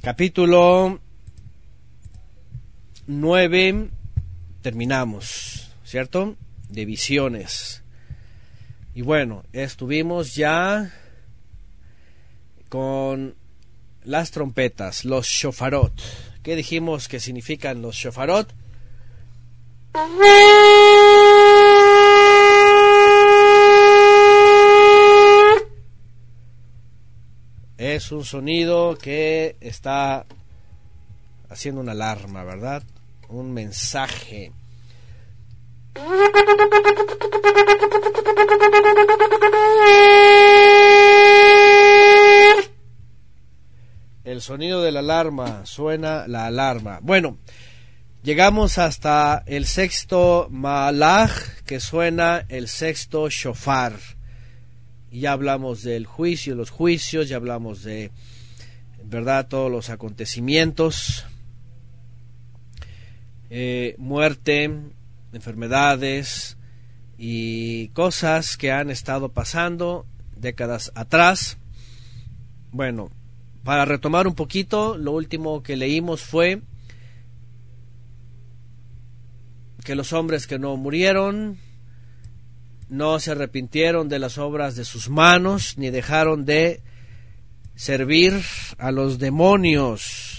capítulo 9 terminamos, ¿cierto? De visiones. Y bueno, estuvimos ya con las trompetas, los shofarot. ¿Qué dijimos que significan los shofarot? Es un sonido que está haciendo una alarma, ¿verdad? Un mensaje. El sonido de la alarma, suena la alarma. Bueno, llegamos hasta el sexto malach, que suena el sexto shofar. Ya hablamos del juicio, los juicios, ya hablamos de, ¿verdad?, todos los acontecimientos. Eh, muerte, enfermedades y cosas que han estado pasando décadas atrás. Bueno, para retomar un poquito, lo último que leímos fue que los hombres que no murieron no se arrepintieron de las obras de sus manos, ni dejaron de servir a los demonios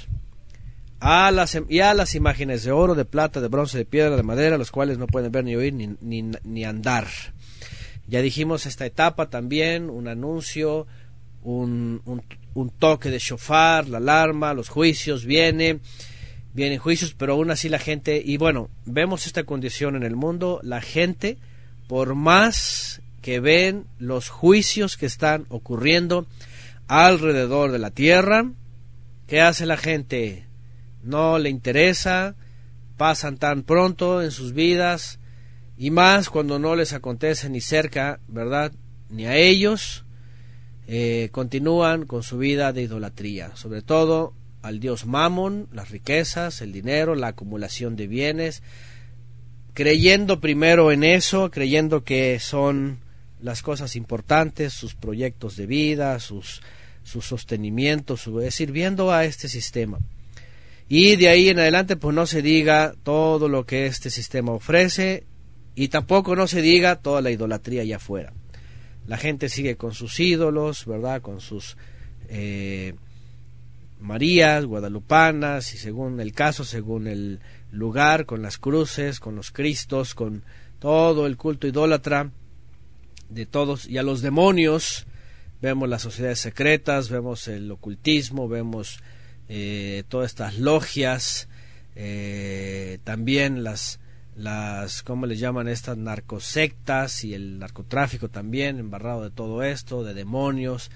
a las, y a las imágenes de oro, de plata, de bronce, de piedra, de madera, los cuales no pueden ver ni oír ni, ni, ni andar. Ya dijimos esta etapa también, un anuncio, un, un, toque de shofar, la alarma, los juicios, viene, vienen juicios, pero aún así la gente, y bueno, vemos esta condición en el mundo, la gente, por más que ven los juicios que están ocurriendo alrededor de la tierra, ¿qué hace la gente? No le interesa, pasan tan pronto en sus vidas, y más cuando no les acontece ni cerca, ¿verdad? Ni a ellos, eh, continúan con su vida de idolatría, sobre todo al dios Mamón, las riquezas, el dinero, la acumulación de bienes, creyendo primero en eso, creyendo que son las cosas importantes, sus proyectos de vida, sus, su sostenimiento, su, es sirviendo a este sistema. Y de ahí en adelante, pues no se diga todo lo que este sistema ofrece y tampoco no se diga toda la idolatría allá afuera la gente sigue con sus ídolos, ¿verdad? Con sus eh, Marías, guadalupanas, y según el caso, según el lugar, con las cruces, con los cristos, con todo el culto idólatra de todos, y a los demonios, vemos las sociedades secretas, vemos el ocultismo, vemos eh, todas estas logias, eh, también las las, ¿cómo les llaman estas narcosectas y el narcotráfico también, embarrado de todo esto, de demonios,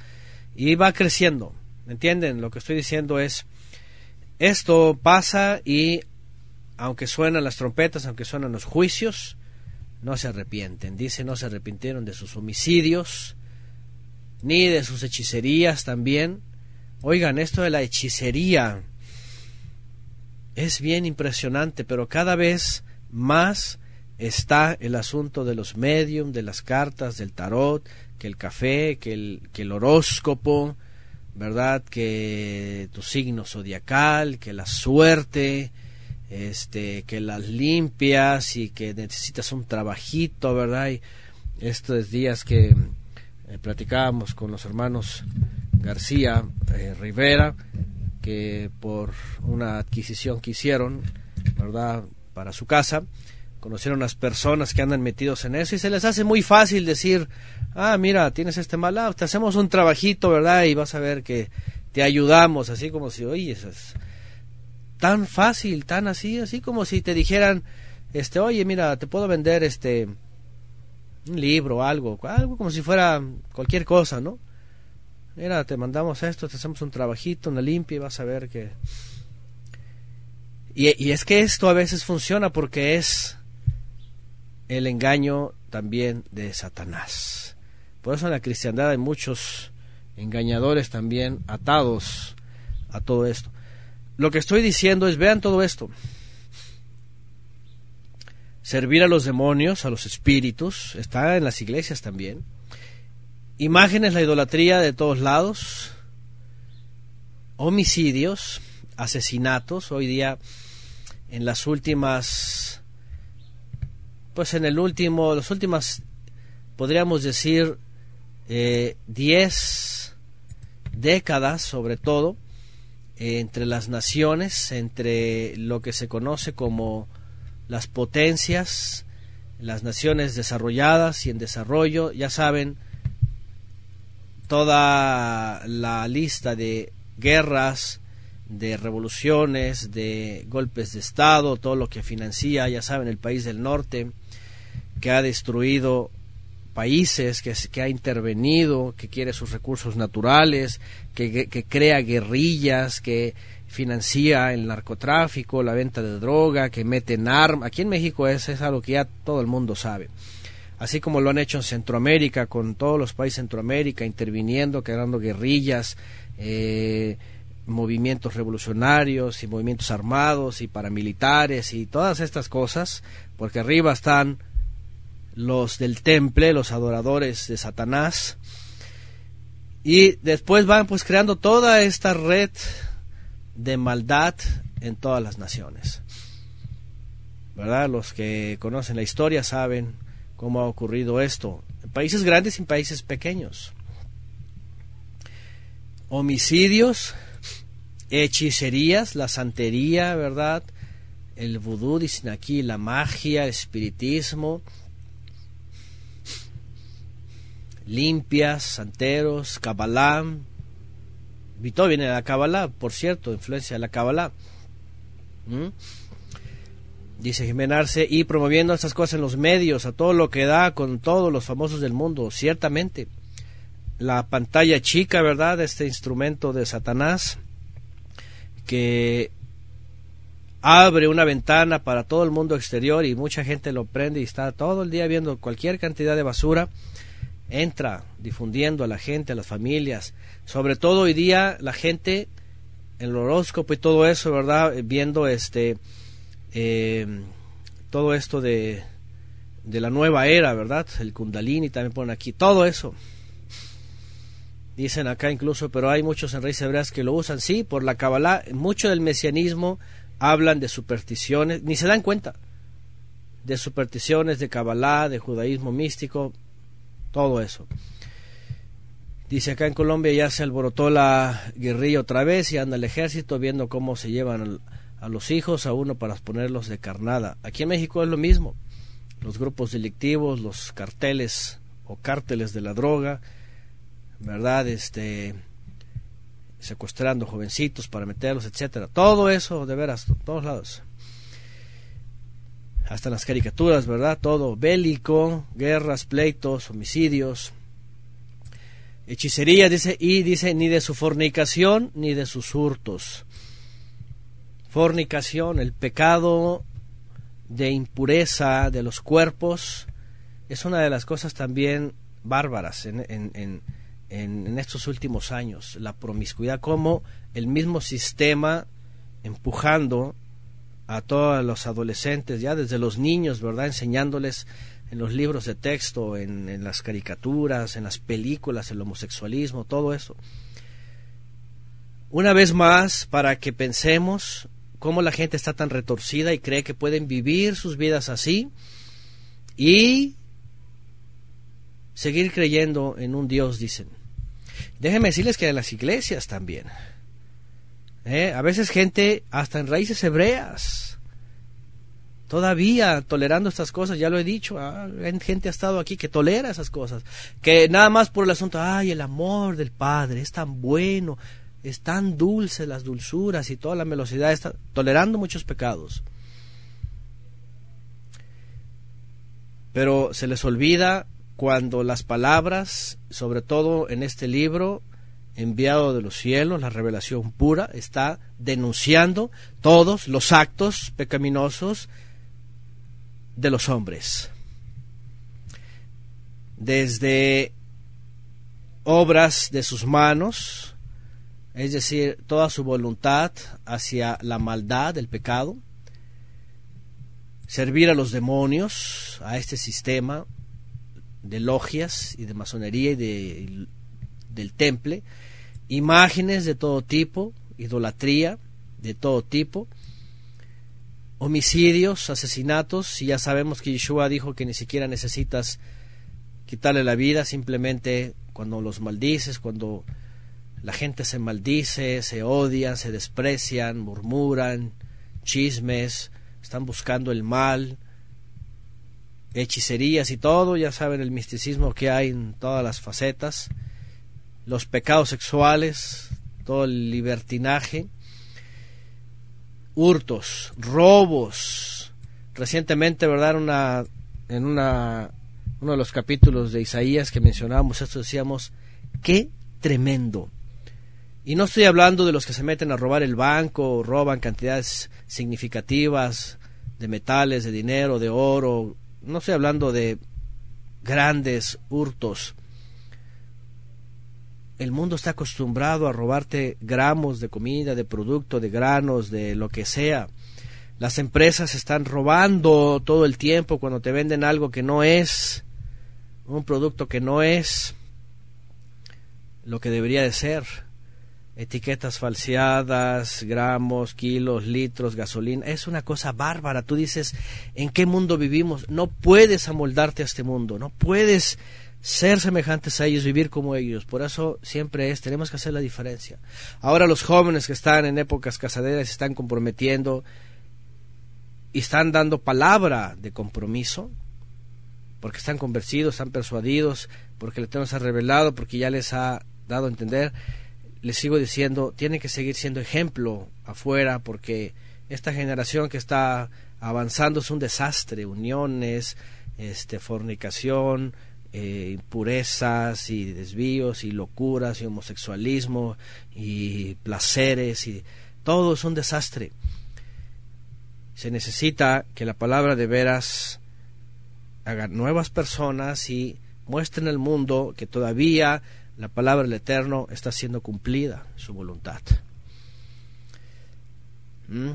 y va creciendo, ¿me entienden? Lo que estoy diciendo es, esto pasa y aunque suenan las trompetas, aunque suenan los juicios, no se arrepienten, dice, no se arrepintieron de sus homicidios, ni de sus hechicerías también. Oigan, esto de la hechicería es bien impresionante, pero cada vez más está el asunto de los medium, de las cartas, del tarot, que el café, que el, que el horóscopo, ¿verdad? Que tu signo zodiacal, que la suerte, este, que las limpias y que necesitas un trabajito, ¿verdad? Y estos días que eh, platicábamos con los hermanos García eh, Rivera, que por una adquisición que hicieron, ¿verdad? para su casa, conocieron las personas que andan metidos en eso y se les hace muy fácil decir, ah, mira, tienes este mal, ah, te hacemos un trabajito, ¿verdad? Y vas a ver que te ayudamos, así como si, oye, eso es tan fácil, tan así, así como si te dijeran, este, oye, mira, te puedo vender este un libro, algo, algo como si fuera cualquier cosa, ¿no? Mira, te mandamos esto, te hacemos un trabajito, una limpia y vas a ver que y, es que esto a veces funciona porque es el engaño también de Satanás. Por eso en la cristiandad hay muchos engañadores también atados a todo esto. Lo que estoy diciendo es, vean todo esto. Servir a los demonios, a los espíritus, está en las iglesias también. Imágenes, la idolatría de todos lados. homicidios, asesinatos. Hoy día, en las últimas, pues en el último, las últimas, podríamos decir, 10 eh, décadas sobre todo, entre las naciones, entre lo que se conoce como las potencias, las naciones desarrolladas y en desarrollo, ya saben, toda la lista de guerras, de revoluciones, de golpes de Estado, todo lo que financia, ya saben, el país del norte, que ha destruido países, que, ha intervenido, que quiere sus recursos naturales, que, que crea guerrillas, que financia el narcotráfico, la venta de droga, que meten armas. Aquí en México es, es algo que ya todo el mundo sabe. Así como lo han hecho en Centroamérica, con todos los países de Centroamérica, interviniendo, creando guerrillas, eh, movimientos revolucionarios y movimientos armados y paramilitares y todas estas cosas, porque arriba están los del temple, los adoradores de Satanás, y después van pues creando toda esta red de maldad en todas las naciones. ¿Verdad? Los que conocen la historia saben cómo ha ocurrido esto en países grandes y en países pequeños. Homicidios, hechicerías, la santería, ¿verdad? El vudú, dicen aquí, la magia, el espiritismo, limpias, santeros, cabalá, y viene de la Kabbalah, por cierto, influencia de la Kabbalah. ¿Mm? Dice Jimenarse, y promoviendo estas cosas en los medios, a todo lo que da con todos los famosos del mundo, ciertamente. La pantalla chica, ¿verdad? Este instrumento de Satanás, que abre una ventana para todo el mundo exterior y mucha gente lo prende y está todo el día viendo cualquier cantidad de basura entra difundiendo a la gente, a las familias, sobre todo hoy día la gente, el horóscopo y todo eso, ¿verdad? Viendo este, eh, todo esto de, de la nueva era, ¿verdad? El kundalini también ponen aquí, todo eso. Dicen acá incluso, pero hay muchos en raíces hebreas que lo usan, sí, por la Kabbalah, mucho del mesianismo hablan de supersticiones, ni se dan cuenta de supersticiones, de Kabbalah, de judaísmo místico, todo eso. Dice acá en Colombia ya se alborotó la guerrilla otra vez y anda el ejército viendo cómo se llevan a los hijos a uno para ponerlos de carnada. Aquí en México es lo mismo. Los grupos delictivos, los carteles o cárteles de la droga, ¿verdad? Este secuestrando jovencitos para meterlos, etcétera. Todo eso, de veras, todos lados hasta las caricaturas, ¿verdad? Todo bélico, guerras, pleitos, homicidios, hechicería, dice, y dice, ni de su fornicación ni de sus hurtos. Fornicación, el pecado de impureza de los cuerpos, es una de las cosas también bárbaras en, en, en, en estos últimos años. La promiscuidad, como el mismo sistema empujando a todos los adolescentes, ya desde los niños, ¿verdad? Enseñándoles en los libros de texto, en, las caricaturas, en las películas, el homosexualismo, todo eso. Una vez más, para que pensemos cómo la gente está tan retorcida y cree que pueden vivir sus vidas así y seguir creyendo en un Dios, dicen. Déjenme decirles que en las iglesias también. ¿Eh? A veces gente, hasta en raíces hebreas, todavía tolerando estas cosas, ya lo he dicho, ah, gente ha estado aquí que tolera esas cosas, que nada más por el asunto, ay, el amor del Padre es tan bueno, es tan dulce las dulzuras y toda la velocidad, está tolerando muchos pecados. Pero se les olvida cuando las palabras, sobre todo en este libro, enviado de los cielos, la revelación pura, está denunciando todos los actos pecaminosos de los hombres. Desde obras de sus manos, es decir, toda su voluntad hacia la maldad, el pecado, servir a los demonios, a este sistema de logias y de masonería y de, del temple, imágenes de todo tipo, idolatría de todo tipo, homicidios, asesinatos, y ya sabemos que Yeshua dijo que ni siquiera necesitas quitarle la vida, simplemente cuando los maldices, cuando la gente se maldice, se odian, se desprecian, murmuran, chismes, están buscando el mal, hechicerías y todo, ya saben el misticismo que hay en todas las facetas, los pecados sexuales, todo el libertinaje, hurtos, robos. Recientemente, ¿verdad? Una, en una, uno de los capítulos de Isaías que mencionábamos esto, decíamos, qué tremendo. Y no estoy hablando de los que se meten a robar el banco, roban cantidades significativas de metales, de dinero, de oro. No estoy hablando de grandes hurtos. El mundo está acostumbrado a robarte gramos de comida, de producto, de granos, de lo que sea. Las empresas están robando todo el tiempo cuando te venden algo que no es, un producto que no es lo que debería de ser etiquetas falseadas, gramos, kilos, litros, gasolina. Es una cosa bárbara. Tú dices, ¿en qué mundo vivimos? No puedes amoldarte a este mundo, no puedes ser semejantes a ellos, vivir como ellos. Por eso siempre es, tenemos que hacer la diferencia. Ahora los jóvenes que están en épocas casaderas se están comprometiendo y están dando palabra de compromiso, porque están convencidos, están persuadidos, porque le tenemos ha revelado, porque ya les ha dado a entender les sigo diciendo, tiene que seguir siendo ejemplo afuera porque esta generación que está avanzando es un desastre, uniones, este, fornicación, eh, impurezas y desvíos y locuras y homosexualismo y placeres y todo es un desastre. Se necesita que la palabra de veras haga nuevas personas y muestren al mundo que todavía la palabra del Eterno está siendo cumplida, su voluntad. ¿Mm?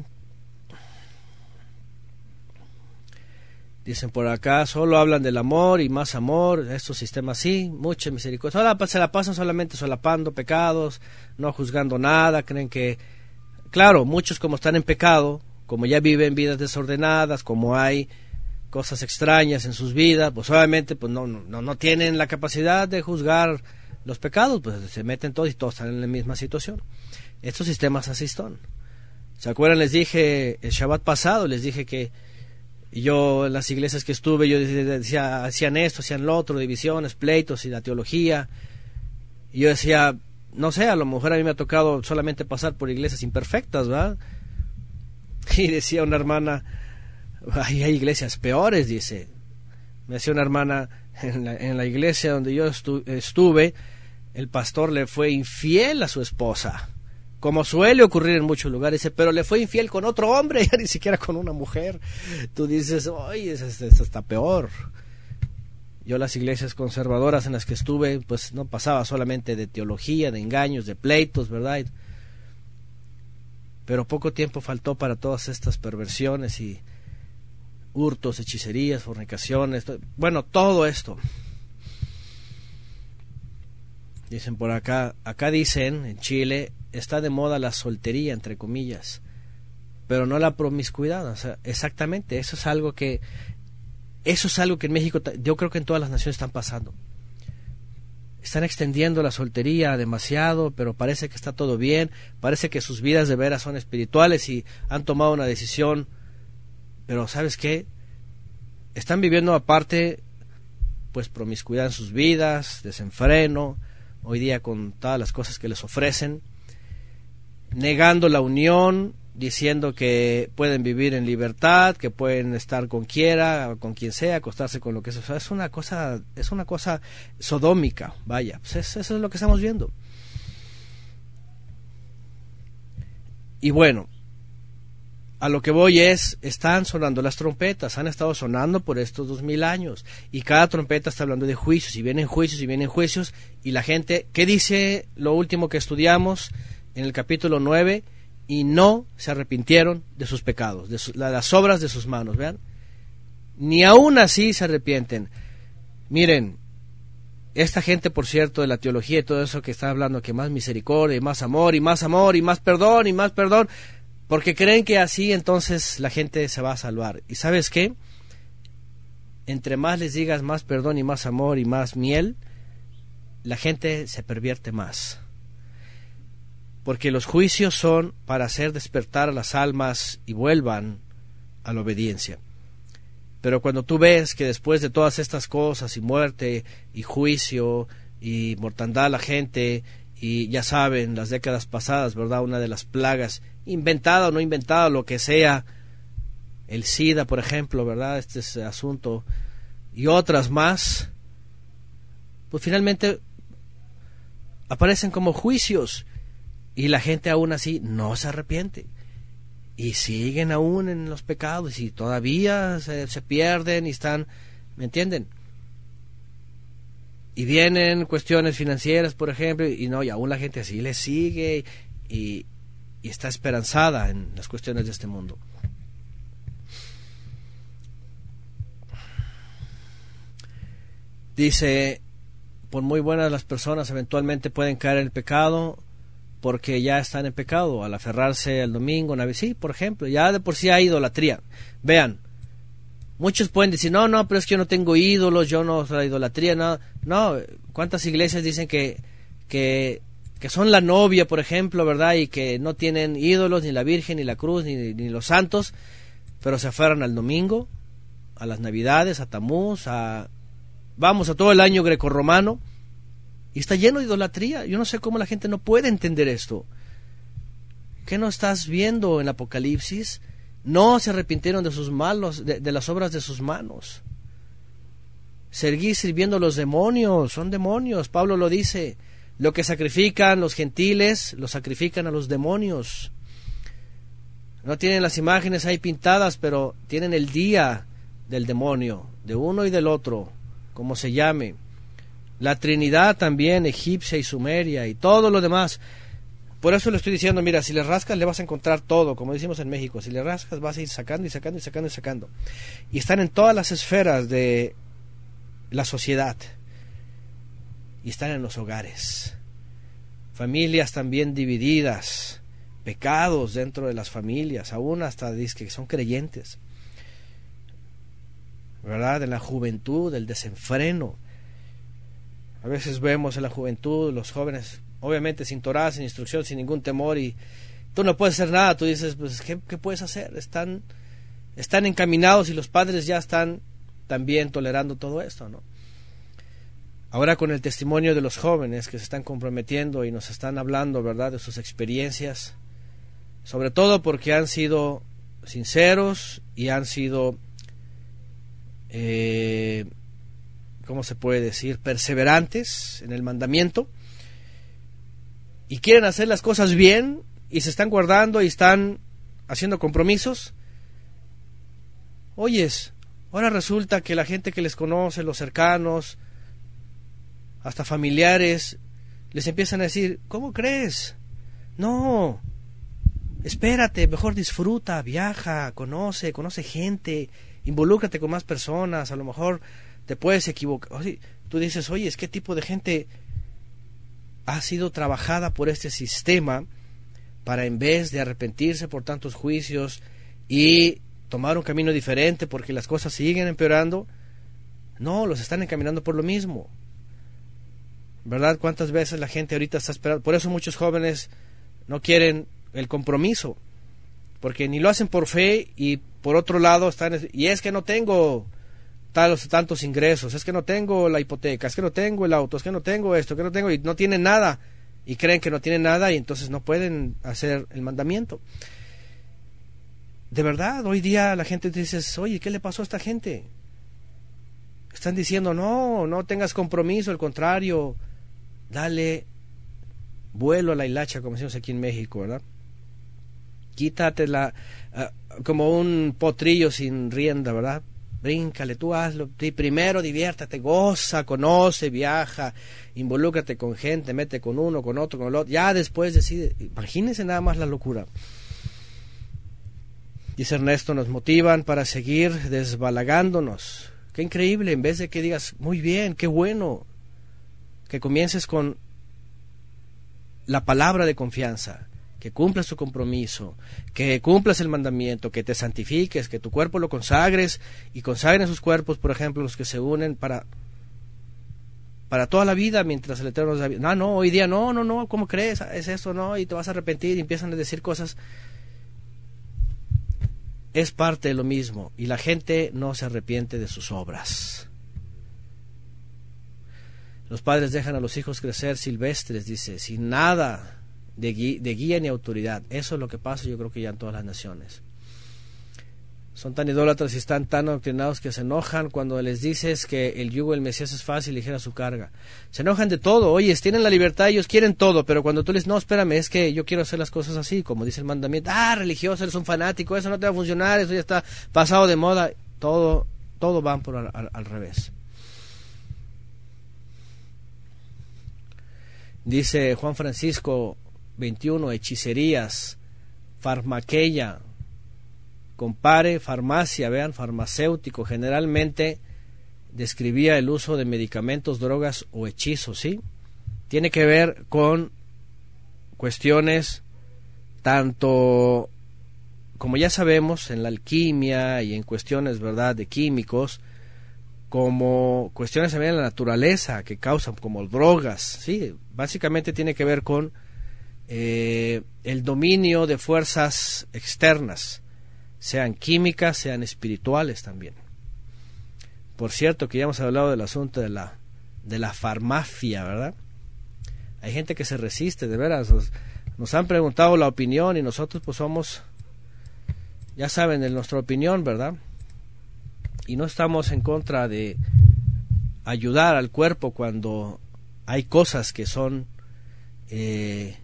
Dicen por acá, solo hablan del amor y más amor, estos sistemas sí, mucha misericordia. se la pasan solamente solapando pecados, no juzgando nada, creen que, claro, muchos como están en pecado, como ya viven vidas desordenadas, como hay cosas extrañas en sus vidas, pues obviamente pues no, no, no tienen la capacidad de juzgar los pecados, pues se meten todos y todos están en la misma situación. Estos sistemas así son. ¿Se acuerdan? Les dije el Shabbat pasado, les dije que yo en las iglesias que estuve, yo decía, hacían esto, hacían lo otro, divisiones, pleitos y la teología. Y yo decía, no sé, a lo mejor a mí me ha tocado solamente pasar por iglesias imperfectas, ¿verdad? Y decía una hermana, hay iglesias peores, dice. Me decía una hermana, en la iglesia donde yo estuve, el pastor le fue infiel a su esposa, como suele ocurrir en muchos lugares, pero le fue infiel con otro hombre, ya ni siquiera con una mujer. Tú dices, oye, esto está peor. Yo las iglesias conservadoras en las que estuve, pues no pasaba solamente de teología, de engaños, de pleitos, ¿verdad? Pero poco tiempo faltó para todas estas perversiones y hurtos, hechicerías, fornicaciones, bueno, todo esto. Dicen por acá, acá dicen, en Chile, está de moda la soltería, entre comillas, pero no la promiscuidad. Exactamente, eso es algo que, eso es algo que en México, yo creo que en todas las naciones están pasando. Están extendiendo la soltería demasiado, pero parece que está todo bien, parece que sus vidas de veras son espirituales y han tomado una decisión pero ¿sabes qué? Están viviendo aparte, pues promiscuidad en sus vidas, desenfreno, hoy día con todas las cosas que les ofrecen, negando la unión, diciendo que pueden vivir en libertad, que pueden estar con quiera, con quien sea, acostarse con lo que sea. Es una cosa, es una cosa sodómica, vaya, pues eso es lo que estamos viendo. Y bueno, a lo que voy es, están sonando las trompetas, han estado sonando por estos dos mil años, y cada trompeta está hablando de juicios, y vienen juicios, y vienen juicios, y la gente, ¿qué dice lo último que estudiamos en el capítulo 9? Y no se arrepintieron de sus pecados, de las obras de sus manos, vean. Ni aún así se arrepienten. Miren, esta gente, por cierto, de la teología y todo eso que está hablando, que más misericordia y más amor y más amor y más perdón y más perdón, porque creen que así entonces la gente se va a salvar. ¿Y sabes qué? Entre más les digas más perdón y más amor y más miel, la gente se pervierte más. Porque los juicios son para hacer despertar a las almas y vuelvan a la obediencia. Pero cuando tú ves que después de todas estas cosas y muerte y juicio y mortandad a la gente y ya saben las décadas pasadas, ¿verdad? Una de las plagas, inventada o no inventada, lo que sea, el SIDA, por ejemplo, ¿verdad? Este es asunto y otras más, pues finalmente aparecen como juicios y la gente aún así no se arrepiente y siguen aún en los pecados y todavía se, pierden y están, ¿me entienden? Y vienen cuestiones financieras, por ejemplo, y no, y aún la gente así le sigue y, y está esperanzada en las cuestiones de este mundo. Dice, por muy buenas las personas eventualmente pueden caer en el pecado, porque ya están en pecado al aferrarse al domingo, una vez, sí, por ejemplo, ya de por sí hay idolatría. Vean, muchos pueden decir, no, no, pero es que yo no tengo ídolos, yo no la idolatría, no, no, ¿cuántas iglesias dicen que, que, que son la novia, por ejemplo, verdad, y que no tienen ídolos, ni la Virgen, ni la cruz, ni, ni los santos, pero se aferran al domingo, a las navidades, a Tamuz, a, vamos, a todo el año grecorromano, y está lleno de idolatría. Yo no sé cómo la gente no puede entender esto. ¿Qué no estás viendo en Apocalipsis? No se arrepintieron de sus malos, de, las obras de sus manos. Seguir sirviendo a los demonios, son demonios. Pablo lo dice. Lo que sacrifican los gentiles, lo sacrifican a los demonios. No tienen las imágenes ahí pintadas, pero tienen el día del demonio, de uno y del otro, como se llame la Trinidad también, egipcia y sumeria y todo lo demás. Por eso le estoy diciendo, mira, si le rascas le vas a encontrar todo, como decimos en México, si le rascas vas a ir sacando y sacando y sacando y sacando. Y están en todas las esferas de la sociedad. Y están en los hogares. Familias también divididas, pecados dentro de las familias, aún hasta que son creyentes. ¿Verdad? En la juventud, el desenfreno a veces vemos en la juventud, los jóvenes, obviamente sin Torah, sin instrucción, sin ningún temor, y tú no puedes hacer nada, tú dices, pues, ¿qué, puedes hacer? Están, están encaminados y los padres ya están también tolerando todo esto, ¿no? Ahora con el testimonio de los jóvenes que se están comprometiendo y nos están hablando, ¿verdad?, de sus experiencias, sobre todo porque han sido sinceros y han sido eh, ¿cómo se puede decir?, perseverantes en el mandamiento y quieren hacer las cosas bien y se están guardando y están haciendo compromisos. Oyes, ahora resulta que la gente que les conoce, los cercanos, hasta familiares, les empiezan a decir, ¿cómo crees? No, espérate, mejor disfruta, viaja, conoce, conoce gente, involúcrate con más personas, a lo mejor te puedes equivocar. tú dices, oye, ¿qué tipo de gente ha sido trabajada por este sistema para en vez de arrepentirse por tantos juicios y tomar un camino diferente porque las cosas siguen empeorando? No, los están encaminando por lo mismo. ¿Verdad? ¿Cuántas veces la gente ahorita está esperando? Por eso muchos jóvenes no quieren el compromiso, porque ni lo hacen por fe y por otro lado están... Y es que no tengo tantos ingresos, es que no tengo la hipoteca, es que no tengo el auto, es que no tengo esto, que no tengo, y no tienen nada, y creen que no tienen nada y entonces no pueden hacer el mandamiento. De verdad, hoy día la gente dice, oye, ¿qué le pasó a esta gente? Están diciendo, no, no tengas compromiso, al contrario, dale vuelo a la hilacha, como decimos aquí en México, ¿verdad? Quítatela ah, como un potrillo sin rienda, ¿verdad? Bríncale, tú hazlo. primero diviértate, goza, conoce, viaja, involúcrate con gente, mete con uno, con otro, con el otro. Ya después decide. Imagínense nada más la locura. Dice Ernesto, nos motivan para seguir desbalagándonos. Qué increíble, en vez de que digas, muy bien, qué bueno. que comiences con la palabra de confianza, que cumplas tu compromiso, que cumplas el mandamiento, que te santifiques, que tu cuerpo lo consagres y consagren sus cuerpos, por ejemplo, los que se unen para para toda la vida mientras el Eterno nos da No, no, hoy día no, no, no, ¿cómo crees? Es eso, no, y te vas a arrepentir y empiezan a decir cosas. Es parte de lo mismo y la gente no se arrepiente de sus obras. Los padres dejan a los hijos crecer silvestres, dice, sin nada de, guía, ni autoridad. Eso es lo que pasa, yo creo que ya en todas las naciones. Son tan idólatras y están tan doctrinados que se enojan cuando les dices que el yugo del Mesías es fácil y ligera su carga. Se enojan de todo. Oye, tienen la libertad, ellos quieren todo, pero cuando tú les no, espérame, es que yo quiero hacer las cosas así, como dice el mandamiento. Ah, religioso, eres un fanático, eso no te va a funcionar, eso ya está pasado de moda. Todo, todo van por al revés. Dice Juan Francisco 21, hechicerías, farmaqueia, compare, farmacia, vean, farmacéutico, generalmente describía el uso de medicamentos, drogas o hechizos, ¿sí? Tiene que ver con cuestiones tanto como ya sabemos en la alquimia y en cuestiones, ¿verdad?, de químicos, como cuestiones también de la naturaleza que causan como drogas, sí, básicamente tiene que ver con eh, el dominio de fuerzas externas, sean químicas, sean espirituales también. Por cierto, que ya hemos hablado del asunto de la, de la farmacia, ¿verdad? Hay gente que se resiste, de veras. Nos, han preguntado la opinión y nosotros pues somos, ya saben, de nuestra opinión, ¿verdad? Y no estamos en contra de ayudar al cuerpo cuando hay cosas que son eh,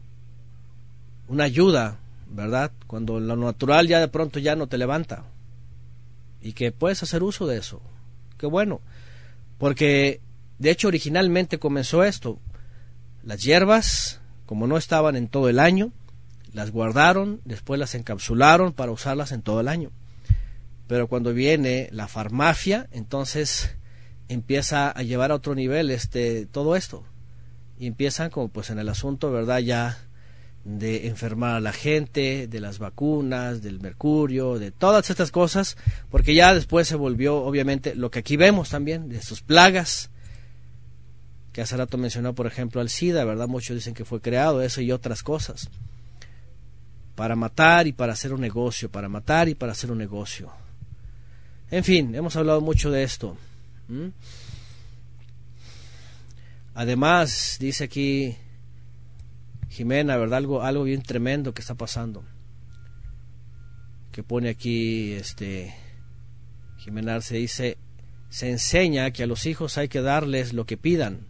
una ayuda, ¿verdad? Cuando lo natural ya de pronto ya no te levanta y que puedes hacer uso de eso. Qué bueno, porque de hecho originalmente comenzó esto. Las hierbas, como no estaban en todo el año, las guardaron, después las encapsularon para usarlas en todo el año. Pero cuando viene la farmacia, entonces empieza a llevar a otro nivel este todo esto. Y empiezan como pues en el asunto, ¿verdad? Ya de enfermar a la gente, de las vacunas, del mercurio, de todas estas cosas, porque ya después se volvió, obviamente, lo que aquí vemos también, de sus plagas, que hace rato mencionó, por ejemplo, al SIDA, ¿verdad? Muchos dicen que fue creado eso y otras cosas, para matar y para hacer un negocio, para matar y para hacer un negocio. En fin, hemos hablado mucho de esto. Además, dice aquí Jimena, ¿verdad? Algo, algo bien tremendo que está pasando. Que pone aquí, este, Jimena se dice, se enseña que a los hijos hay que darles lo que pidan.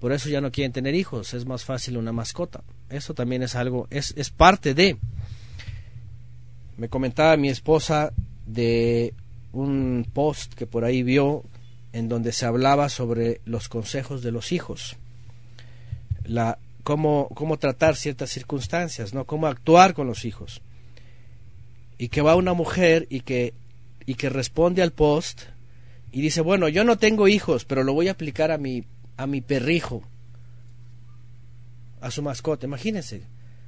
Por eso ya no quieren tener hijos, es más fácil una mascota. Eso también es algo, es, es parte de. Me comentaba mi esposa de un post que por ahí vio en donde se hablaba sobre los consejos de los hijos. La, cómo, cómo tratar ciertas circunstancias, ¿no? Cómo actuar con los hijos. Y que va una mujer y que, y que responde al post y dice, bueno, yo no tengo hijos, pero lo voy a aplicar a mi, a mi perrijo, a su mascota. Imagínense,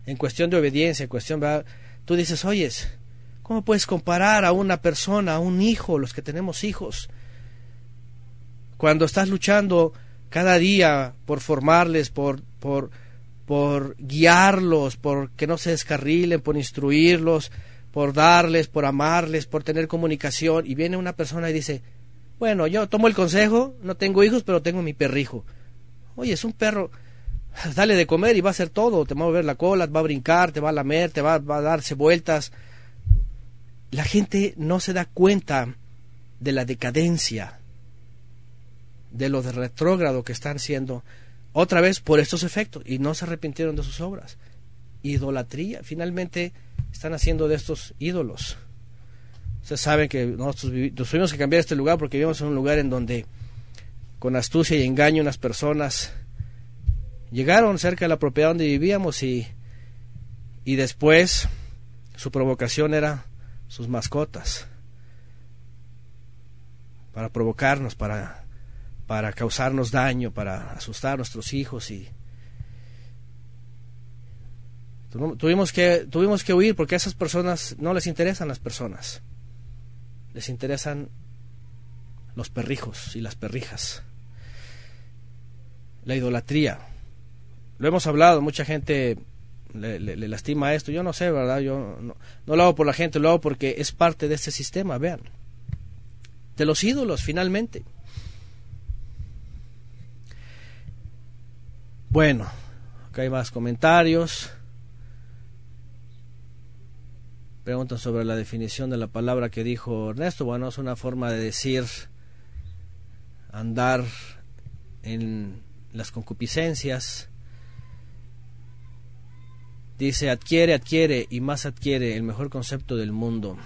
en cuestión de obediencia, en cuestión, tú dices, oyes, ¿cómo puedes comparar a una persona, a un hijo, los que tenemos hijos? Cuando estás luchando cada día por formarles, por, por, por guiarlos, por que no se descarrilen, por instruirlos, por darles, por amarles, por tener comunicación. Y viene una persona y dice, bueno, yo tomo el consejo, no tengo hijos, pero tengo mi perrijo. Oye, es un perro, dale de comer y va a hacer todo, te va a mover la cola, va a brincar, te va a lamer, te va, va a darse vueltas. La gente no se da cuenta de la decadencia, de lo de retrógrado que están siendo otra vez por estos efectos y no se arrepintieron de sus obras. Idolatría, finalmente están haciendo de estos ídolos. Ustedes saben que nosotros tuvimos que cambiar este lugar porque vivimos en un lugar en donde con astucia y engaño unas personas llegaron cerca de la propiedad donde vivíamos y, y después su provocación era sus mascotas para provocarnos, para para causarnos daño, para asustar a nuestros hijos y tuvimos que tuvimos que huir porque a esas personas no les interesan las personas. Les interesan los perrijos y las perrijas. La idolatría. Lo hemos hablado, mucha gente le, lastima esto. Yo no sé, ¿verdad? Yo no, no, lo hago por la gente, lo hago porque es parte de este sistema, vean. De los ídolos, finalmente. Bueno, acá hay más comentarios. Preguntan sobre la definición de la palabra que dijo Ernesto. Bueno, es una forma de decir andar en las concupiscencias. Dice, adquiere, adquiere y más adquiere el mejor concepto del mundo.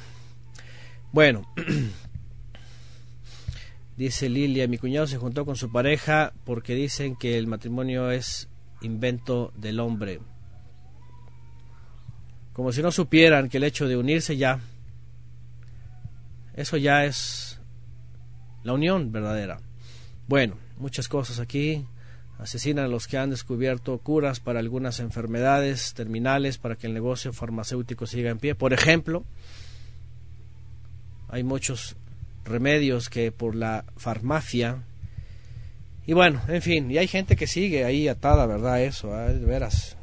Bueno, Dice Lilia, mi cuñado se juntó con su pareja porque dicen que el matrimonio es invento del hombre. Como si no supieran que el hecho de unirse ya, eso ya es la unión verdadera. Bueno, muchas cosas aquí. Asesinan a los que han descubierto curas para algunas enfermedades terminales para que el negocio farmacéutico siga en pie. Por ejemplo, hay muchos remedios que por la farmacia. Y bueno, en fin, y hay gente que sigue ahí atada, ¿verdad? Eso, ¿eh? de veras.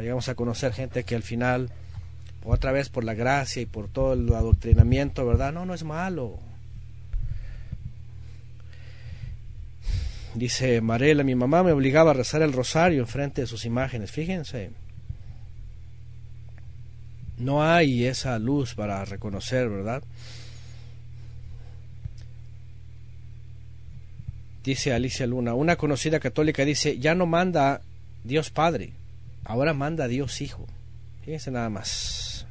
Llegamos a conocer gente que al final, otra vez por la gracia y por todo el adoctrinamiento, ¿verdad? No, no es malo. Dice Marela, mi mamá me obligaba a rezar el rosario en frente de sus imágenes. Fíjense. No hay esa luz para reconocer, ¿verdad? Dice Alicia Luna. Una conocida católica dice, ya no manda Dios Padre, ahora manda Dios Hijo. Fíjense nada más.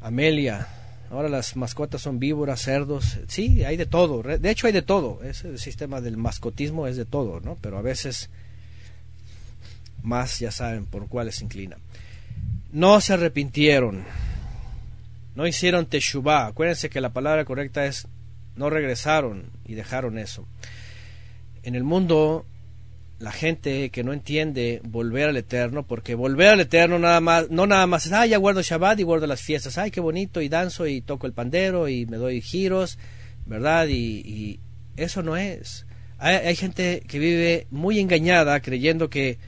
Amelia, ahora las mascotas son víboras, cerdos. Sí, hay de todo. De hecho, hay de todo. Ese sistema del mascotismo es de todo, ¿no? Pero a veces más ya saben por cuáles se inclina. No se arrepintieron. No hicieron teshuvah. Acuérdense que la palabra correcta es no regresaron y dejaron eso. En el mundo, la gente que no entiende volver al Eterno, porque volver al Eterno nada más, no nada más es, ah, ya guardo Shabbat y guardo las fiestas, ay, qué bonito, y danzo y toco el pandero y me doy giros, ¿verdad? Y, eso no es. Hay, hay, gente que vive muy engañada creyendo que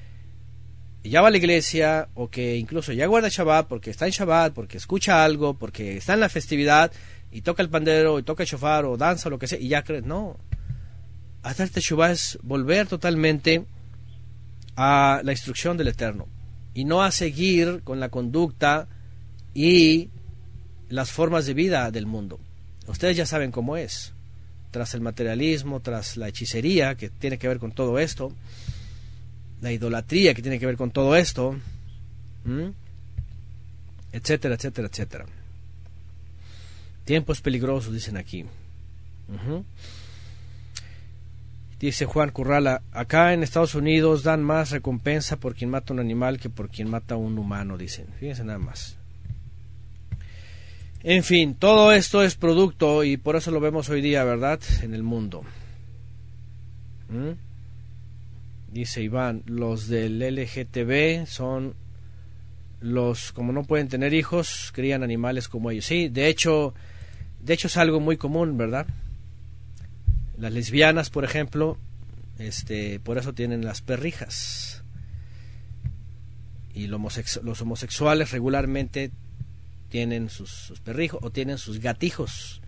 ya va a la iglesia o que incluso ya guarda Shabbat porque está en Shabbat, porque escucha algo, porque está en la festividad, y toca el pandero, y toca el shofar, o danza, o lo que sea, y ya crees, no. Hacer teshuvah es volver totalmente a la instrucción del Eterno y no a seguir con la conducta y las formas de vida del mundo. Ustedes ya saben cómo es. Tras el materialismo, tras la hechicería que tiene que ver con todo esto, la idolatría que tiene que ver con todo esto, etcétera, etcétera, etcétera. Tiempos peligrosos, dicen aquí. Dice Juan Currala, acá en Estados Unidos dan más recompensa por quien mata un animal que por quien mata a un humano, dicen. Fíjense nada más. En fin, todo esto es producto y por eso lo vemos hoy día, ¿verdad? En el mundo. ¿Mm? Dice Iván, los del LGTB son los, como no pueden tener hijos, crían animales como ellos. Sí, de hecho, de hecho es algo muy común, ¿verdad? Las lesbianas, por ejemplo, este, por eso tienen las perrijas. Y los homosexuales regularmente tienen sus, perrijos o tienen sus gatijos.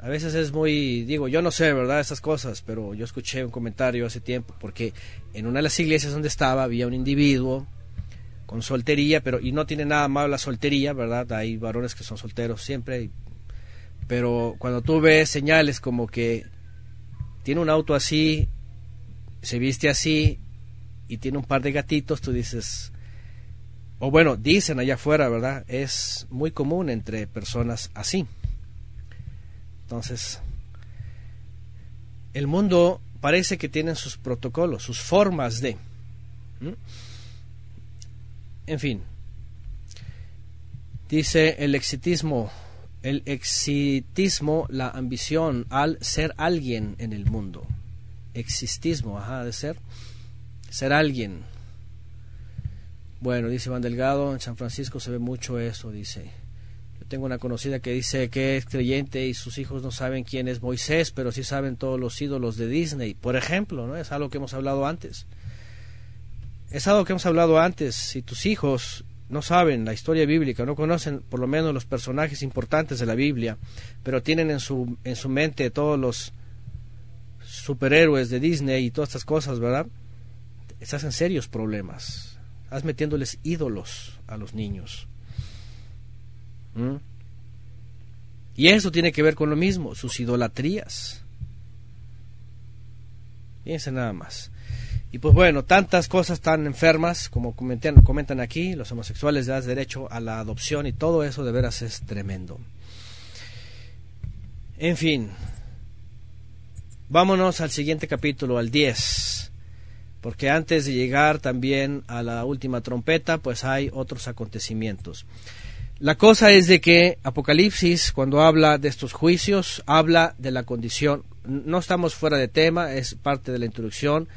A veces es muy, digo, yo no sé, ¿verdad? Esas cosas, pero yo escuché un comentario hace tiempo porque en una de las iglesias donde estaba había un individuo con soltería, pero y no tiene nada malo la soltería, ¿verdad? Hay varones que son solteros siempre, pero cuando tú ves señales como que tiene un auto así, se viste así y tiene un par de gatitos, tú dices, o bueno, dicen allá afuera, ¿verdad? Es muy común entre personas así. Entonces, el mundo parece que tiene sus protocolos, sus formas de... En fin, dice el exitismo el exitismo, la ambición al ser alguien en el mundo. Existismo, ajá, de ser, ser alguien. Bueno, dice Van Delgado, en San Francisco se ve mucho eso, dice. Yo tengo una conocida que dice que es creyente y sus hijos no saben quién es Moisés, pero sí saben todos los ídolos de Disney, por ejemplo, ¿no? Es algo que hemos hablado antes. Es algo que hemos hablado antes. Si tus hijos no saben la historia bíblica, no conocen por lo menos los personajes importantes de la Biblia, pero tienen en su, en su mente todos los superhéroes de Disney y todas estas cosas, ¿verdad? Estás en serios problemas Estás metiéndoles ídolos a los niños. ¿Mm? Y eso tiene que ver con lo mismo, sus idolatrías. Fíjense nada más. Y pues bueno, tantas cosas tan enfermas como comentan, comentan aquí, los homosexuales dan derecho a la adopción y todo eso de veras es tremendo. En fin, vámonos al siguiente capítulo, al 10 porque antes de llegar también a la última trompeta, pues hay otros acontecimientos. La cosa es de que Apocalipsis, cuando habla de estos juicios, habla de la condición, no estamos fuera de tema, es parte de la introducción,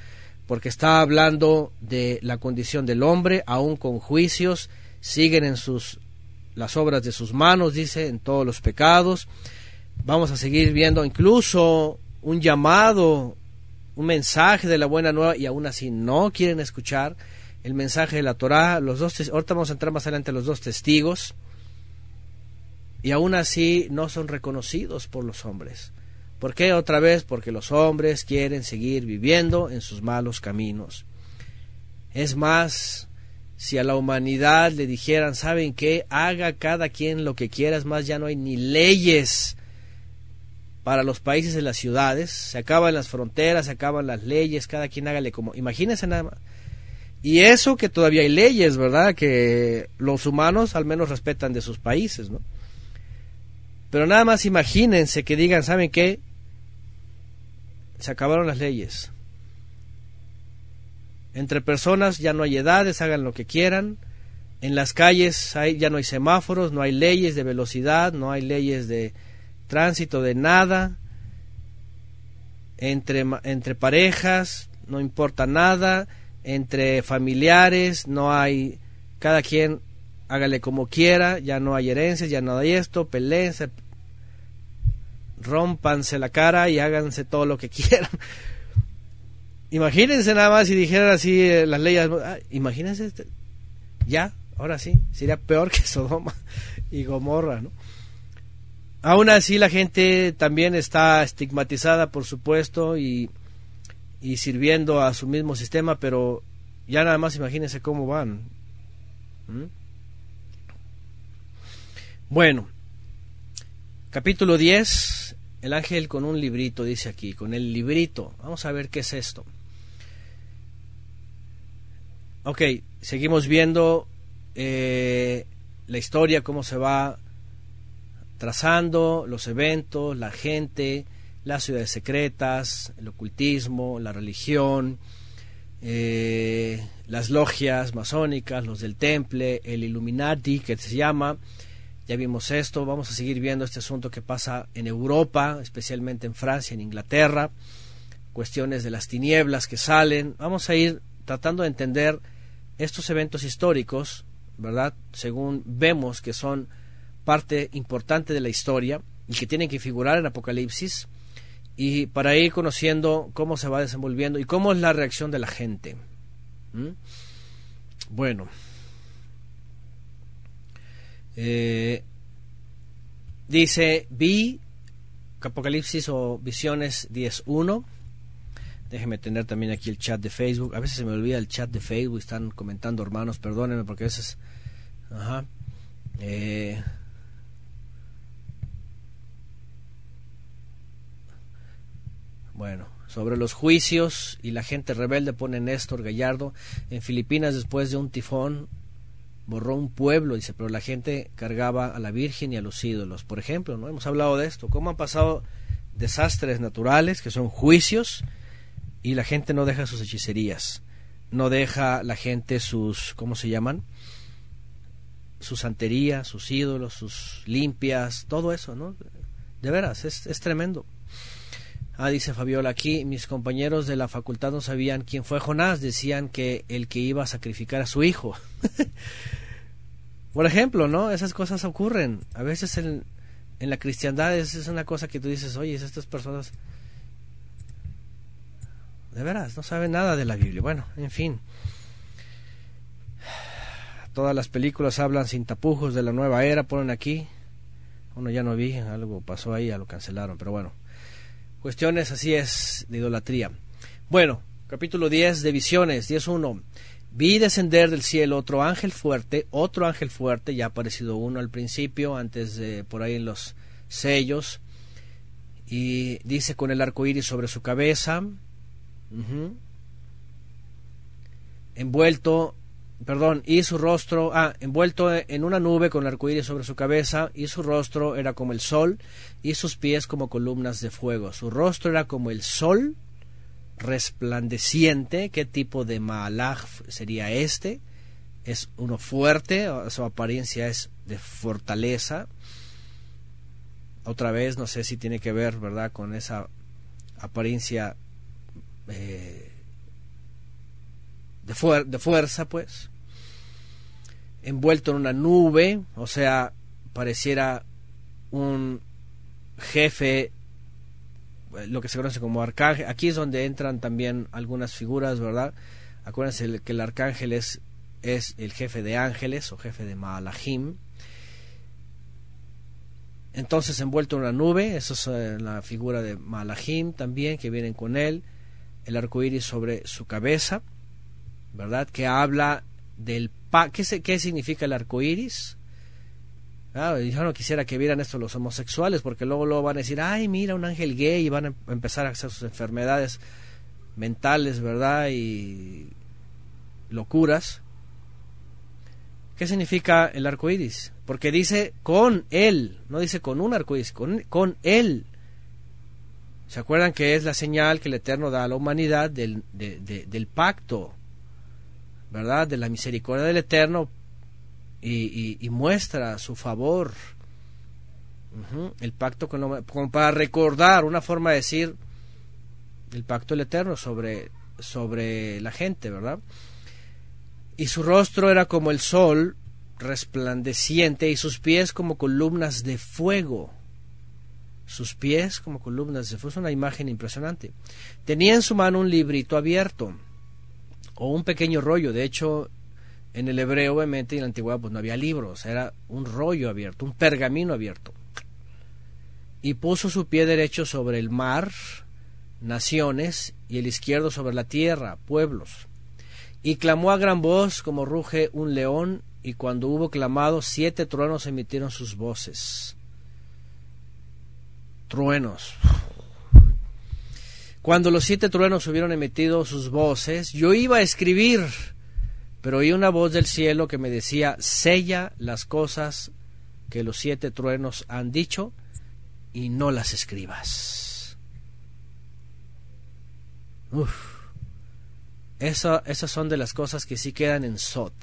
porque está hablando de la condición del hombre, aún con juicios, siguen en sus las obras de sus manos, dice, en todos los pecados. Vamos a seguir viendo incluso un llamado un mensaje de la buena nueva y aún así no quieren escuchar el mensaje de la Torá, los dos ahorita vamos a entrar más adelante los dos testigos y aún así no son reconocidos por los hombres. ¿Por qué otra vez? Porque los hombres quieren seguir viviendo en sus malos caminos. Es más, si a la humanidad le dijeran, ¿saben qué? Haga cada quien lo que quiera, es más, ya no hay ni leyes para los países y las ciudades, se acaban las fronteras, se acaban las leyes, cada quien hágale como, imagínense nada más. Y eso que todavía hay leyes, ¿verdad? Que los humanos al menos respetan de sus países, ¿no? Pero nada más imagínense que digan, ¿saben qué? Se acabaron las leyes. Entre personas ya no hay edades, hagan lo que quieran. En las calles hay, ya no hay semáforos, no hay leyes de velocidad, no hay leyes de, tránsito de nada, entre, entre parejas, no importa nada, entre familiares, no hay, cada quien hágale como quiera, ya no hay herencias, ya no hay esto, peleense, rompanse la cara y háganse todo lo que quieran. Imagínense nada más si dijeran así eh, las leyes, ah, imagínense, este, ya, ahora sí, sería peor que Sodoma y Gomorra, ¿no? Aún así la gente también está estigmatizada, por supuesto, y, y sirviendo a su mismo sistema, pero ya nada más imagínense cómo van. ¿Mm? Bueno, capítulo 10, el ángel con un librito, dice aquí, con el librito. Vamos a ver qué es esto. Ok, seguimos viendo eh, la historia, cómo se va trazando los eventos, la gente, las ciudades secretas, el ocultismo, la religión, eh, las logias masónicas, los del temple, el Illuminati que se llama. Ya vimos esto, vamos a seguir viendo este asunto que pasa en Europa, especialmente en Francia, en Inglaterra, cuestiones de las tinieblas que salen. Vamos a ir tratando de entender estos eventos históricos, ¿verdad? Según vemos que son parte importante de la historia y que tienen que figurar en Apocalipsis y para ir conociendo cómo se va desenvolviendo y cómo es la reacción de la gente. Bueno, eh, dice, vi Apocalipsis o Visiones 10.1. Déjeme tener también aquí el chat de Facebook. A veces se me olvida el chat de Facebook. Están comentando hermanos, perdónenme porque a veces... Eh, Bueno, sobre los juicios y la gente rebelde pone Néstor Gallardo. En Filipinas, después de un tifón, borró un pueblo, dice, pero la gente cargaba a la Virgen y a los ídolos. Por ejemplo, ¿no? Hemos hablado de esto, cómo han pasado desastres naturales, que son juicios, y la gente no deja sus hechicerías, no deja la gente sus, ¿cómo se llaman? su santería, sus ídolos, sus limpias, todo eso, ¿no? De veras, es, es tremendo. Ah, dice Fabiola aquí, mis compañeros de la facultad no sabían quién fue Jonás, decían que el que iba a sacrificar a su hijo. Por ejemplo, ¿no? Esas cosas ocurren. A veces en, la cristiandad es, es, una cosa que tú dices, oye, estas personas de veras no saben nada de la Biblia. Bueno, en fin. Todas las películas hablan sin tapujos de la nueva era, ponen aquí. Uno ya no vi, algo pasó ahí, ya lo cancelaron, pero bueno cuestiones así es de idolatría. Bueno, capítulo 10 de visiones, 10.1. Vi descender del cielo otro ángel fuerte, otro ángel fuerte, ya ha aparecido uno al principio, antes de por ahí en los sellos, y dice con el arco iris sobre su cabeza, envuelto perdón, y su rostro, ah, envuelto en una nube con arcoíris sobre su cabeza, y su rostro era como el sol, y sus pies como columnas de fuego. Su rostro era como el sol, resplandeciente. ¿Qué tipo de Maalaj sería este? Es uno fuerte, su apariencia es de fortaleza. Otra vez, no sé si tiene que ver, ¿verdad?, con esa apariencia eh, de, de fuerza, pues envuelto en una nube, o sea, pareciera un jefe, lo que se conoce como arcángel. Aquí es donde entran también algunas figuras, ¿verdad? Acuérdense que el arcángel es, el jefe de ángeles o jefe de Malachim. Entonces envuelto en una nube, eso es eh, la figura de Malachim también, que vienen con él, el arco iris sobre su cabeza, ¿verdad? Que habla del ¿Qué, ¿Qué significa el arco iris? Ah, yo no quisiera que vieran esto los homosexuales, porque luego, luego van a decir, ay, mira, un ángel gay, y van a empezar a hacer sus enfermedades mentales, ¿verdad? Y locuras. ¿Qué significa el arco iris? Porque dice con él, no dice con un arco iris, con, con él. ¿Se acuerdan que es la señal que el Eterno da a la humanidad del, del pacto? ¿Verdad? De la misericordia del Eterno y, muestra su favor. El pacto con como para recordar, una forma de decir el pacto del Eterno sobre, sobre la gente, ¿verdad? Y su rostro era como el sol resplandeciente y sus pies como columnas de fuego. Sus pies como columnas de fuego. Es una imagen impresionante. Tenía en su mano un librito abierto o un pequeño rollo. De hecho, en el hebreo, obviamente, en la antigüedad, pues no había libros, era un rollo abierto, un pergamino abierto. Y puso su pie derecho sobre el mar, naciones, y el izquierdo sobre la tierra, pueblos. Y clamó a gran voz como ruge un león, y cuando hubo clamado, siete truenos emitieron sus voces. Truenos. Cuando los siete truenos hubieron emitido sus voces, yo iba a escribir, pero oí una voz del cielo que me decía, sella las cosas que los siete truenos han dicho y no las escribas. Uf. esas son de las cosas que sí quedan en Sot.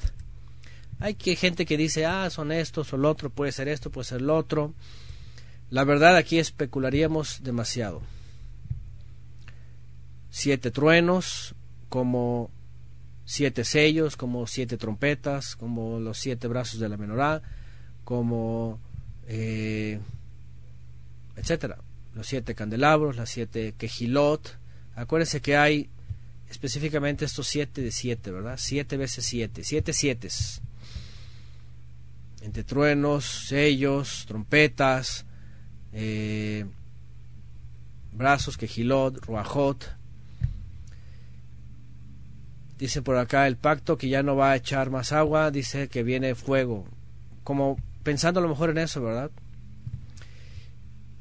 Hay que, gente que dice, ah, son estos o lo otro, puede ser esto, puede ser lo otro. La verdad aquí especularíamos demasiado siete truenos, como siete sellos, como siete trompetas, como los siete brazos de la menorá, como eh, etcétera, los siete candelabros, las siete quejilot. Acuérdense que hay específicamente estos siete de siete, ¿verdad? Siete veces siete, siete siete. Entre truenos, sellos, trompetas, eh, brazos, quejilot, ruajot, Dice por acá el pacto que ya no va a echar más agua, dice que viene fuego. Como pensando a lo mejor en eso, ¿verdad?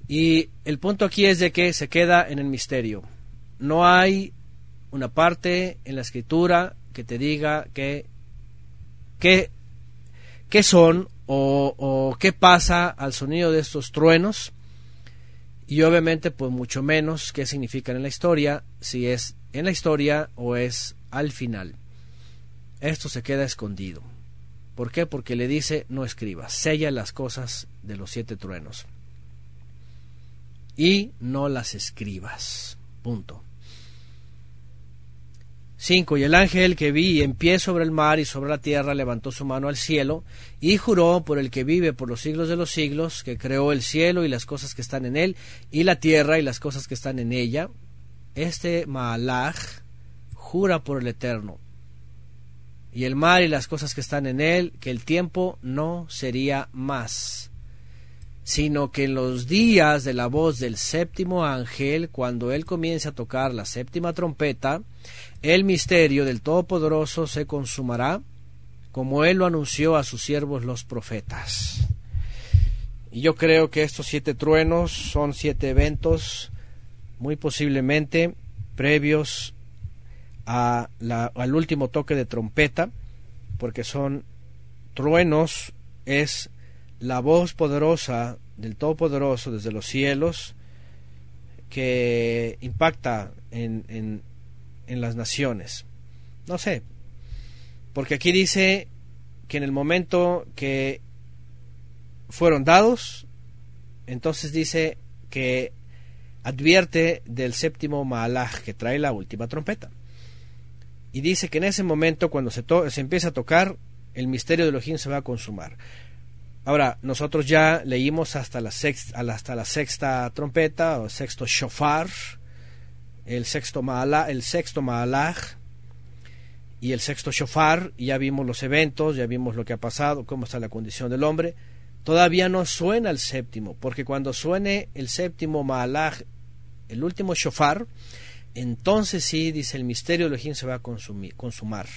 Y el punto aquí es de que se queda en el misterio. No hay una parte en la escritura que te diga que qué son o, o, qué pasa al sonido de estos truenos y obviamente pues mucho menos qué significan en la historia si es en la historia o es al final. Esto se queda escondido. ¿Por qué? Porque le dice, no escribas, sella las cosas de los siete truenos. Y no las escribas. Punto. 5. Y el ángel que vi en pie sobre el mar y sobre la tierra levantó su mano al cielo y juró por el que vive por los siglos de los siglos, que creó el cielo y las cosas que están en él, y la tierra y las cosas que están en ella. Este Maalaj jura por el Eterno, y el mar y las cosas que están en él, que el tiempo no sería más, sino que en los días de la voz del séptimo ángel, cuando él comience a tocar la séptima trompeta, el misterio del Todopoderoso se consumará, como él lo anunció a sus siervos los profetas. Y yo creo que estos siete truenos son siete eventos, muy posiblemente previos a al último toque de trompeta, porque son truenos, es la voz poderosa del Todopoderoso desde los cielos que impacta en, en las naciones. No sé, porque aquí dice que en el momento que fueron dados, entonces dice que advierte del séptimo Maalaj que trae la última trompeta. Y dice que en ese momento, cuando se, se empieza a tocar, el misterio de Elohim se va a consumar. Ahora, nosotros ya leímos hasta la sexta, hasta la sexta trompeta o sexto shofar, el sexto Maalaj, el sexto Maalaj y el sexto shofar, y ya vimos los eventos, ya vimos lo que ha pasado, cómo está la condición del hombre. Todavía no suena el séptimo, porque cuando suene el séptimo Maalaj, el último shofar, entonces sí, dice el misterio de Elohim se va a consumir, consumar.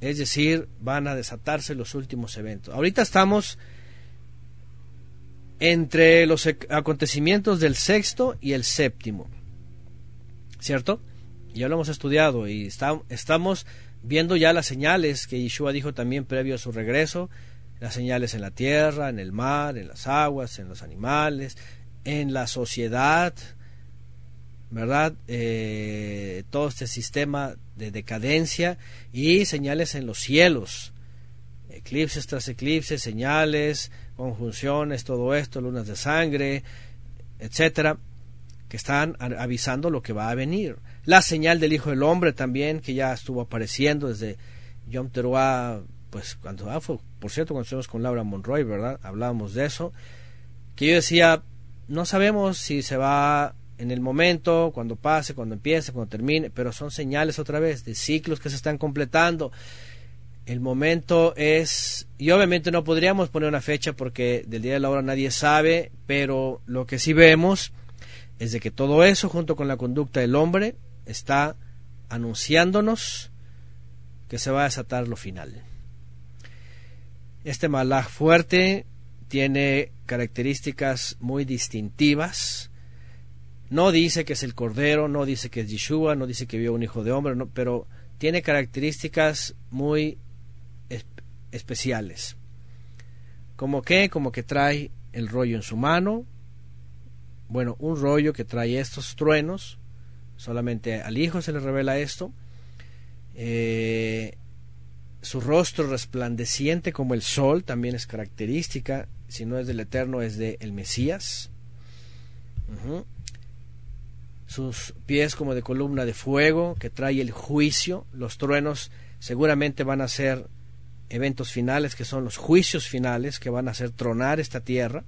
Es decir, van a desatarse los últimos eventos. Ahorita estamos entre los acontecimientos del sexto y el séptimo. ¿cierto? Ya lo hemos estudiado y estamos viendo ya las señales que Yeshua dijo también previo a su regreso, las señales en la tierra, en el mar, en las aguas, en los animales, en la sociedad, ¿verdad? Eh, todo este sistema de decadencia y señales en los cielos, eclipses tras eclipses, señales, conjunciones, todo esto, lunas de sangre, etcétera que están avisando lo que va a venir. La señal del Hijo del Hombre también, que ya estuvo apareciendo desde Yom Teruah, pues cuando ah, por cierto, cuando estuvimos con Laura Monroy, ¿verdad? Hablábamos de eso, que yo decía, no sabemos si se va en el momento, cuando pase, cuando empiece, cuando termine, pero son señales otra vez de ciclos que se están completando. El momento es, y obviamente no podríamos poner una fecha porque del día de la hora nadie sabe, pero lo que sí vemos es de que todo eso, junto con la conducta del hombre, está anunciándonos que se va a desatar lo final. Este malaj fuerte tiene características muy distintivas. No dice que es el Cordero, no dice que es Yeshua, no dice que vio un hijo de hombre, pero tiene características muy especiales. Como que, como que trae el rollo en su mano, bueno, un rollo que trae estos truenos, solamente al Hijo se le revela esto, eh, su rostro resplandeciente como el sol también es característica, si no es del Eterno es de el Mesías, sus pies como de columna de fuego que trae el juicio, los truenos seguramente van a ser eventos finales que son los juicios finales que van a hacer tronar esta tierra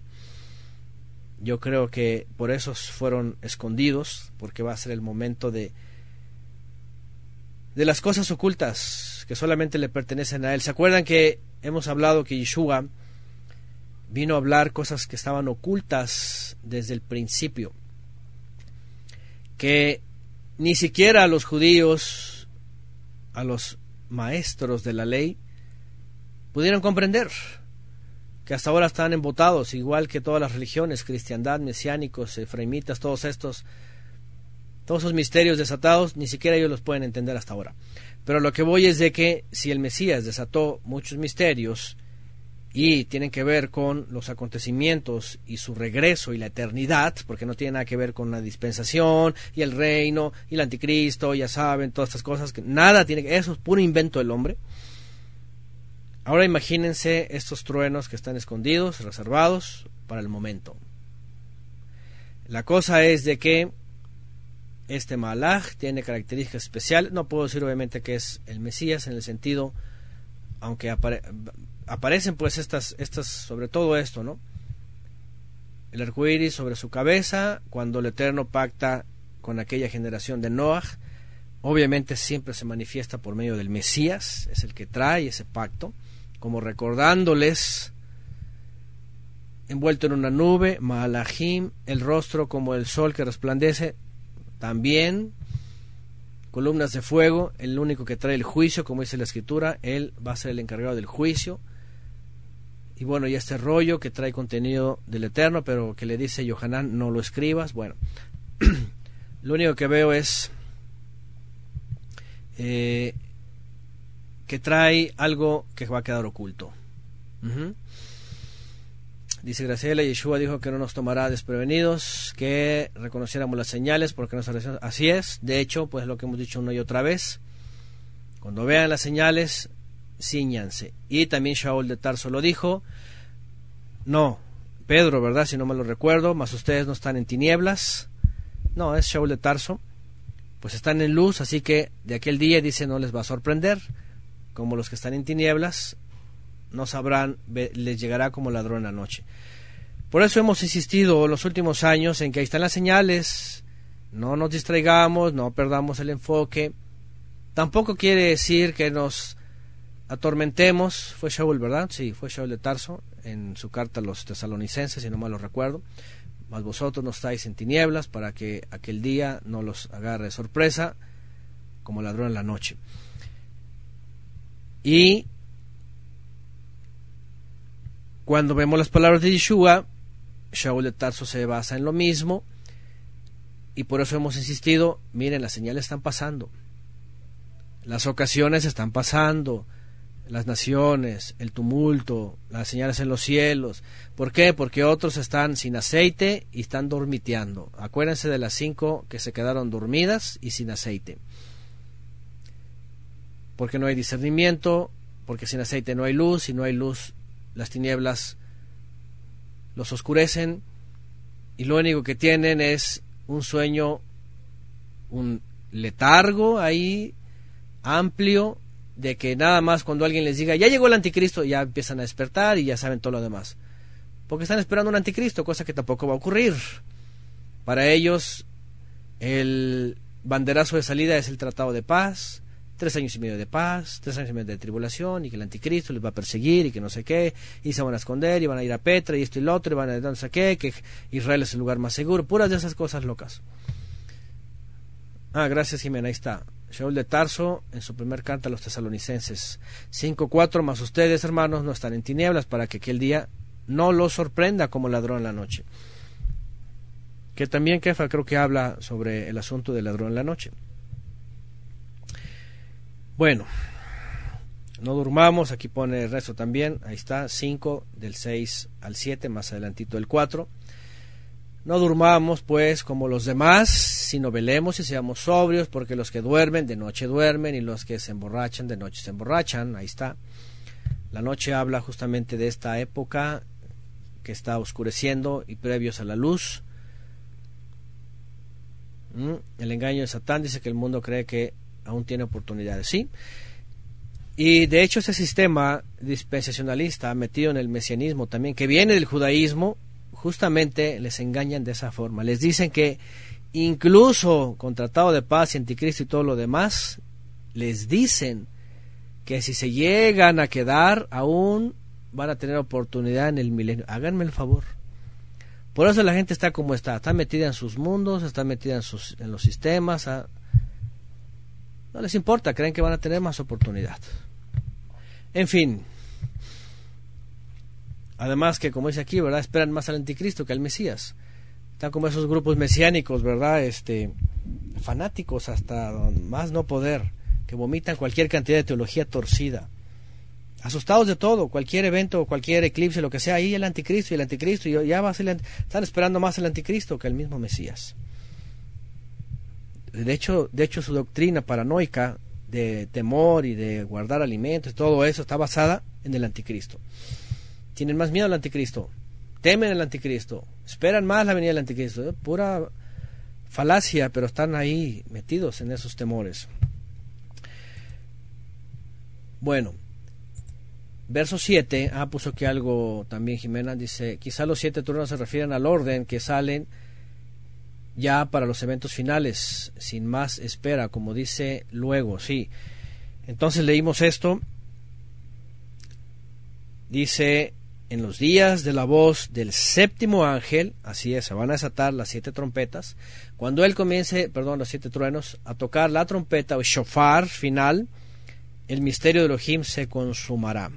yo creo que por eso fueron escondidos, porque va a ser el momento de de las cosas ocultas que solamente le pertenecen a él. ¿Se acuerdan que hemos hablado que Yeshua vino a hablar cosas que estaban ocultas desde el principio? Que ni siquiera a los judíos, a los maestros de la ley, pudieron comprender que hasta ahora están embotados, igual que todas las religiones, cristiandad, mesiánicos, efraimitas, todos estos, todos esos misterios desatados, ni siquiera ellos los pueden entender hasta ahora. Pero lo que voy es de que si el Mesías desató muchos misterios y tienen que ver con los acontecimientos y su regreso y la eternidad, porque no tiene nada que ver con la dispensación y el reino y el anticristo, ya saben, todas estas cosas, que nada tiene que, eso es puro invento del hombre Ahora imagínense estos truenos que están escondidos, reservados para el momento. La cosa es de que este Malach tiene características especiales. No puedo decir obviamente que es el Mesías en el sentido, aunque aparecen pues estas, estas, sobre todo esto, ¿no? El arco iris sobre su cabeza, cuando el Eterno pacta con aquella generación de Noah, obviamente siempre se manifiesta por medio del Mesías, es el que trae ese pacto, como recordándoles envuelto en una nube, Malachim, el rostro como el sol que resplandece, también columnas de fuego, el único que trae el juicio, como dice la escritura, él va a ser el encargado del juicio. Y bueno, y este rollo que trae contenido del Eterno, pero que le dice Yohanan, no lo escribas. Bueno, lo único que veo es eh, que trae algo que va a quedar oculto. Dice Graciela, Yeshua dijo que no nos tomará desprevenidos, que reconociéramos las señales, porque nos así es. De hecho, pues lo que hemos dicho una y otra vez, cuando vean las señales, Y también Shaul de Tarso lo dijo, no, Pedro, ¿verdad? Si no me lo recuerdo, más ustedes no están en tinieblas. No, es Shaul de Tarso. Pues están en luz, así que de aquel día dice no les va a sorprender, como los que están en tinieblas, no sabrán, les llegará como ladrón la noche. Por eso hemos insistido en los últimos años en que ahí están las señales, no nos distraigamos, no perdamos el enfoque. Tampoco quiere decir que nos atormentemos. Fue Shaul, ¿verdad? Sí, fue Shaul de Tarso en su carta a los tesalonicenses, si no mal lo recuerdo. Mas vosotros no estáis en tinieblas para que aquel día no los agarre sorpresa como ladrón en la noche. Y cuando vemos las palabras de Yeshua, Shaul de Tarso se basa en lo mismo y por eso hemos insistido, miren, las señales están pasando, las ocasiones están pasando, las naciones, el tumulto, las señales en los cielos. ¿Por qué? Porque otros están sin aceite y están dormiteando. Acuérdense de las cinco que se quedaron dormidas y sin aceite. Porque no hay discernimiento, porque sin aceite no hay luz, y no hay luz las tinieblas los oscurecen y lo único que tienen es un sueño, un letargo ahí amplio de que nada más cuando alguien les diga ya llegó el anticristo ya empiezan a despertar y ya saben todo lo demás. Porque están esperando un anticristo, cosa que tampoco va a ocurrir. Para ellos el banderazo de salida es el tratado de paz, tres años y medio de paz, tres años y medio de tribulación, y que el anticristo les va a perseguir, y que no sé qué, y se van a esconder, y van a ir a Petra, y esto y lo otro, y van a no sé qué, que Israel es el lugar más seguro, puras de esas cosas locas. Ah, gracias Jimena, ahí está. Shaul de Tarso, en su primer carta a los tesalonicenses 5.4, más ustedes, hermanos, no están en tinieblas para que aquel día no los sorprenda como ladrón en la noche. Que también Kefa creo que habla sobre el asunto del ladrón en la noche. Bueno, no durmamos, aquí pone el resto también, ahí está, 5 del 6 al 7, más adelantito el 4. No durmamos pues como los demás, sino velemos y seamos sobrios, porque los que duermen de noche duermen y los que se emborrachan de noche se emborrachan, ahí está. La noche habla justamente de esta época que está oscureciendo y previos a la luz. Mm, el engaño de Satán dice que el mundo cree que aún tiene oportunidades, ¿sí? Y de hecho ese sistema dispensacionalista metido en el mesianismo también, que viene del judaísmo, justamente les engañan de esa forma. Les dicen que incluso con tratado de paz y anticristo y todo lo demás, les dicen que si se llegan a quedar aún van a tener oportunidad en el milenio. Háganme el favor. Por eso la gente está como está, está metida en sus mundos, está metida en, sus, los sistemas, no les importa, creen que van a tener más oportunidad. En fin. Además que, como dice aquí, ¿verdad? Esperan más al anticristo que al Mesías. Están como esos grupos mesiánicos, ¿verdad? Este, fanáticos hasta más no poder, que vomitan cualquier cantidad de teología torcida. Asustados de todo, cualquier evento, cualquier eclipse, lo que sea, ahí el anticristo y el anticristo, y ya va a ser, están esperando más al anticristo que al mismo Mesías de hecho, de hecho su doctrina paranoica de temor y de guardar alimentos, todo eso está basada en el anticristo. Tienen más miedo al anticristo, temen al anticristo, esperan más la venida del anticristo. Pura falacia, pero están ahí metidos en esos temores. Bueno, verso 7, ah, puso que algo también Jimena, dice, quizá los siete turnos se refieren al orden que salen ya para los eventos finales, sin más espera, como dice luego, sí. Entonces leímos esto, dice, en los días de la voz del séptimo ángel, así es, se van a desatar las siete trompetas, cuando él comience, perdón, los siete truenos, a tocar la trompeta o shofar final, el misterio de Elohim se consumará,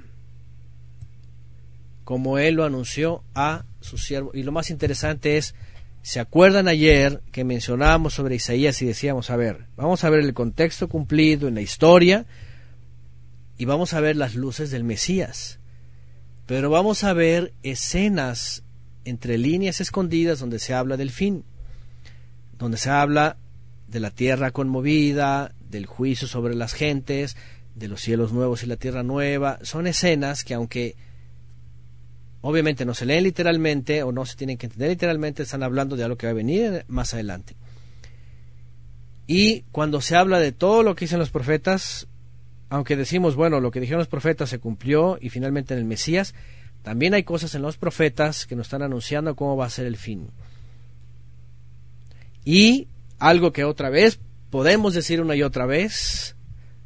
como él lo anunció a su siervo. Y lo más interesante es, ¿se acuerdan ayer que mencionábamos sobre Isaías y decíamos, a ver, vamos a ver el contexto cumplido en la historia y vamos a ver las luces del Mesías? Pero vamos a ver escenas entre líneas escondidas donde se habla del fin, donde se habla de la tierra conmovida, del juicio sobre las gentes, de los cielos nuevos y la tierra nueva. Son escenas que aunque obviamente no se leen literalmente o no se tienen que entender literalmente, están hablando de algo que va a venir más adelante. Y cuando se habla de todo lo que dicen los profetas, aunque decimos, bueno, lo que dijeron los profetas se cumplió y finalmente en el Mesías, también hay cosas en los profetas que nos están anunciando cómo va a ser el fin. Y algo que otra vez podemos decir una y otra vez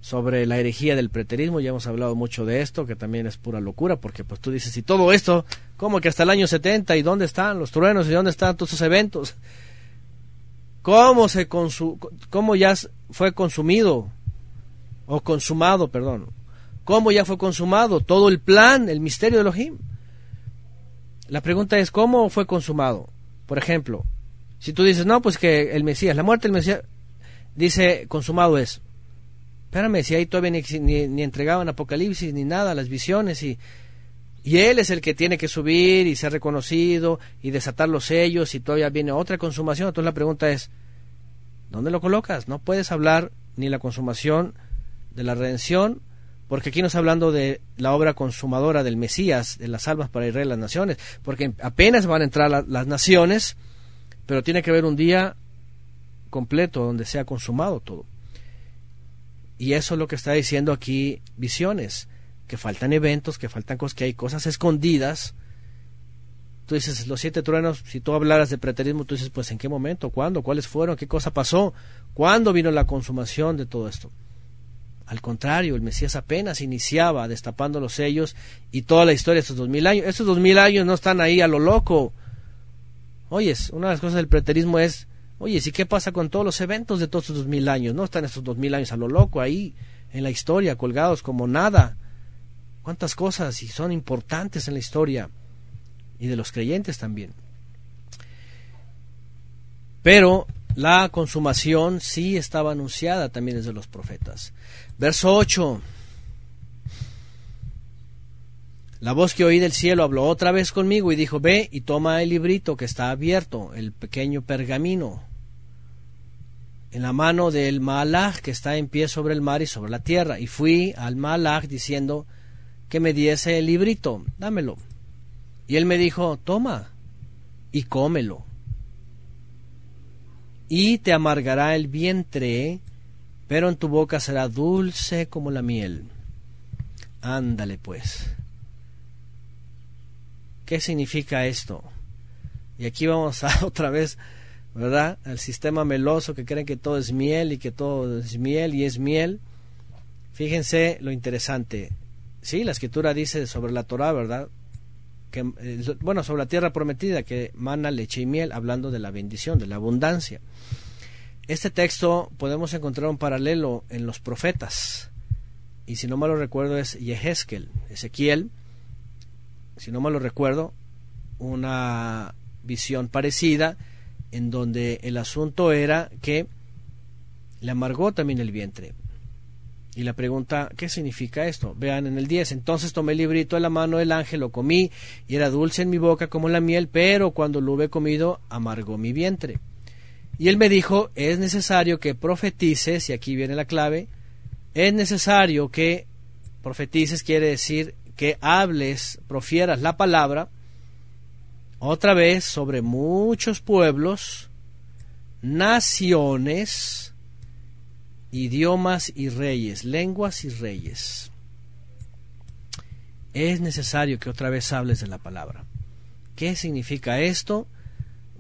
sobre la herejía del preterismo, ya hemos hablado mucho de esto, que también es pura locura, porque pues tú dices, y todo esto, ¿cómo que hasta el año 70? ¿Y dónde están los truenos? ¿Y dónde están todos esos eventos? ¿Cómo, se consu cómo ya fue consumido o consumado, perdón. ¿Cómo ya fue consumado? Todo el plan, el misterio de Elohim. La pregunta es, ¿cómo fue consumado? Por ejemplo, si tú dices, no, pues que el Mesías, la muerte del Mesías, dice, consumado es. Espérame, si ahí todavía ni, entregaban Apocalipsis ni nada, las visiones, y, y Él es el que tiene que subir y ser reconocido y desatar los sellos, y todavía viene otra consumación. Entonces la pregunta es, ¿dónde lo colocas? No puedes hablar ni la consumación de la redención, porque aquí nos hablando de la obra consumadora del Mesías, de las almas para Israel las naciones, porque apenas van a entrar las naciones, pero tiene que haber un día completo donde sea consumado todo. Y eso es lo que está diciendo aquí Visiones, que faltan eventos, que faltan cosas, que hay cosas escondidas. Tú dices, los siete truenos, si tú hablaras de preterismo, tú dices, pues en qué momento, cuándo, cuáles fueron, qué cosa pasó, cuándo vino la consumación de todo esto. Al contrario, el Mesías apenas iniciaba destapando los sellos y toda la historia de estos dos mil años. Estos dos mil años no están ahí a lo loco. Oyes, una de las cosas del preterismo es, oye, ¿y qué pasa con todos los eventos de todos estos dos mil años? No están estos dos mil años a lo loco ahí en la historia, colgados como nada. ¿Cuántas cosas y son importantes en la historia? Y de los creyentes también. Pero la consumación sí estaba anunciada también desde los profetas. Verso 8. La voz que oí del cielo habló otra vez conmigo y dijo, ve y toma el librito que está abierto, el pequeño pergamino, en la mano del Maalach que está en pie sobre el mar y sobre la tierra. Y fui al Maalach diciendo que me diese el librito, dámelo. Y él me dijo, toma y cómelo y te amargará el vientre, pero en tu boca será dulce como la miel. Ándale pues. ¿Qué significa esto? Y aquí vamos a otra vez, ¿verdad? Al sistema meloso que creen que todo es miel y que todo es miel y es miel. Fíjense lo interesante. Sí, la escritura dice sobre la Torah, ¿verdad? Eh, bueno, sobre la tierra prometida, que mana leche y miel, hablando de la bendición, de la abundancia. Este texto podemos encontrar un paralelo en los profetas, y si no mal lo recuerdo es Yehezkel, Ezequiel, si no mal lo recuerdo, una visión parecida en donde el asunto era que le amargó también el vientre. Y la pregunta, ¿qué significa esto? Vean en el 10, entonces tomé el librito de la mano del ángel, lo comí, y era dulce en mi boca como la miel, pero cuando lo hube comido, amargó mi vientre. Y él me dijo, es necesario que profetices, y aquí viene la clave, es necesario que profetices, quiere decir que hables, profieras la palabra, otra vez sobre muchos pueblos, naciones, idiomas y reyes, lenguas y reyes. Es necesario que otra vez hables de la palabra. ¿Qué significa esto?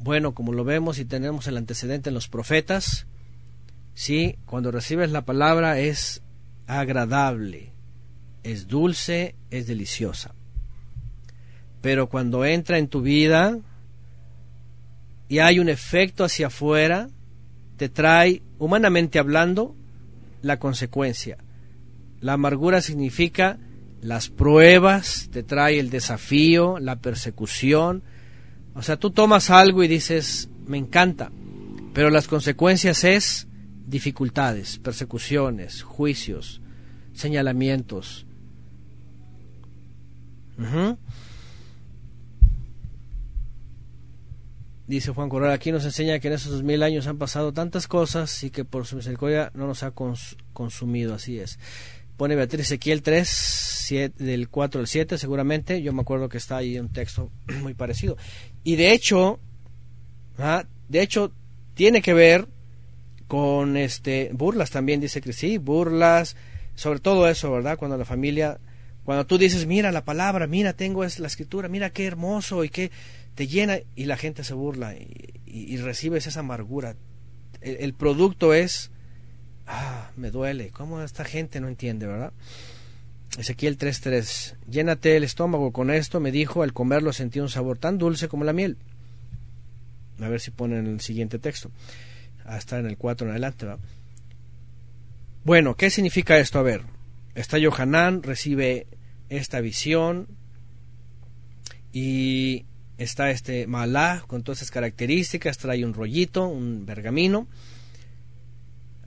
Bueno, como lo vemos y tenemos el antecedente en los profetas, sí, cuando recibes la palabra es agradable, es dulce, es deliciosa. Pero cuando entra en tu vida y hay un efecto hacia afuera, te trae, humanamente hablando, la consecuencia. La amargura significa las pruebas, te trae el desafío, la persecución. O sea, tú tomas algo y dices, me encanta, pero las consecuencias es dificultades, persecuciones, juicios, señalamientos. Dice Juan Corral, aquí nos enseña que en esos dos mil años han pasado tantas cosas y que por su misericordia no nos ha consumido, así es. Pone Beatriz Ezequiel 3, del 4 al 7, seguramente. Yo me acuerdo que está ahí un texto muy parecido. Y de hecho, ¿ah? de hecho, tiene que ver con este burlas también, dice que sí, burlas, sobre todo eso, ¿verdad? Cuando la familia, cuando tú dices, mira la palabra, mira, tengo es la escritura, mira qué hermoso y qué te llena y la gente se burla y, recibes esa amargura. El, producto es, ah, me duele, ¿cómo esta gente no entiende, verdad? Ezequiel 3.3, llénate el estómago con esto, me dijo, al comerlo sentí un sabor tan dulce como la miel. A ver si ponen el siguiente texto, hasta en el 4 en adelante, ¿verdad? Bueno, ¿qué significa esto? A ver, está Johanán, recibe esta visión y está este malá con todas esas características, trae un rollito, un pergamino.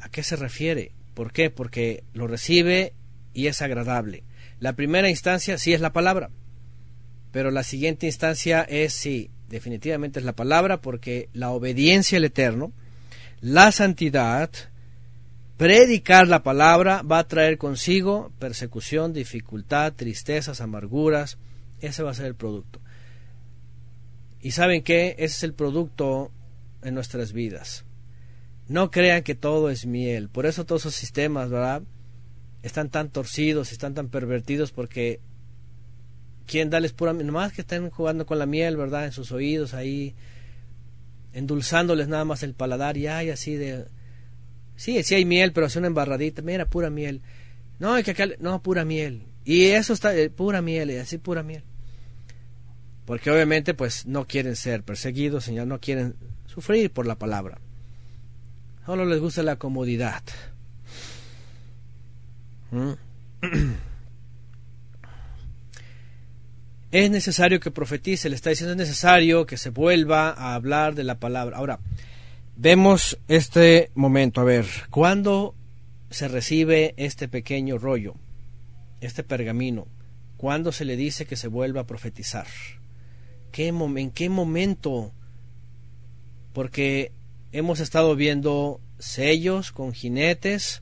¿A qué se refiere? ¿Por qué? Porque lo recibe y es agradable. La primera instancia sí es la palabra, pero la siguiente instancia es sí, definitivamente es la palabra porque la obediencia al Eterno, la santidad, predicar la palabra va a traer consigo persecución, dificultad, tristezas, amarguras, ese va a ser el producto. Y saben que ese es el producto en nuestras vidas. No crean que todo es miel. Por eso todos esos sistemas, ¿verdad? Están tan torcidos, están tan pervertidos porque quién darles pura miel. Nomás que estén jugando con la miel, ¿verdad? En sus oídos ahí, endulzándoles nada más el paladar y hay así de... Sí, sí hay miel, pero es una embarradita. Mira, pura miel. No, hay que acá... No, pura miel. Y eso está... Eh, pura miel, y así pura miel porque obviamente pues no quieren ser perseguidos, Señor, no quieren sufrir por la palabra. Solo les gusta la comodidad. ¿Mm? Es necesario que profetice, le está diciendo es necesario que se vuelva a hablar de la palabra. Ahora, vemos este momento, a ver, ¿cuándo se recibe este pequeño rollo, este pergamino? ¿Cuándo se le dice que se vuelva a profetizar? en qué momento, porque hemos estado viendo sellos con jinetes,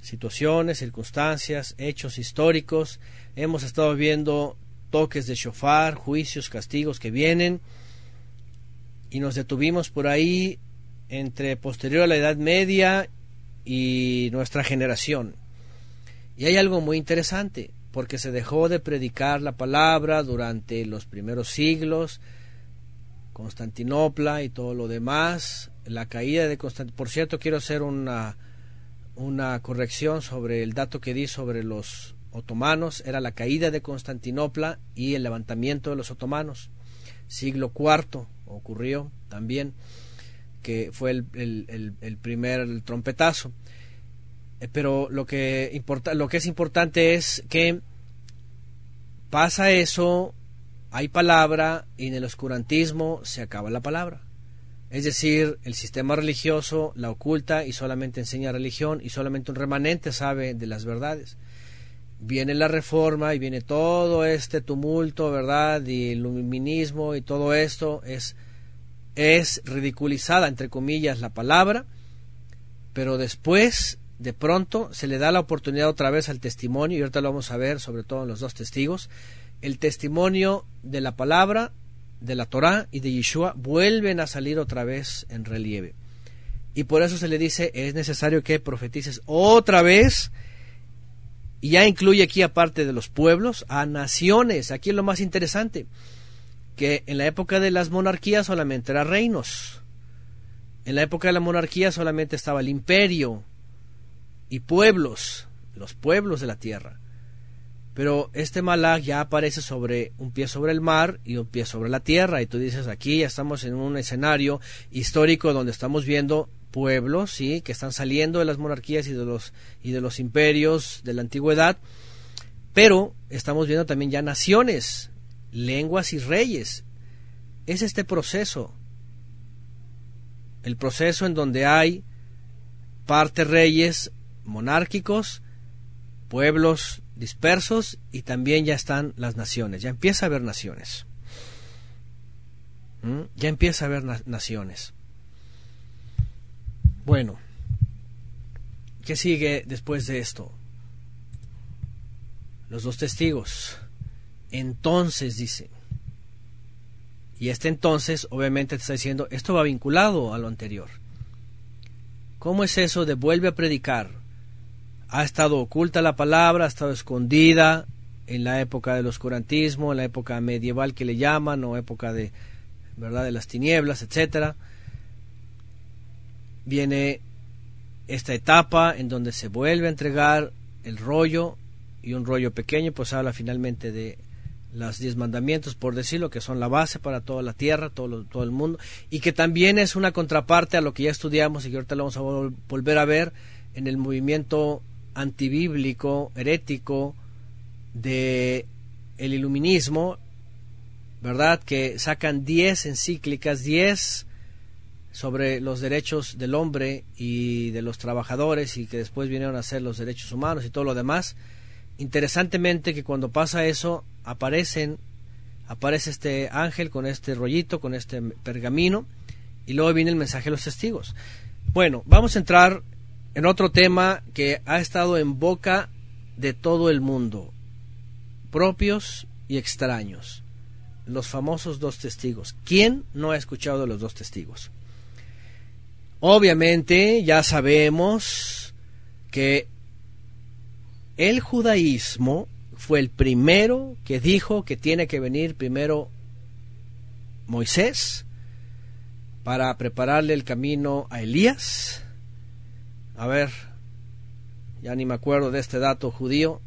situaciones, circunstancias, hechos históricos, hemos estado viendo toques de shofar, juicios, castigos que vienen, y nos detuvimos por ahí entre posterior a la Edad Media y nuestra generación. Y hay algo muy interesante porque se dejó de predicar la palabra durante los primeros siglos, Constantinopla y todo lo demás, la caída de Constantinopla. Por cierto, quiero hacer una, una corrección sobre el dato que di sobre los otomanos, era la caída de Constantinopla y el levantamiento de los otomanos. Siglo IV ocurrió también, que fue el, el, el primer trompetazo. Eh, pero lo que, importa, lo que es importante es que pasa eso, hay palabra y en el oscurantismo se acaba la palabra. Es decir, el sistema religioso la oculta y solamente enseña religión y solamente un remanente sabe de las verdades. Viene la reforma y viene todo este tumulto, ¿verdad? Y el iluminismo y todo esto es, es ridiculizada, entre comillas, la palabra, pero después de pronto se le da la oportunidad otra vez al testimonio, y ahorita lo vamos a ver, sobre todo en los dos testigos, el testimonio de la palabra, de la Torá y de Yeshua vuelven a salir otra vez en relieve. Y por eso se le dice, es necesario que profetices otra vez, y ya incluye aquí, aparte de los pueblos, a naciones. Aquí es lo más interesante, que en la época de las monarquías solamente eran reinos. En la época de la monarquía solamente estaba el imperio y pueblos, los pueblos de la tierra. Pero este Malach ya aparece sobre un pie sobre el mar y un pie sobre la tierra. Y tú dices, aquí ya estamos en un escenario histórico donde estamos viendo pueblos, sí, que están saliendo de las monarquías y de los y de los imperios de la antigüedad, pero estamos viendo también ya naciones, lenguas y reyes. Es este proceso, el proceso en donde hay parte reyes monárquicos, pueblos dispersos y también ya están las naciones, ya empieza a haber naciones. ¿Mm? Ya empieza a haber naciones. Bueno, ¿qué sigue después de esto? Los dos testigos. Entonces dice. Y este entonces obviamente te está diciendo, esto va vinculado a lo anterior. ¿Cómo es eso de vuelve a predicar? Ha estado oculta la palabra, ha estado escondida en la época del oscurantismo, en la época medieval que le llaman, o época de, ¿verdad? de las tinieblas, etcétera viene esta etapa en donde se vuelve a entregar el rollo y un rollo pequeño pues habla finalmente de los diez mandamientos por decirlo que son la base para toda la tierra todo, todo el mundo y que también es una contraparte a lo que ya estudiamos y que ahorita lo vamos a volver a ver en el movimiento antibíblico herético de el iluminismo verdad que sacan diez encíclicas diez sobre los derechos del hombre y de los trabajadores y que después vinieron a ser los derechos humanos y todo lo demás. Interesantemente que cuando pasa eso aparecen aparece este ángel con este rollito, con este pergamino y luego viene el mensaje de los testigos. Bueno, vamos a entrar en otro tema que ha estado en boca de todo el mundo, propios y extraños, los famosos dos testigos. ¿Quién no ha escuchado los dos testigos? Obviamente ya sabemos que el judaísmo fue el primero que dijo que tiene que venir primero Moisés para prepararle el camino a Elías. A ver, ya ni me acuerdo de este dato judío.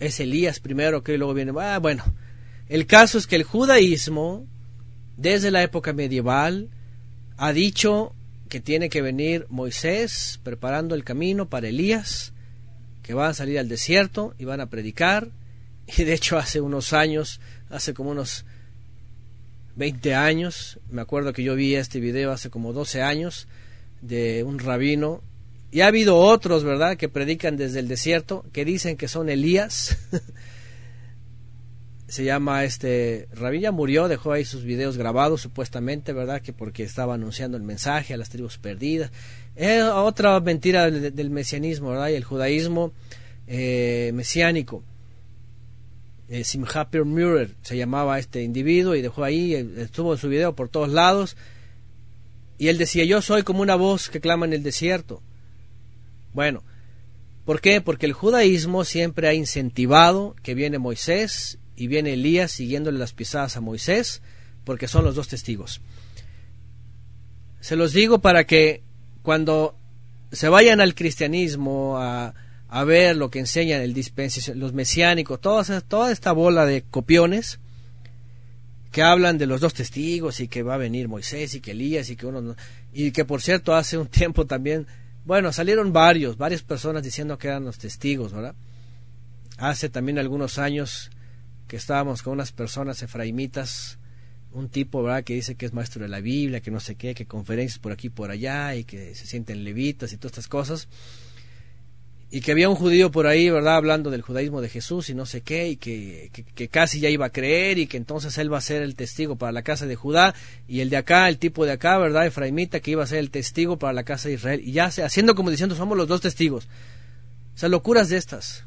Es Elías primero que luego viene. Ah, bueno, el caso es que el judaísmo, desde la época medieval, ha dicho que tiene que venir Moisés preparando el camino para Elías, que van a salir al desierto y van a predicar. Y de hecho hace unos años, hace como unos 20 años, me acuerdo que yo vi este video hace como 12 años de un rabino. Y ha habido otros, ¿verdad?, que predican desde el desierto, que dicen que son Elías. se llama este Rabilla murió, dejó ahí sus videos grabados supuestamente, ¿verdad? Que porque estaba anunciando el mensaje a las tribus perdidas. Es otra mentira del, mesianismo, ¿verdad? Y el judaísmo eh, mesiánico. Eh, Simcha Murer se llamaba este individuo y dejó ahí, eh, estuvo en su video por todos lados. Y él decía, yo soy como una voz que clama en el desierto. Bueno, ¿por qué? Porque el judaísmo siempre ha incentivado que viene Moisés y viene Elías siguiéndole las pisadas a Moisés, porque son los dos testigos. Se los digo para que cuando se vayan al cristianismo a, a ver lo que enseñan el dispensación, los mesiánicos, toda, toda esta bola de copiones que hablan de los dos testigos y que va a venir Moisés y que Elías y que uno y que por cierto hace un tiempo también bueno salieron varios varias personas diciendo que eran los testigos verdad hace también algunos años que estábamos con unas personas efraimitas, un tipo ¿verdad? que dice que es maestro de la Biblia, que no sé qué, que conferencias por aquí por allá y que se sienten levitas y todas estas cosas. Y que había un judío por ahí, ¿verdad? Hablando del judaísmo de Jesús y no sé qué, y que, que, casi ya iba a creer y que entonces él va a ser el testigo para la casa de Judá y el de acá, el tipo de acá, ¿verdad? Efraimita, que iba a ser el testigo para la casa de Israel. Y ya haciendo como diciendo, somos los dos testigos. O sea, locuras de estas.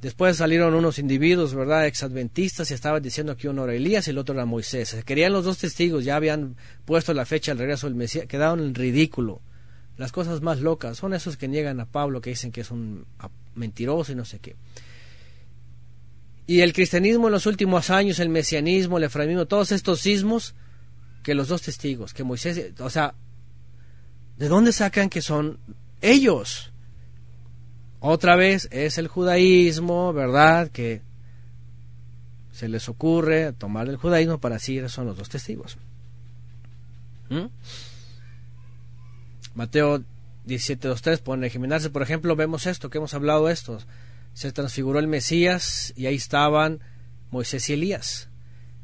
Después salieron unos individuos, ¿verdad? Exadventistas y estaban diciendo que uno era Elías y el otro era Moisés. Se querían los dos testigos, ya habían puesto la fecha del regreso del Mesías, quedaron en ridículo las cosas más locas son esos que niegan a Pablo, que dicen que es un mentiroso y no sé qué. Y el cristianismo en los últimos años, el mesianismo, el efraimismo, todos estos sismos, que los dos testigos, que Moisés, o sea, ¿de dónde sacan que son ellos? Otra vez es el judaísmo, ¿verdad? Que se les ocurre tomar el judaísmo para decir son los dos testigos. ¿Mm? Mateo 17.2.3 pone geminarse, por ejemplo, vemos esto, que hemos hablado esto. Se transfiguró el Mesías y ahí estaban Moisés y Elías.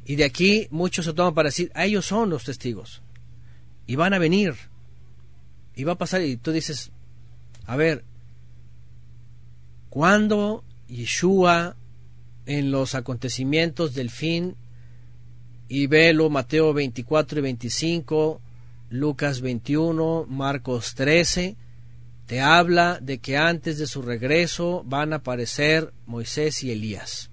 Y de aquí muchos se toman para decir, a ellos son los testigos. Y van a venir. Y va a pasar, y tú dices, a ver, ¿cuándo Yeshua en los acontecimientos del fin, y velo Mateo 24 y 25, Lucas 21, Marcos 13, te habla de que antes de su regreso van a aparecer Moisés y Elías.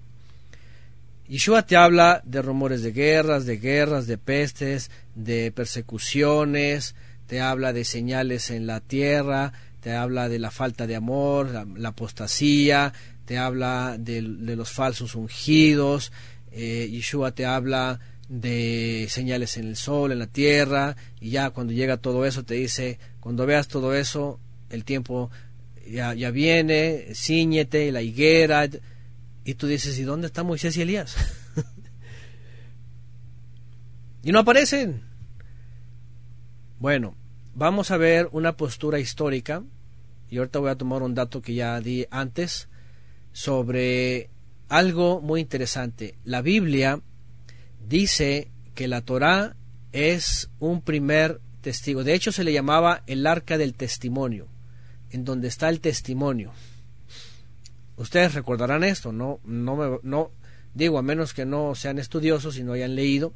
Yeshua te habla de rumores de guerras, de guerras, de pestes, de persecuciones, te habla de señales en la tierra, te habla de la falta de amor, la, apostasía, te habla de, los falsos ungidos, eh, Yeshua te habla de señales en el sol, en la tierra, y ya cuando llega todo eso te dice, cuando veas todo eso, el tiempo ya, ya viene, ciñete, la higuera, y tú dices, ¿y dónde están Moisés y Elías? y no aparecen. Bueno, vamos a ver una postura histórica, y ahorita voy a tomar un dato que ya di antes, sobre algo muy interesante. La Biblia dice que la Torá es un primer testigo. De hecho, se le llamaba el arca del testimonio, en donde está el testimonio. Ustedes recordarán esto, no, no, no digo a menos que no sean estudiosos y no hayan leído,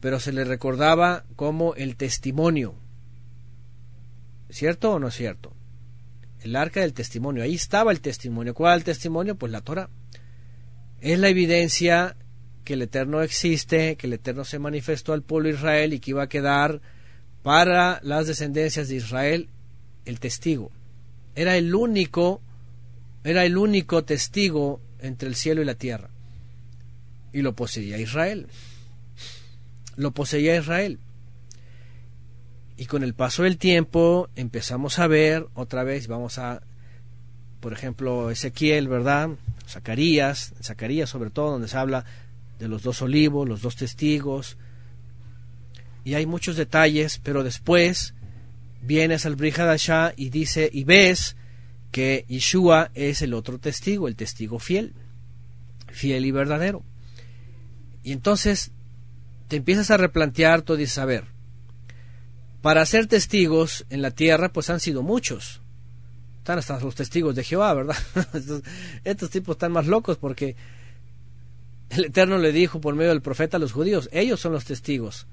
pero se le recordaba como el testimonio. ¿Cierto o no es cierto? El arca del testimonio, ahí estaba el testimonio. ¿Cuál el testimonio? Pues la Torah. Es la evidencia que el Eterno existe, que el Eterno se manifestó al pueblo de Israel y que iba a quedar para las descendencias de Israel el testigo. Era el único, era el único testigo entre el cielo y la tierra. Y lo poseía Israel. Lo poseía Israel. Y con el paso del tiempo empezamos a ver otra vez, vamos a, por ejemplo, Ezequiel, ¿verdad? Zacarías, Zacarías sobre todo, donde se habla de los dos olivos, los dos testigos, y hay muchos detalles, pero después vienes al Brihadashah y dice, y ves que Yeshua es el otro testigo, el testigo fiel, fiel y verdadero. Y entonces te empiezas a replantear, tú dices, a ver, para ser testigos en la tierra, pues han sido muchos. Están hasta los testigos de Jehová, ¿verdad? estos tipos están más locos porque el Eterno le dijo por medio del profeta a los judíos, ellos son los testigos.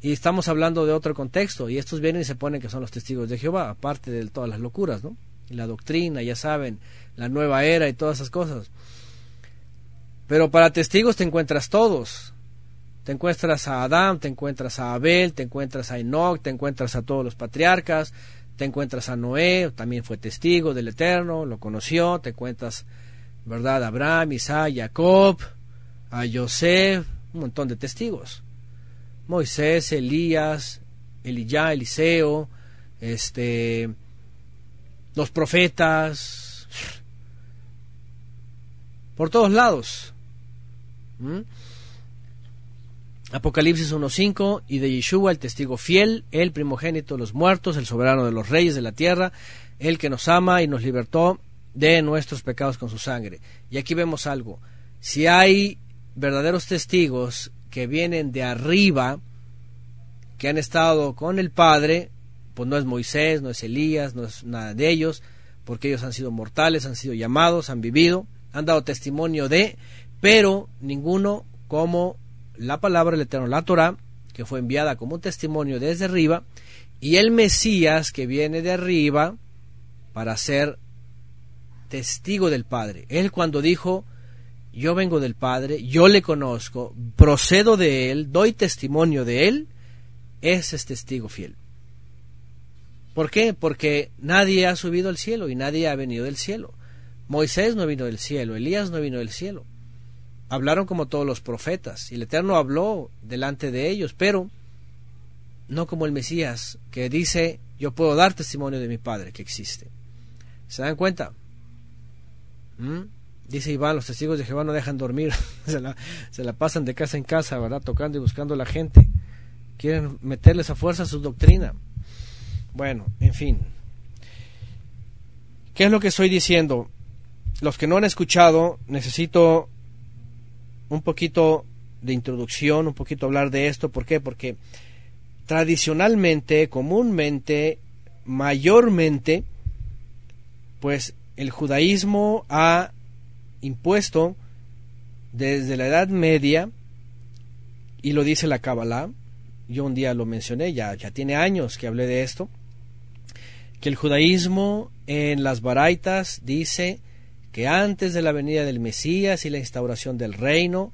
Y estamos hablando de otro contexto, y estos vienen y se ponen que son los testigos de Jehová, aparte de todas las locuras, ¿no? La doctrina, ya saben, la nueva era y todas esas cosas. Pero para testigos te encuentras todos. Te encuentras a Adán, te encuentras a Abel, te encuentras a Enoch, te encuentras a todos los patriarcas, te encuentras a Noé, también fue testigo del Eterno, lo conoció, te encuentras, ¿verdad? Abraham, Isaac, Jacob, a José, un montón de testigos. Moisés, Elías, Eliyá, Eliseo, este, los profetas, por todos lados. ¿Mm? Apocalipsis 1.5 y de Yeshua, el testigo fiel, el primogénito de los muertos, el soberano de los reyes de la tierra, el que nos ama y nos libertó de nuestros pecados con su sangre. Y aquí vemos algo. Si hay verdaderos testigos que vienen de arriba, que han estado con el Padre, pues no es Moisés, no es Elías, no es nada de ellos, porque ellos han sido mortales, han sido llamados, han vivido, han dado testimonio de, pero ninguno como la palabra del Eterno, la Torah, que fue enviada como un testimonio desde arriba, y el Mesías que viene de arriba para ser testigo del Padre. Él cuando dijo, yo vengo del Padre, yo le conozco, procedo de Él, doy testimonio de Él, ese es testigo fiel. ¿Por qué? Porque nadie ha subido al cielo y nadie ha venido del cielo. Moisés no vino del cielo, Elías no vino del cielo. Hablaron como todos los profetas y el Eterno habló delante de ellos, pero no como el Mesías que dice, yo puedo dar testimonio de mi Padre que existe. ¿Se dan cuenta? ¿Mm? Dice Iván, los testigos de Jehová no dejan dormir, se, la, pasan de casa en casa, ¿verdad? Tocando y buscando a la gente. Quieren meterles a fuerza su doctrina. Bueno, en fin. ¿Qué es lo que estoy diciendo? Los que no han escuchado, necesito un poquito de introducción, un poquito hablar de esto. ¿Por qué? Porque tradicionalmente, comúnmente, mayormente, pues el judaísmo ha impuesto desde la Edad Media, y lo dice la Kabbalah, yo un día lo mencioné, ya, ya tiene años que hablé de esto, que el judaísmo en las Baraitas dice que antes de la venida del Mesías y la instauración del reino,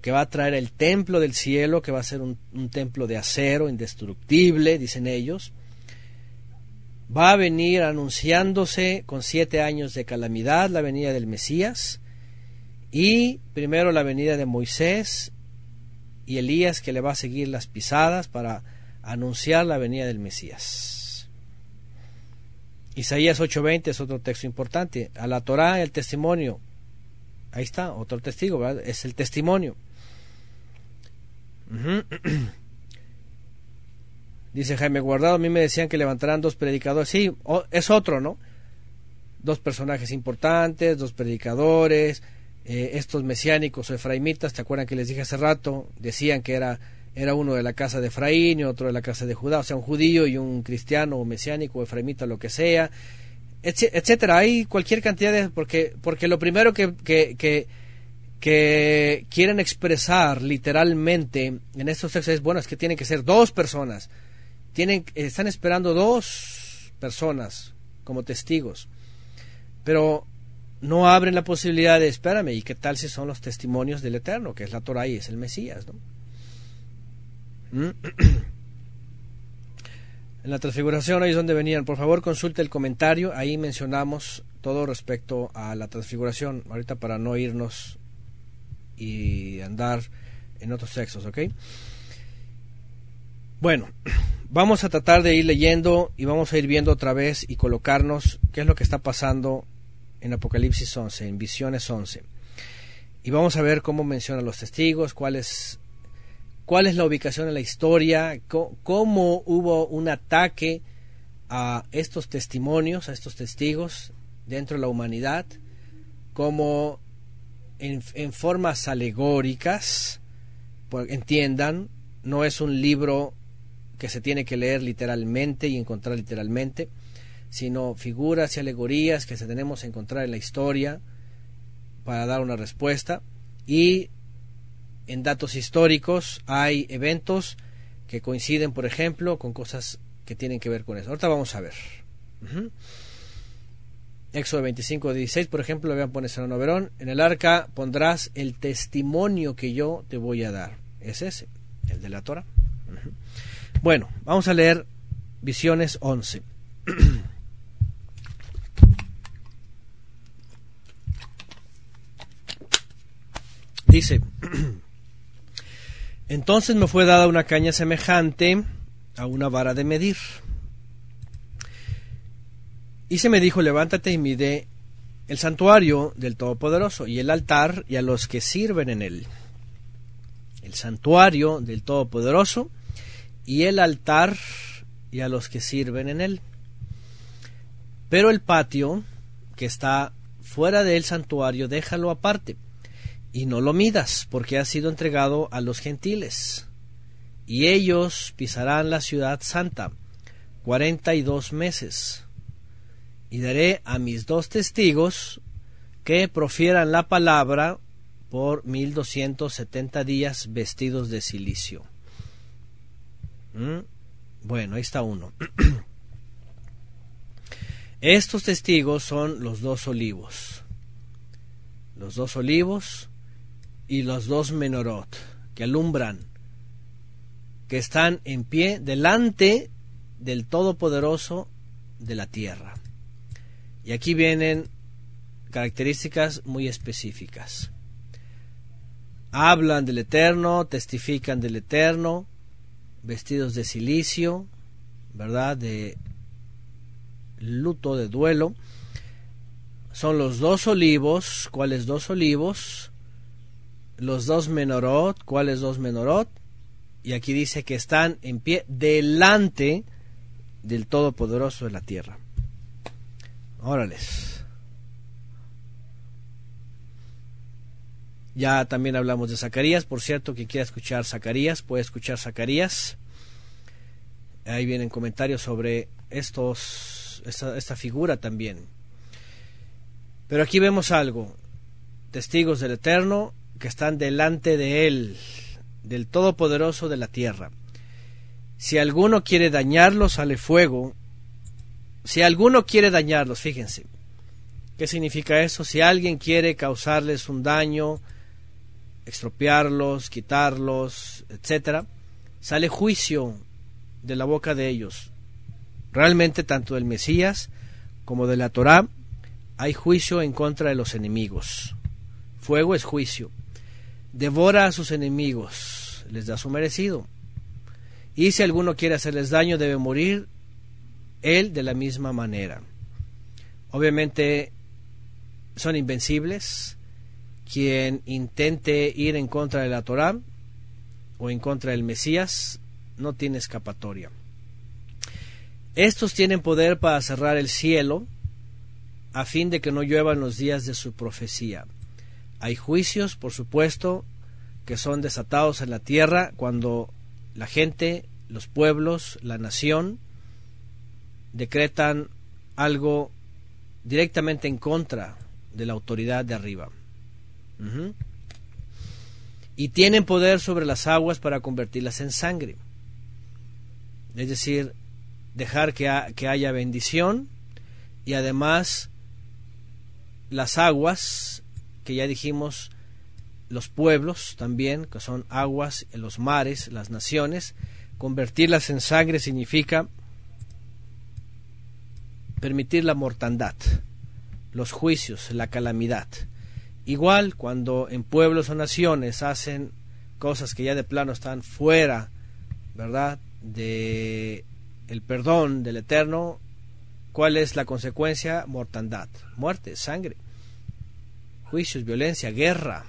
que va a traer el templo del cielo, que va a ser un, un templo de acero indestructible, dicen ellos, va a venir anunciándose con siete años de calamidad la venida del Mesías y primero la venida de Moisés y Elías que le va a seguir las pisadas para anunciar la venida del Mesías. Isaías 8:20 es otro texto importante. A la Torah el testimonio. Ahí está, otro testigo, ¿verdad? Es el testimonio. Dice Jaime Guardado, a mí me decían que levantarán dos predicadores. Sí, es otro, ¿no? Dos personajes importantes, dos predicadores, eh, estos mesiánicos o efraimitas, ¿te acuerdan que les dije hace rato? Decían que era, era uno de la casa de Efraín y otro de la casa de Judá, o sea, un judío y un cristiano o mesiánico o efraimita, lo que sea, etcétera. Hay cualquier cantidad de... porque, porque lo primero que, que, que que quieren expresar literalmente en estos textos es bueno es que tienen que ser dos personas tienen, están esperando dos personas como testigos, pero no abren la posibilidad de, espérame, ¿y qué tal si son los testimonios del Eterno, que es la Torah y es el Mesías? ¿no? En la transfiguración ahí es donde venían. Por favor, consulte el comentario. Ahí mencionamos todo respecto a la transfiguración. Ahorita para no irnos y andar en otros sexos, ¿ok? Bueno, vamos a tratar de ir leyendo y vamos a ir viendo otra vez y colocarnos qué es lo que está pasando en Apocalipsis 11, en Visiones 11. Y vamos a ver cómo menciona los testigos, cuál es, cuál es la ubicación en la historia, cómo, hubo un ataque a estos testimonios, a estos testigos dentro de la humanidad, como en, en formas alegóricas, entiendan, no es un libro que se tiene que leer literalmente y encontrar literalmente, sino figuras y alegorías que se tenemos que encontrar en la historia para dar una respuesta. Y en datos históricos hay eventos que coinciden, por ejemplo, con cosas que tienen que ver con eso. Ahorita vamos a ver. Éxodo 25, 16, por ejemplo, vean, pone San Verón, en el arca pondrás el testimonio que yo te voy a dar. Es ese, el de la Torah. Bueno, vamos a leer Visiones 11. Dice, entonces me fue dada una caña semejante a una vara de medir. Y se me dijo, levántate y mide el santuario del Todopoderoso y el altar y a los que sirven en él. El santuario del Todopoderoso y el altar y a los que sirven en él. Pero el patio que está fuera del santuario, déjalo aparte y no lo midas, porque ha sido entregado a los gentiles. Y ellos pisarán la ciudad santa cuarenta y dos meses. y daré a mis dos testigos que profieran la palabra por 1270 días vestidos de silicio. ¿Mm? Bueno, ahí está uno. Estos testigos son los dos olivos. Los dos olivos y los dos menorot que alumbran, que están en pie delante del Todopoderoso de la tierra. Y aquí vienen características muy específicas. Hablan del Eterno, testifican del Eterno, vestidos de silicio, ¿verdad? De luto, de duelo. Son los dos olivos, ¿cuáles dos olivos? Los dos menorot, ¿cuáles dos menorot? Y aquí dice que están en pie delante del Todopoderoso de la tierra. Órales. Ya también hablamos de Zacarías. Por cierto, que quiera escuchar Zacarías, puede escuchar Zacarías. Ahí vienen comentarios sobre estos, esta, esta figura también. Pero aquí vemos algo. Testigos del Eterno que están delante de Él, del Todopoderoso de la tierra. Si alguno quiere dañarlos, sale fuego. Si alguno quiere dañarlos, fíjense. ¿Qué significa eso? Si alguien quiere causarles un daño, extropiarlos, quitarlos, etcétera, sale juicio de la boca de ellos. Realmente tanto del Mesías como de la Torá hay juicio en contra de los enemigos. Fuego es juicio. Devora a sus enemigos, les da su merecido. Y si alguno quiere hacerles daño, debe morir él de la misma manera. Obviamente son invencibles, quien intente ir en contra de la Torá o en contra del Mesías no tiene escapatoria. Estos tienen poder para cerrar el cielo a fin de que no lluevan los días de su profecía. Hay juicios, por supuesto, que son desatados en la tierra cuando la gente, los pueblos, la nación decretan algo directamente en contra de la autoridad de arriba. Y tienen poder sobre las aguas para convertirlas en sangre. Es decir, dejar que, que haya bendición y además las aguas, que ya dijimos, los pueblos también, que son aguas, los mares, las naciones, convertirlas en sangre significa permitir la mortandad, los juicios, la calamidad. Igual cuando en pueblos o naciones hacen cosas que ya de plano están fuera, ¿verdad? De el perdón del Eterno, ¿cuál es la consecuencia? Mortandad, muerte, sangre, juicios, violencia, guerra.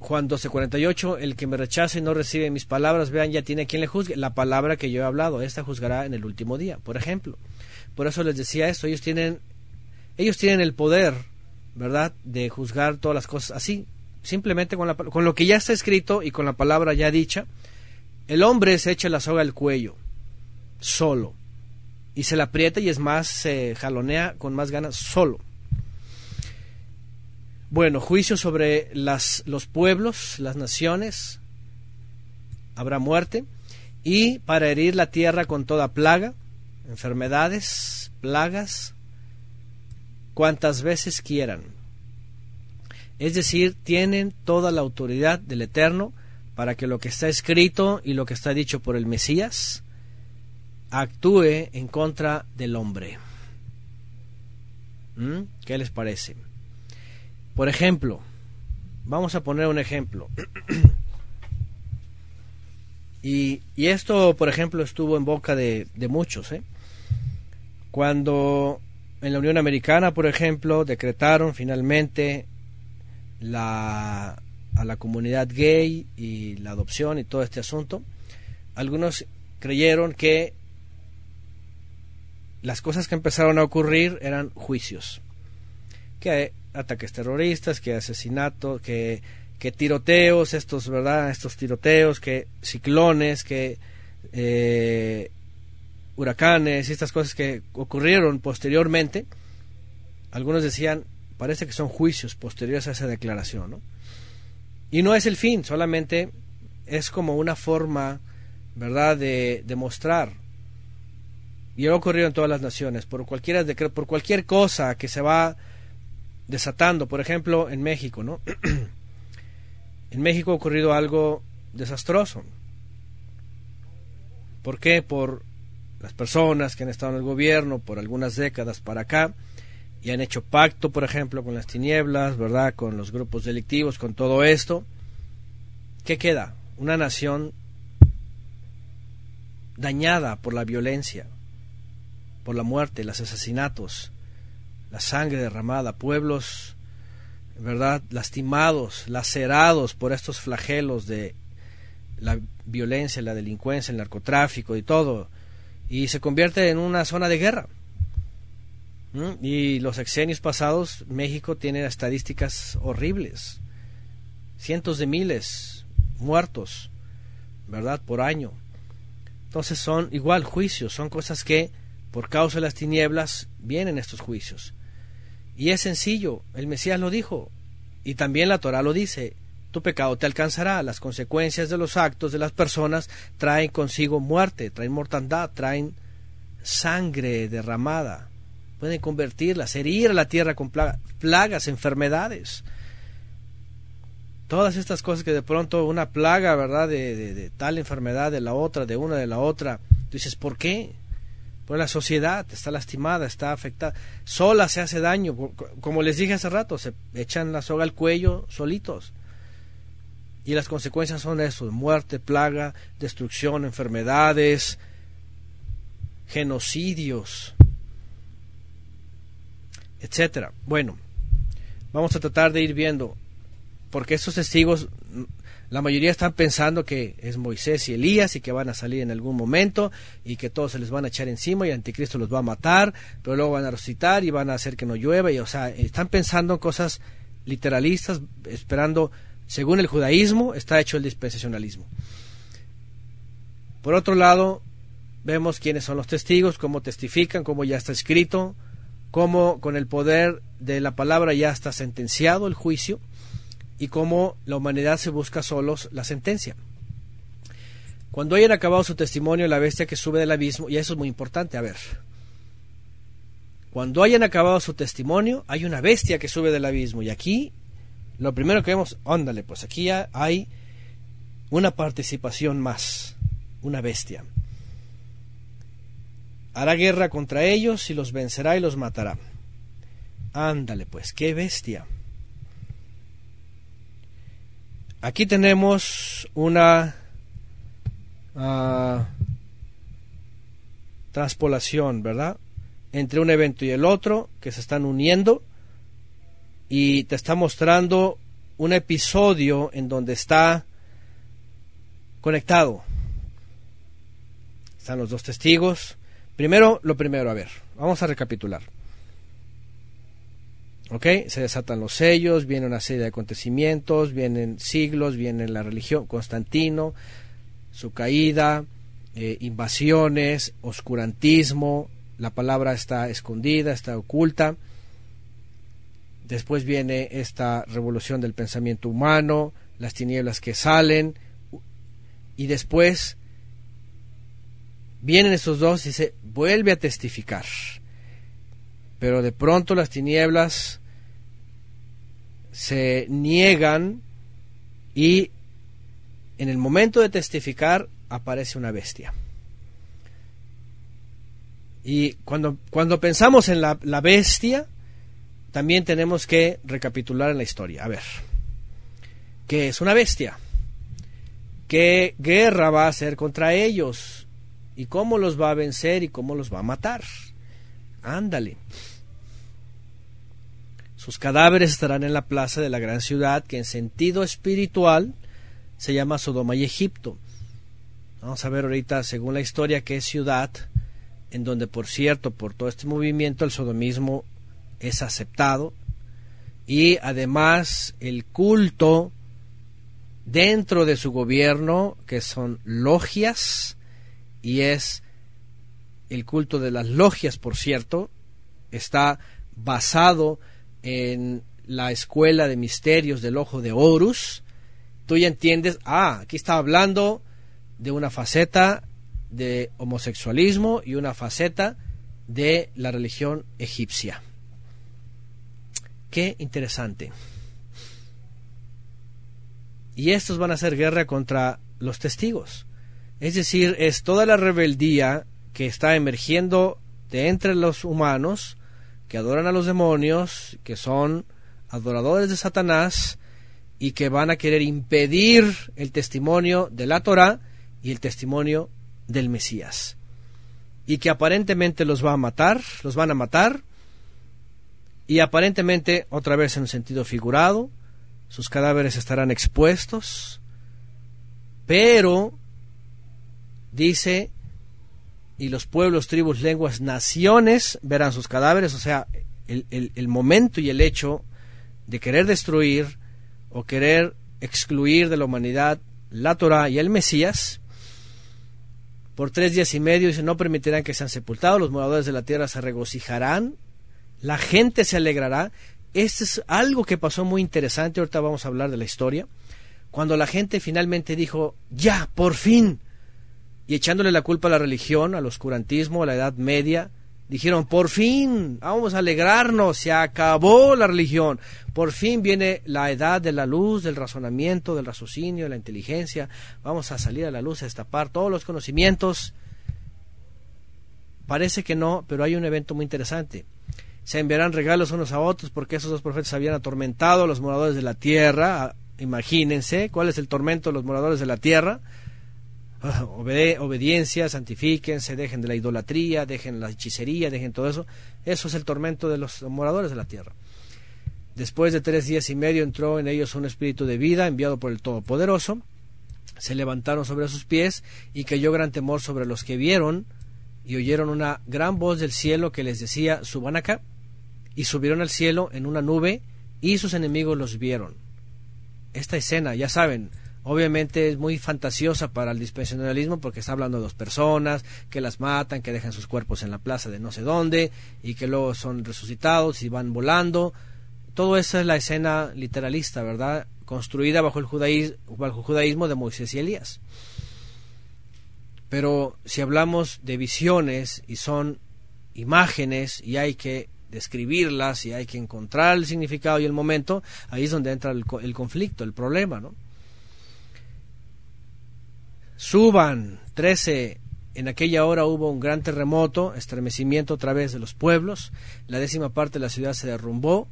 Juan 12:48, el que me rechace y no recibe mis palabras, vean, ya tiene quien le juzgue. La palabra que yo he hablado, esta juzgará en el último día, por ejemplo. Por eso les decía esto, ellos tienen ellos tienen el poder, ¿verdad?, de juzgar todas las cosas así, simplemente con, lo que ya está escrito y con la palabra ya dicha. El hombre se echa la soga al cuello, solo, y se la aprieta y es más, se jalonea con más ganas, solo. Bueno, juicio sobre las, los pueblos, las naciones, habrá muerte, y para herir la tierra con toda plaga, enfermedades, plagas, cuantas veces quieran. Es decir, tienen toda la autoridad del Eterno para que lo que está escrito y lo que está dicho por el Mesías actúe en contra del hombre. ¿Mm? ¿Qué les parece? Por ejemplo, vamos a poner un ejemplo. y, esto, por ejemplo, estuvo en boca de, de muchos. ¿eh? Cuando en la Unión Americana, por ejemplo, decretaron finalmente la, a la comunidad gay y la adopción y todo este asunto. Algunos creyeron que las cosas que empezaron a ocurrir eran juicios, que ataques terroristas, que asesinatos, que, que tiroteos, estos, ¿verdad? Estos tiroteos, que ciclones, que eh, huracanes y estas cosas que ocurrieron posteriormente, algunos decían, parece que son juicios posteriores a esa declaración, ¿no? Y no es el fin, solamente es como una forma, ¿verdad?, de demostrar. Y ha ocurrido en todas las naciones, por, cualquiera por cualquier cosa que se va desatando, por ejemplo, en México, ¿no? en México ha ocurrido algo desastroso. ¿Por qué? Por las personas que han estado en el gobierno por algunas décadas para acá y han hecho pacto, por ejemplo, con las tinieblas, ¿verdad? Con los grupos delictivos, con todo esto. ¿Qué queda? Una nación dañada por la violencia, por la muerte, los asesinatos, la sangre derramada, pueblos, ¿verdad? Lastimados, lacerados por estos flagelos de la violencia, la delincuencia, el narcotráfico y todo, y se convierte en una zona de guerra. ¿Mm? Y los exenios pasados, México tiene estadísticas horribles, cientos de miles muertos, ¿verdad? Por año. Entonces son igual juicios, son cosas que por causa de las tinieblas vienen estos juicios. Y es sencillo, el Mesías lo dijo, y también la Torah lo dice, tu pecado te alcanzará. Las consecuencias de los actos de las personas traen consigo muerte, traen mortandad, traen sangre derramada. Pueden convertirlas, herir a la tierra con plagas, enfermedades. Todas estas cosas que de pronto una plaga, ¿verdad? De, tal enfermedad, de la otra, de una, de la otra. Tú dices, ¿por qué? Pues la sociedad está lastimada, está afectada. Sola se hace daño. Como les dije hace rato, se echan la soga al cuello solitos. Y las consecuencias son eso, muerte, plaga, destrucción, enfermedades, genocidios, etcétera. Bueno, vamos a tratar de ir viendo, porque estos testigos, la mayoría están pensando que es Moisés y Elías y que van a salir en algún momento y que todos se les van a echar encima y anticristo los va a matar, pero luego van a resucitar y van a hacer que no llueva y o sea, están pensando en cosas literalistas, esperando según el judaísmo, está hecho el dispensacionalismo. Por otro lado, vemos quiénes son los testigos, cómo testifican, cómo ya está escrito, cómo con el poder de la palabra ya está sentenciado el juicio y cómo la humanidad se busca solos la sentencia. Cuando hayan acabado su testimonio, la bestia que sube del abismo, y eso es muy importante, a ver, cuando hayan acabado su testimonio, hay una bestia que sube del abismo, y aquí lo primero que vemos, óndale, pues aquí ya hay una participación más, una bestia. Hará guerra contra ellos y los vencerá y los matará. Ándale, pues, qué bestia. Aquí tenemos una uh, transpolación, ¿verdad? Entre un evento y el otro, que se están uniendo y te está mostrando un episodio en donde está conectado. Están los dos testigos. Primero, lo primero, a ver, vamos a recapitular. ¿Ok? Se desatan los sellos, viene una serie de acontecimientos, vienen siglos, viene la religión, Constantino, su caída, eh, invasiones, oscurantismo, la palabra está escondida, está oculta Después viene esta revolución del pensamiento humano, las tinieblas que salen, y después vienen esos dos y se vuelve a testificar. Pero de pronto las tinieblas se niegan y en el momento de testificar aparece una bestia. Y cuando, cuando pensamos en la, la bestia, también tenemos que recapitular en la historia. A ver, ¿qué es una bestia? ¿Qué guerra va a hacer contra ellos? ¿Y cómo los va a vencer y cómo los va a matar? Ándale. Sus cadáveres estarán en la plaza de la gran ciudad que en sentido espiritual se llama Sodoma y Egipto. Vamos a ver ahorita, según la historia, qué ciudad, en donde, por cierto, por todo este movimiento, el sodomismo es aceptado y además el culto dentro de su gobierno, que son logias, y es el culto de las logias, por cierto, está basado en la escuela de misterios del ojo de Horus, tú ya entiendes, ah, aquí está hablando de una faceta de homosexualismo y una faceta de la religión egipcia. Qué interesante. Y estos van a hacer guerra contra los testigos. Es decir, es toda la rebeldía que está emergiendo de entre los humanos que adoran a los demonios, que son adoradores de Satanás y que van a querer impedir el testimonio de la Torah y el testimonio del Mesías. Y que aparentemente los va a matar, los van a matar, y aparentemente, otra vez en un sentido figurado, sus cadáveres estarán expuestos, pero dice, y los pueblos, tribus, lenguas, naciones verán sus cadáveres, o sea, el, el momento y el hecho de querer destruir o querer excluir de la humanidad la Torah y el Mesías, por tres días y medio y no permitirán que sean sepultados, los moradores de la tierra se regocijarán, la gente se alegrará. Este es algo que pasó muy interesante, ahorita vamos a hablar de la historia, cuando la gente finalmente dijo, ya, por fin, y echándole la culpa a la religión, al oscurantismo, a la Edad Media, dijeron, por fin, vamos a alegrarnos, se acabó la religión, por fin viene la edad de la luz, del razonamiento, del raciocinio, de la inteligencia, vamos a salir a la luz, a destapar todos los conocimientos. Parece que no, pero hay un evento muy interesante. Se enviarán regalos unos a otros porque esos dos profetas habían atormentado a los moradores de la tierra. Imagínense cuál es el tormento de los moradores de la tierra obediencia, santifíquense, dejen de la idolatría, dejen la hechicería, dejen todo eso. Eso es el tormento de los moradores de la tierra. Después de tres días y medio entró en ellos un espíritu de vida enviado por el Todopoderoso. Se levantaron sobre sus pies y cayó gran temor sobre los que vieron y oyeron una gran voz del cielo que les decía, suban acá. Y subieron al cielo en una nube y sus enemigos los vieron. Esta escena, ya saben, Obviamente es muy fantasiosa para el dispensacionalismo porque está hablando de dos personas que las matan, que dejan sus cuerpos en la plaza de no sé dónde y que luego son resucitados y van volando. Todo eso es la escena literalista, ¿verdad? Construida bajo el judaísmo, bajo el judaísmo de Moisés y Elías. Pero si hablamos de visiones y son imágenes y hay que describirlas y hay que encontrar el significado y el momento, ahí es donde entra el, el conflicto, el problema, ¿no? Suban 13. En aquella hora hubo un gran terremoto, estremecimiento a través de los pueblos. La décima parte de la ciudad se derrumbó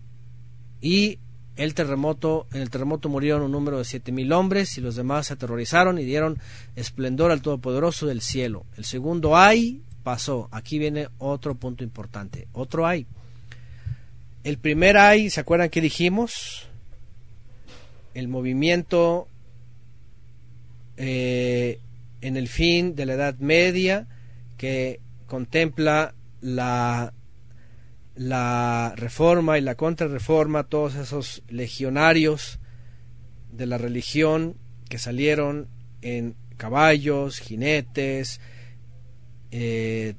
y el terremoto, en el terremoto murieron un número de siete mil hombres y los demás se aterrorizaron y dieron esplendor al Todopoderoso del cielo. El segundo ay pasó. Aquí viene otro punto importante. Otro ay. El primer ay, ¿se acuerdan que dijimos? El movimiento eh, en el fin de la Edad Media que contempla la, la reforma y la contrarreforma, todos esos legionarios de la religión que salieron en caballos, jinetes, eh,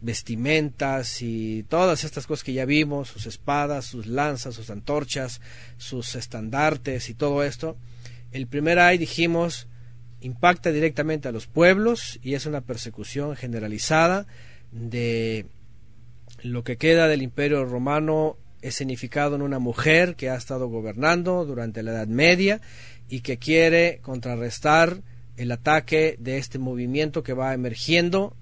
vestimentas y todas estas cosas que ya vimos, sus espadas, sus lanzas, sus antorchas, sus estandartes y todo esto. El primer ay dijimos impacta directamente a los pueblos y es una persecución generalizada de lo que queda del imperio romano escenificado en una mujer que ha estado gobernando durante la Edad Media y que quiere contrarrestar el ataque de este movimiento que va emergiendo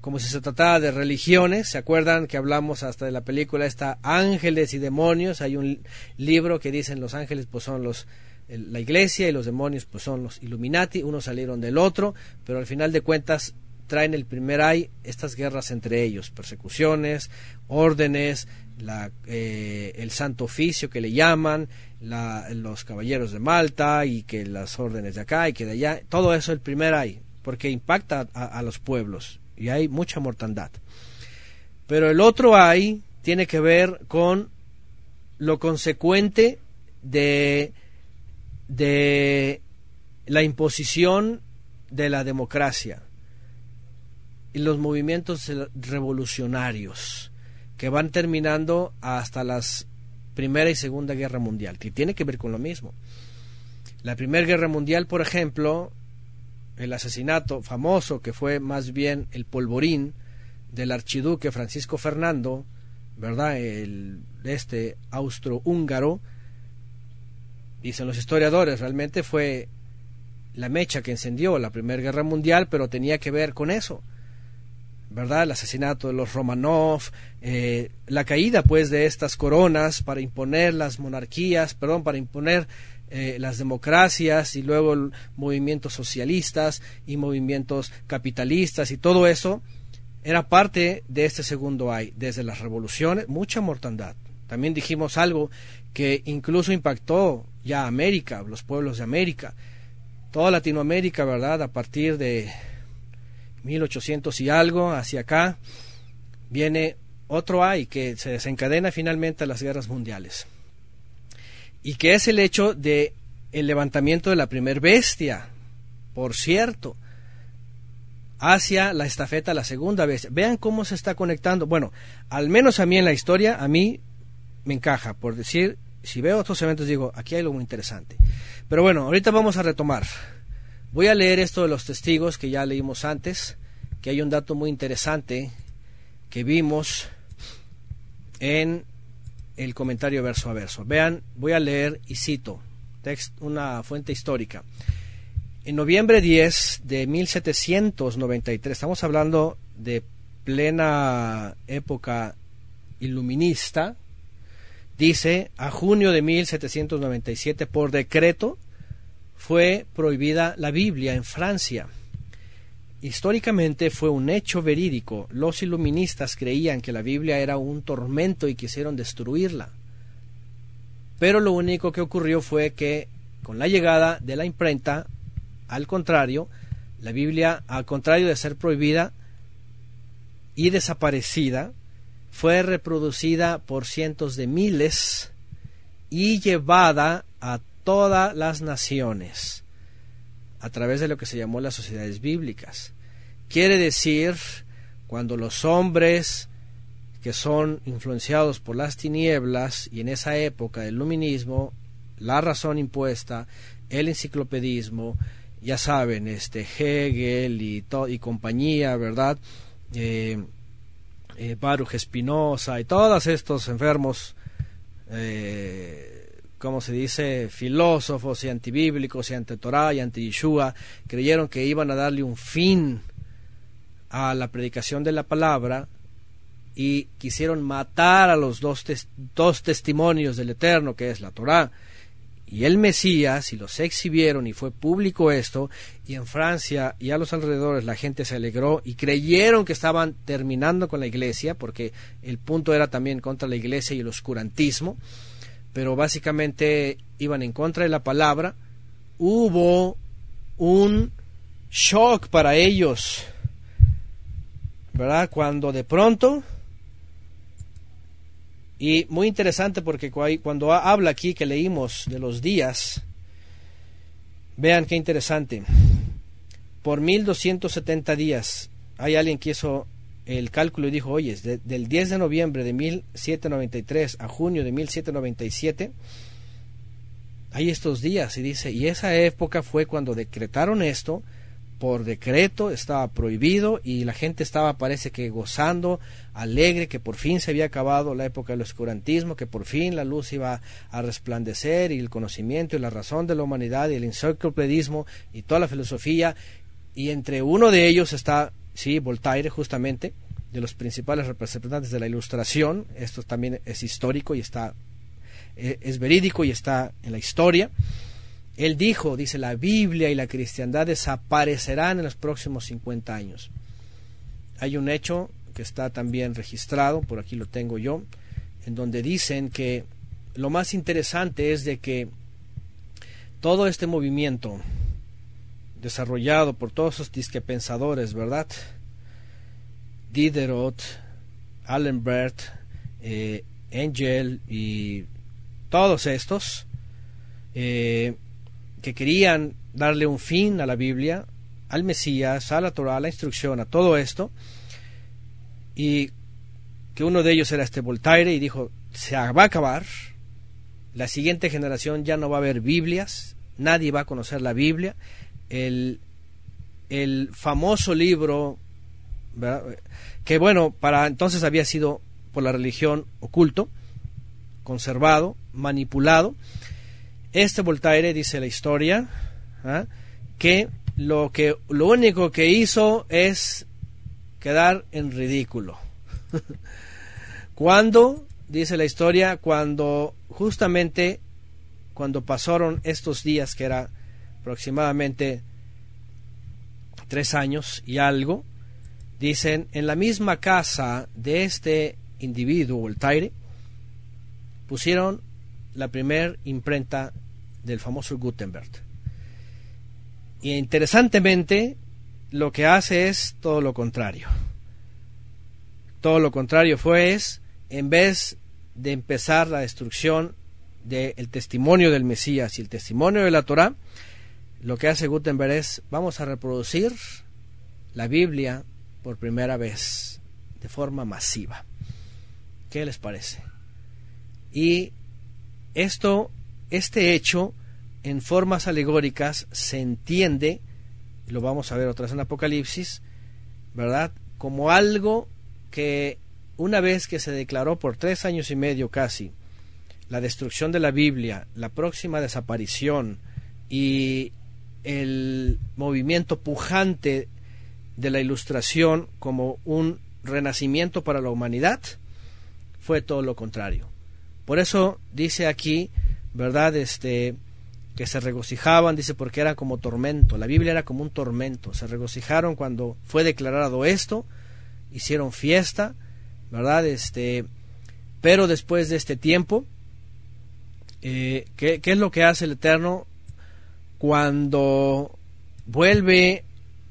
como si se tratara de religiones. ¿Se acuerdan que hablamos hasta de la película esta Ángeles y Demonios? Hay un libro que dicen los ángeles pues son los la iglesia y los demonios pues son los Illuminati, unos salieron del otro, pero al final de cuentas traen el primer ay estas guerras entre ellos, persecuciones, órdenes, la, eh, el santo oficio que le llaman, la, los caballeros de Malta y que las órdenes de acá y que de allá, todo eso el primer ay, porque impacta a, a los pueblos y hay mucha mortandad. Pero el otro ay tiene que ver con lo consecuente de de la imposición de la democracia. los movimientos revolucionarios que van terminando hasta las Primera y Segunda Guerra Mundial, que tiene que ver con lo mismo. La Primera Guerra Mundial, por ejemplo, el asesinato famoso que fue más bien el polvorín del archiduque Francisco Fernando, ¿verdad? El este austrohúngaro, dicen los historiadores, realmente fue la mecha que encendió la Primera Guerra Mundial, pero tenía que ver con eso. ¿verdad? El asesinato de los Romanov, eh, la caída pues de estas coronas para imponer las monarquías, perdón, para imponer eh, las democracias y luego movimientos socialistas y movimientos capitalistas y todo eso era parte de este segundo hay. Desde las revoluciones, mucha mortandad. También dijimos algo que incluso impactó ya América, los pueblos de América, toda Latinoamérica, ¿verdad? A partir de 1800 y algo hacia acá, viene otro hay que se desencadena finalmente a las guerras mundiales. Y que es el hecho de el levantamiento de la primer bestia, por cierto, hacia la estafeta la segunda bestia. Vean cómo se está conectando. Bueno, al menos a mí en la historia, a mí me encaja, por decir, si veo otros eventos digo, aquí hay algo muy interesante. Pero bueno, ahorita vamos a retomar. Voy a leer esto de los testigos que ya leímos antes, que hay un dato muy interesante que vimos en el comentario verso a verso. Vean, voy a leer y cito una fuente histórica. En noviembre 10 de 1793, estamos hablando de plena época iluminista, dice, a junio de 1797, por decreto, fue prohibida la Biblia en Francia. Históricamente fue un hecho verídico. Los iluministas creían que la Biblia era un tormento y quisieron destruirla. Pero lo único que ocurrió fue que con la llegada de la imprenta, al contrario, la Biblia, al contrario de ser prohibida y desaparecida, fue reproducida por cientos de miles y llevada a todas las naciones a través de lo que se llamó las sociedades bíblicas. Quiere decir, cuando los hombres que son influenciados por las tinieblas y en esa época del luminismo, la razón impuesta, el enciclopedismo, ya saben, este Hegel y, y compañía, ¿verdad? Eh, eh, Baruch Espinosa y todos estos enfermos eh, como se dice, filósofos y antibíblicos y anti-Torah y anti-Yeshua, creyeron que iban a darle un fin a la predicación de la palabra y quisieron matar a los dos, dos testimonios del Eterno, que es la Torah y el Mesías, y los exhibieron y fue público esto, y en Francia y a los alrededores la gente se alegró y creyeron que estaban terminando con la iglesia, porque el punto era también contra la iglesia y el oscurantismo, pero básicamente iban en contra de la palabra, hubo un shock para ellos, ¿verdad? Cuando de pronto, y muy interesante porque cuando habla aquí que leímos de los días, vean qué interesante, por 1270 días, hay alguien que hizo el cálculo y dijo, oye, del 10 de noviembre de 1793 a junio de 1797, hay estos días, y dice, y esa época fue cuando decretaron esto, por decreto estaba prohibido y la gente estaba parece que gozando, alegre, que por fin se había acabado la época del oscurantismo, que por fin la luz iba a resplandecer y el conocimiento y la razón de la humanidad y el enciclopedismo y toda la filosofía y entre uno de ellos está sí, Voltaire justamente, de los principales representantes de la Ilustración, esto también es histórico y está, e, es verídico y está en la historia. Él dijo, dice, la Biblia y la cristiandad desaparecerán en los próximos 50 años. Hay un hecho que está también registrado, por aquí lo tengo yo, en donde dicen que lo más interesante es de que todo este movimiento desarrollado por todos esos disquepensadores, ¿verdad? Diderot, Allenbert, eh, Angel y todos estos eh, que querían darle un fin a la Biblia, al Mesías, a la Torah, a la instrucción, a todo esto, y que uno de ellos era este Voltaire y dijo, se va a acabar, la siguiente generación ya no va a haber Biblias, nadie va a conocer la Biblia, el, el famoso libro, que bueno, para entonces había sido por la religión oculto, conservado, manipulado. Este Voltaire dice la historia ¿ah? que lo que lo único que hizo es quedar en ridículo. cuando dice la historia cuando justamente cuando pasaron estos días que era aproximadamente tres años y algo dicen en la misma casa de este individuo Voltaire pusieron la primer imprenta del famoso Gutenberg. Y interesantemente, lo que hace es todo lo contrario. Todo lo contrario fue es, en vez de empezar la destrucción del testimonio del Mesías y el testimonio de la Torah, lo que hace Gutenberg es, vamos a reproducir la Biblia por primera vez, de forma masiva. ¿Qué les parece? Y esto, este hecho, en formas alegóricas, se entiende, lo vamos a ver otra vez en Apocalipsis, ¿verdad? Como algo que una vez que se declaró por tres años y medio casi la destrucción de la Biblia, la próxima desaparición y el movimiento pujante de la ilustración como un renacimiento para la humanidad, fue todo lo contrario. Por eso dice aquí, ¿verdad? Este que se regocijaban, dice, porque era como tormento. La Biblia era como un tormento. Se regocijaron cuando fue declarado esto, hicieron fiesta, ¿verdad? Este, pero después de este tiempo, eh, ¿qué, ¿qué es lo que hace el Eterno cuando vuelve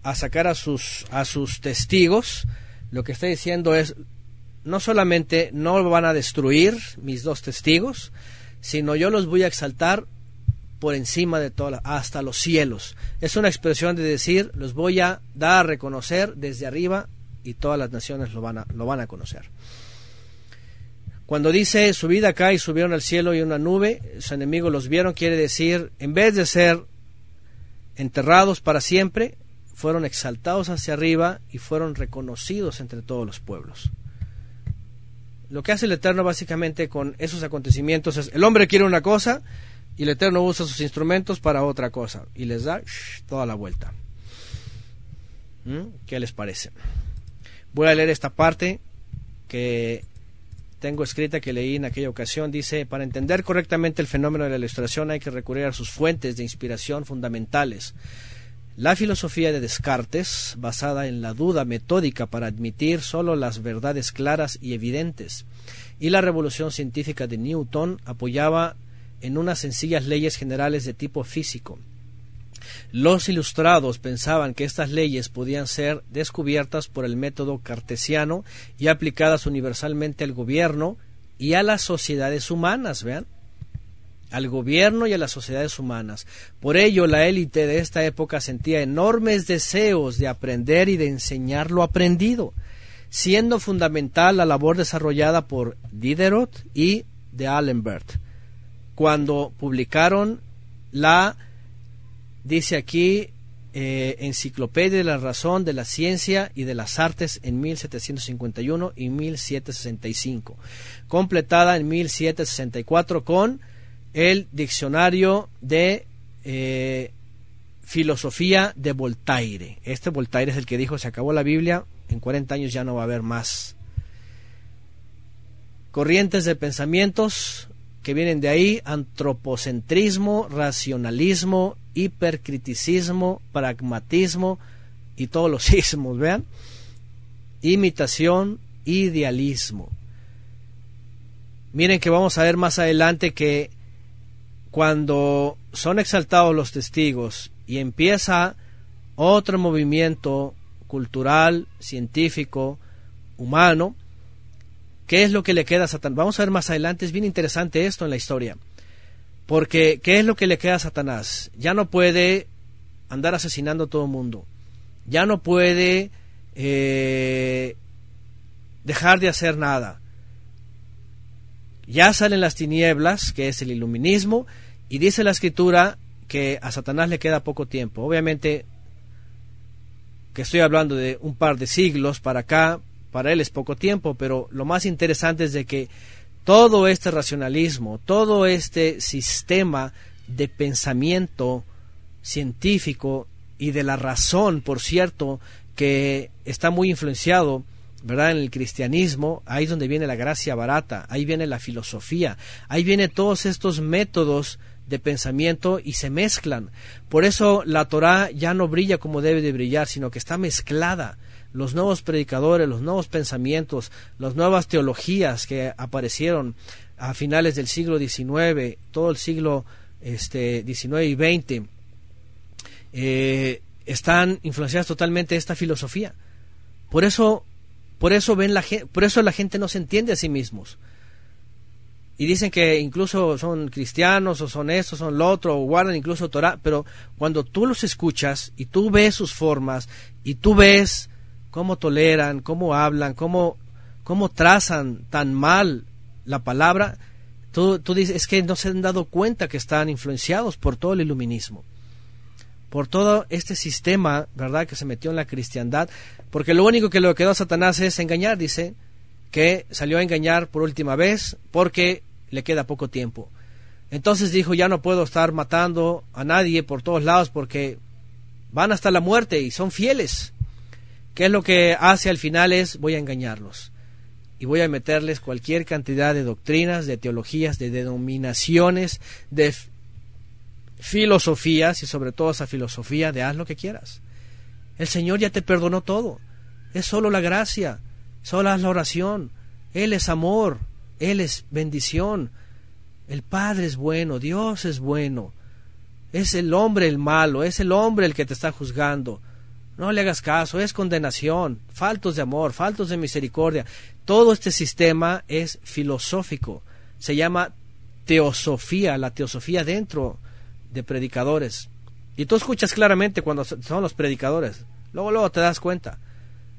a sacar a sus, a sus testigos? Lo que está diciendo es, no solamente no van a destruir mis dos testigos, sino yo los voy a exaltar por encima de todo, hasta los cielos. Es una expresión de decir, los voy a dar a reconocer desde arriba y todas las naciones lo van a, lo van a conocer. Cuando dice subid acá y subieron al cielo y una nube, sus enemigos los vieron, quiere decir, en vez de ser enterrados para siempre, fueron exaltados hacia arriba y fueron reconocidos entre todos los pueblos lo que hace el Eterno básicamente con esos acontecimientos es, el hombre quiere una cosa y el Eterno usa sus instrumentos para otra cosa y les da toda la vuelta. ¿Mm? ¿Qué les parece? Voy a leer esta parte que tengo escrita que leí en aquella ocasión. Dice, para entender correctamente el fenómeno de la ilustración hay que recurrir a sus fuentes de inspiración fundamentales la filosofía de Descartes, basada en la duda metódica para admitir sólo las verdades claras y evidentes, y la revolución científica de Newton apoyaba en unas sencillas leyes generales de tipo físico. Los ilustrados pensaban que estas leyes podían ser descubiertas por el método cartesiano y aplicadas universalmente al gobierno y a las sociedades humanas, vean al gobierno y a las sociedades humanas. Por ello, la élite de esta época sentía enormes deseos de aprender y de enseñar lo aprendido, siendo fundamental la labor desarrollada por Diderot y de Allenbert, cuando publicaron la, dice aquí, eh, Enciclopedia de la Razón, de la Ciencia y de las Artes en 1751 y 1765, completada en 1764 con el diccionario de eh, filosofía de Voltaire. Este Voltaire es el que dijo, se acabó la Biblia, en 40 años ya no va a haber más. Corrientes de pensamientos que vienen de ahí, antropocentrismo, racionalismo, hipercriticismo, pragmatismo y todos los sismos, vean. Imitación, idealismo. Miren que vamos a ver más adelante que cuando son exaltados los testigos y empieza otro movimiento cultural, científico, humano, ¿qué es lo que le queda a Satanás? Vamos a ver más adelante, es bien interesante esto en la historia. Porque, ¿qué es lo que le queda a Satanás? Ya no puede andar asesinando a todo el mundo. ya no puede eh, dejar de hacer nada. Ya salen las tinieblas, que es el iluminismo, y dice la escritura que a Satanás le queda poco tiempo. Obviamente que estoy hablando de un par de siglos para acá, para él es poco tiempo, pero lo más interesante es de que todo este racionalismo, todo este sistema de pensamiento científico y de la razón, por cierto, que está muy influenciado, ¿verdad? En el cristianismo, ahí es donde viene la gracia barata, ahí viene la filosofía, ahí vienen todos estos métodos de pensamiento y se mezclan. Por eso la Torá ya no brilla como debe de brillar, sino que está mezclada. Los nuevos predicadores, los nuevos pensamientos, las nuevas teologías que aparecieron a finales del siglo XIX, todo el siglo este, XIX y XX, eh, están influenciadas totalmente esta filosofía. Por eso, por eso ven la por eso la gente no se entiende a sí mismos y dicen que incluso son cristianos o son esto, son lo otro, o guardan incluso Torah, pero cuando tú los escuchas y tú ves sus formas y tú ves cómo toleran, cómo hablan, cómo, cómo trazan tan mal la palabra, tú, tú dices, es que no se han dado cuenta que están influenciados por todo el iluminismo, por todo este sistema, ¿verdad?, que se metió en la cristiandad, porque lo único que le quedó a Satanás es engañar, dice, que salió a engañar por última vez, porque le queda poco tiempo. Entonces dijo, ya no puedo estar matando a nadie por todos lados porque van hasta la muerte y son fieles. ¿Qué es lo que hace al final? Es voy a engañarlos y voy a meterles cualquier cantidad de doctrinas, de teologías, de denominaciones, de filosofías y sobre todo esa filosofía de haz lo que quieras. El Señor ya te perdonó todo. Es solo la gracia, solo haz la oración. Él es amor, él es bendición. El Padre es bueno, Dios es bueno. Es el hombre el malo, es el hombre el que te está juzgando. No le hagas caso, es condenación, faltos de amor, faltos de misericordia. Todo este sistema es filosófico. Se llama teosofía, la teosofía dentro de predicadores. Y tú escuchas claramente cuando son los predicadores. Luego, luego te das cuenta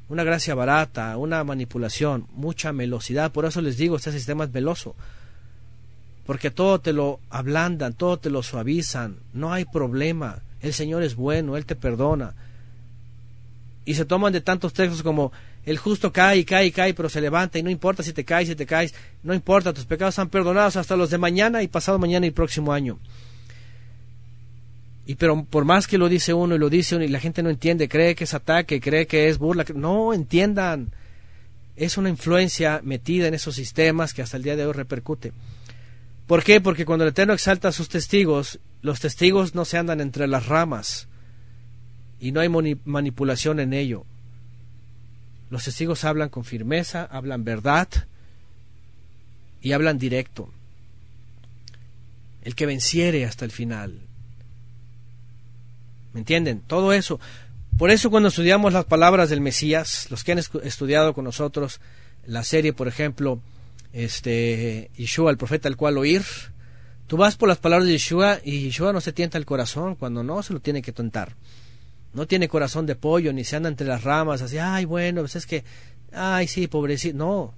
una gracia barata, una manipulación, mucha velocidad. Por eso les digo, este sistema es veloso. Porque todo te lo ablandan, todo te lo suavizan. No hay problema. El Señor es bueno, Él te perdona. Y se toman de tantos textos como el justo cae y cae y cae, pero se levanta y no importa si te caes, si te caes, no importa, tus pecados están perdonados hasta los de mañana y pasado mañana y próximo año. Y pero por más que lo dice uno y lo dice uno y la gente no entiende, cree que es ataque, cree que es burla, no entiendan. Es una influencia metida en esos sistemas que hasta el día de hoy repercute. ¿Por qué? Porque cuando el Eterno exalta a sus testigos, los testigos no se andan entre las ramas y no hay manipulación en ello. Los testigos hablan con firmeza, hablan verdad y hablan directo. El que venciere hasta el final, ¿Me entienden? Todo eso. Por eso cuando estudiamos las palabras del Mesías, los que han estudiado con nosotros la serie, por ejemplo, este Yeshua, el profeta al cual oír, tú vas por las palabras de Yeshua y Yeshua no se tienta el corazón cuando no se lo tiene que tentar. No tiene corazón de pollo, ni se anda entre las ramas, así, ay, bueno, pues es que, ay, sí, pobrecito. No.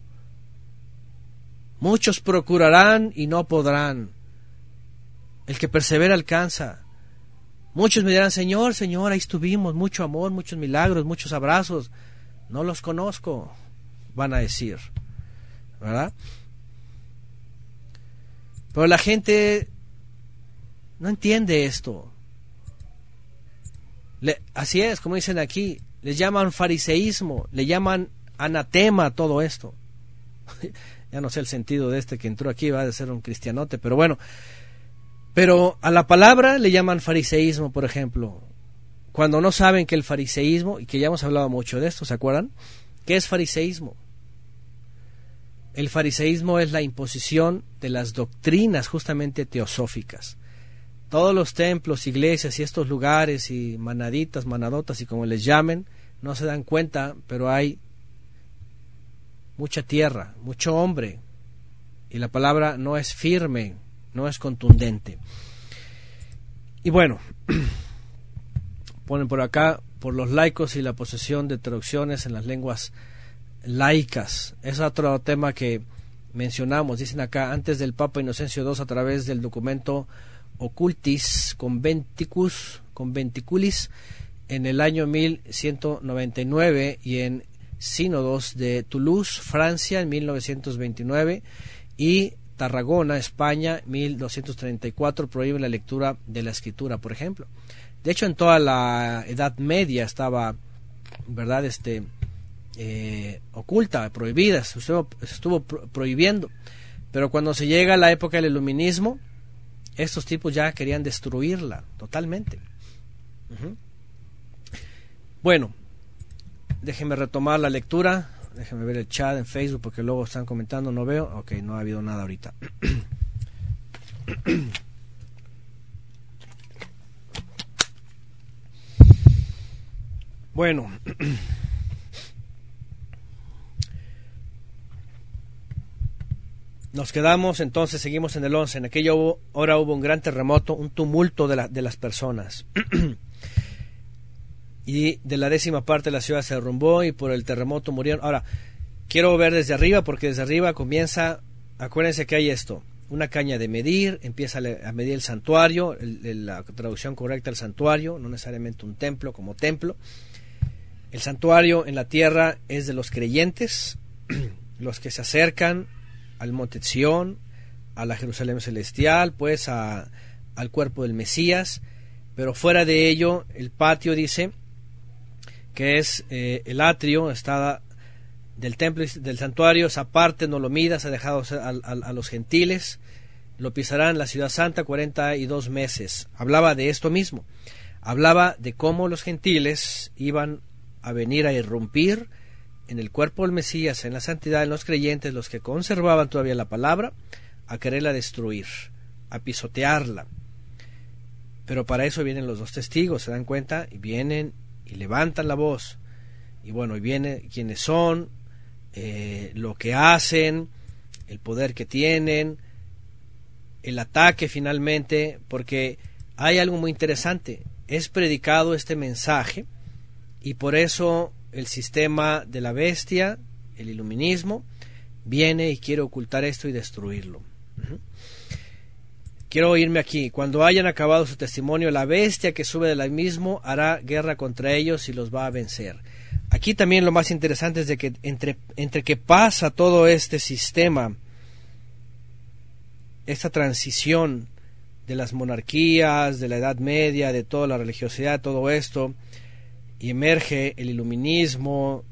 Muchos procurarán y no podrán. El que persevera alcanza. Muchos me dirán, Señor, Señor, ahí estuvimos, mucho amor, muchos milagros, muchos abrazos. No los conozco, van a decir. ¿Verdad? Pero la gente no entiende esto. Así es, como dicen aquí, le llaman fariseísmo, le llaman anatema todo esto. ya no sé el sentido de este que entró aquí, va a ser un cristianote, pero bueno, pero a la palabra le llaman fariseísmo, por ejemplo. Cuando no saben que el fariseísmo, y que ya hemos hablado mucho de esto, ¿se acuerdan? ¿Qué es fariseísmo? El fariseísmo es la imposición de las doctrinas justamente teosóficas. Todos los templos, iglesias y estos lugares y manaditas, manadotas y como les llamen, no se dan cuenta, pero hay mucha tierra, mucho hombre, y la palabra no es firme, no es contundente. Y bueno, ponen por acá, por los laicos y la posesión de traducciones en las lenguas laicas. Es otro tema que mencionamos, dicen acá, antes del Papa Inocencio II a través del documento Occultis Conventicus, Conventiculis en el año 1199 y en Sínodos de Toulouse, Francia, en 1929 y Tarragona, España, 1234 prohíbe la lectura de la escritura, por ejemplo. De hecho, en toda la Edad Media estaba, ¿verdad? Este, eh, oculta, prohibida, estuvo, estuvo prohibiendo. Pero cuando se llega a la época del iluminismo, estos tipos ya querían destruirla totalmente. Bueno, déjenme retomar la lectura. Déjenme ver el chat en Facebook porque luego están comentando, no veo. Ok, no ha habido nada ahorita. Bueno, nos quedamos entonces, seguimos en el 11. En aquella hora hubo un gran terremoto, un tumulto de, de las personas. y de la décima parte de la ciudad se derrumbó y por el terremoto murieron. Ahora, quiero ver desde arriba porque desde arriba comienza, acuérdense que hay esto, una caña de medir, empieza a medir el santuario, la traducción correcta del santuario, no necesariamente un templo como templo el santuario en la tierra es de los creyentes, los que se acercan al monte Sión, a la Jerusalén celestial, pues a, al cuerpo del Mesías, pero fuera de ello, el patio dice que es eh, el atrio, está del templo del santuario, esa parte no lo midas, ha dejado a, a, los gentiles, lo pisarán la ciudad santa 42 meses. Hablaba de esto mismo, hablaba de cómo los gentiles iban a venir a irrumpir en el cuerpo del Mesías, en la santidad, en los creyentes, los que conservaban todavía la palabra, a quererla destruir, a pisotearla. Pero para eso vienen los dos testigos, se dan cuenta, y vienen y levantan la voz. Y bueno, y vienen quienes son, eh, lo que hacen, el poder que tienen, el ataque finalmente, porque hay algo muy interesante. Es predicado este mensaje y por eso el sistema de la bestia, el iluminismo, viene y quiere ocultar esto y destruirlo. Quiero irme aquí. Cuando hayan acabado su testimonio, la bestia que sube del abismo hará guerra contra ellos y los va a vencer. Aquí también lo más interesante es de que entre, entre que pasa todo este sistema, esta transición de las monarquías, de la Edad Media, de toda la religiosidad, todo esto, y emerge el iluminismo,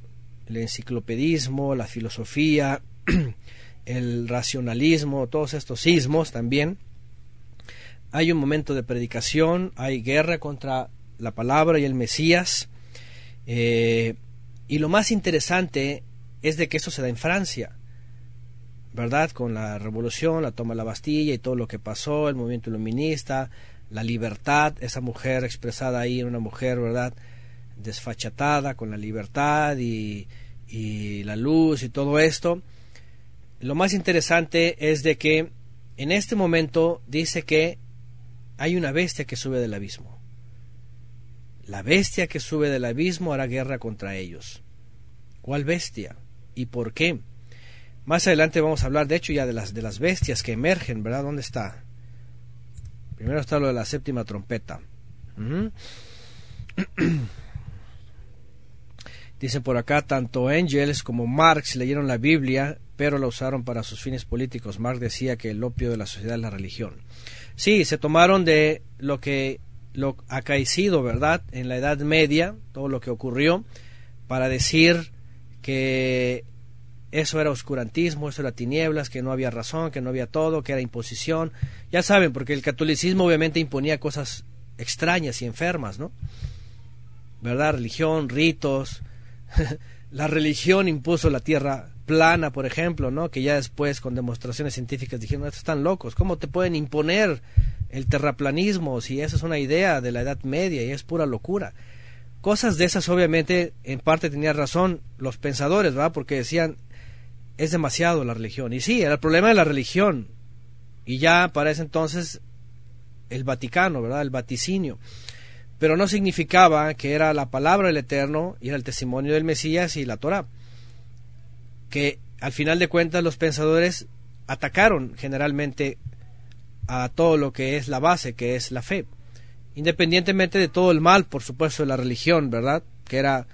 el enciclopedismo, la filosofía, el racionalismo, todos estos sismos también. Hay un momento de predicación, hay guerra contra la palabra y el Mesías. Eh, y lo más interesante es de que esto se da en Francia, ¿verdad? Con la revolución, la toma de la Bastilla y todo lo que pasó, el movimiento iluminista, la libertad, esa mujer expresada ahí, una mujer, ¿verdad? Desfachatada con la libertad y, y la luz y todo esto. Lo más interesante es de que en este momento dice que hay una bestia que sube del abismo. La bestia que sube del abismo hará guerra contra ellos. ¿Cuál bestia? ¿Y por qué? Más adelante vamos a hablar, de hecho, ya de las, de las bestias que emergen, ¿verdad? ¿Dónde está? Primero está lo de la séptima trompeta. Dice por acá, tanto Engels como Marx leyeron la Biblia, pero la usaron para sus fines políticos. Marx decía que el opio de la sociedad es la religión. Sí, se tomaron de lo que lo acaecido, ¿verdad? En la Edad Media, todo lo que ocurrió, para decir que eso era oscurantismo, eso era tinieblas, que no había razón, que no había todo, que era imposición. Ya saben, porque el catolicismo obviamente imponía cosas extrañas y enfermas, ¿no? ¿Verdad? Religión, ritos, la religión impuso la tierra plana, por ejemplo, ¿no? Que ya después con demostraciones científicas dijeron, estos están locos, ¿cómo te pueden imponer el terraplanismo si esa es una idea de la Edad Media y es pura locura? Cosas de esas obviamente en parte tenían razón los pensadores. Porque decían, es demasiado la religión. Y sí, era el problema de la religión. Y ya para ese entonces el Vaticano, ¿verdad? El vaticinio. Pero no significaba que era la palabra del Eterno y era el testimonio del Mesías y la Torah. Que al final de cuentas los pensadores atacaron generalmente a todo lo que es la base, que es la fe, independientemente de todo el mal, por supuesto, de la religión, ¿verdad? Que era,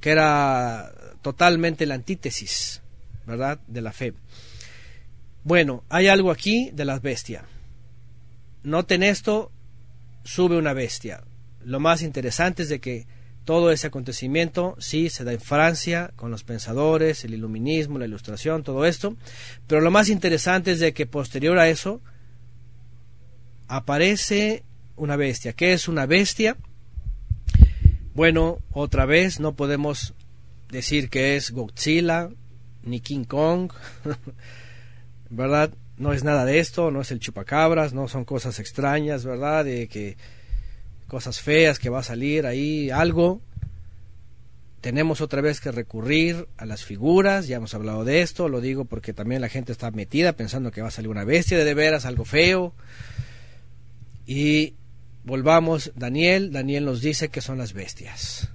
que era totalmente la antítesis, ¿verdad? De la fe. Bueno, hay algo aquí de las bestias. Noten esto, sube una bestia. Lo más interesante es de que todo ese acontecimiento sí se da en Francia con los pensadores, el iluminismo, la ilustración, todo esto, pero lo más interesante es de que posterior a eso aparece una bestia. ¿Qué es una bestia? Bueno, otra vez no podemos decir que es Godzilla ni King Kong, ¿verdad? No es nada de esto, no es el chupacabras, no son cosas extrañas, ¿verdad? De que cosas feas que va a salir ahí, algo. Tenemos otra vez que recurrir a las figuras, ya hemos hablado de esto, lo digo porque también la gente está metida pensando que va a salir una bestia de, de veras, algo feo. Y volvamos, Daniel, Daniel nos dice que son las bestias.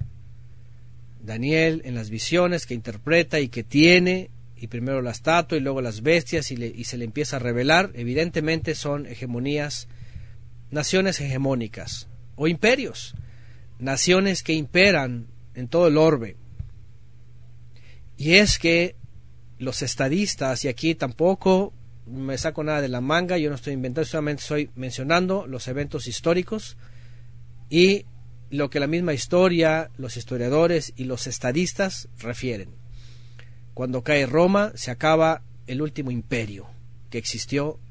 Daniel en las visiones que interpreta y que tiene, y primero la estatua y luego las bestias y, y se le empieza a revelar, evidentemente son hegemonías, naciones hegemónicas, o imperios, naciones que imperan en todo el orbe. Y es que los estadistas, y aquí tampoco me saco nada de la manga, yo no estoy inventando, solamente estoy mencionando los eventos históricos y lo que la misma historia, los historiadores y los estadistas refieren. Cuando cae Roma se acaba el último imperio que existió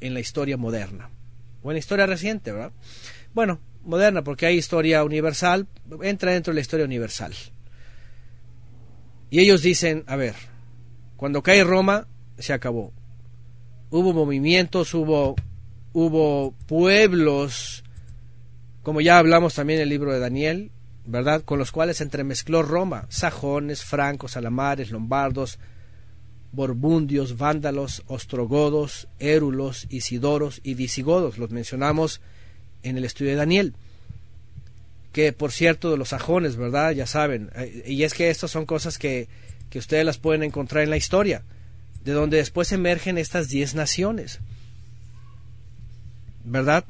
en la historia moderna, o en la historia reciente, ¿verdad? Bueno, moderna, porque hay historia universal, entra dentro de la historia universal. Y ellos dicen, a ver, cuando cae Roma, se acabó. Hubo movimientos, hubo, hubo pueblos, como ya hablamos también en el libro de Daniel, ¿verdad? Con los cuales se entremezcló Roma, sajones, francos, alamares, lombardos, borbundios, vándalos, ostrogodos, érulos, isidoros y visigodos. Los mencionamos en el estudio de Daniel. Que por cierto, de los sajones, ¿verdad? Ya saben. Y es que estas son cosas que, que ustedes las pueden encontrar en la historia, de donde después emergen estas diez naciones. ¿Verdad?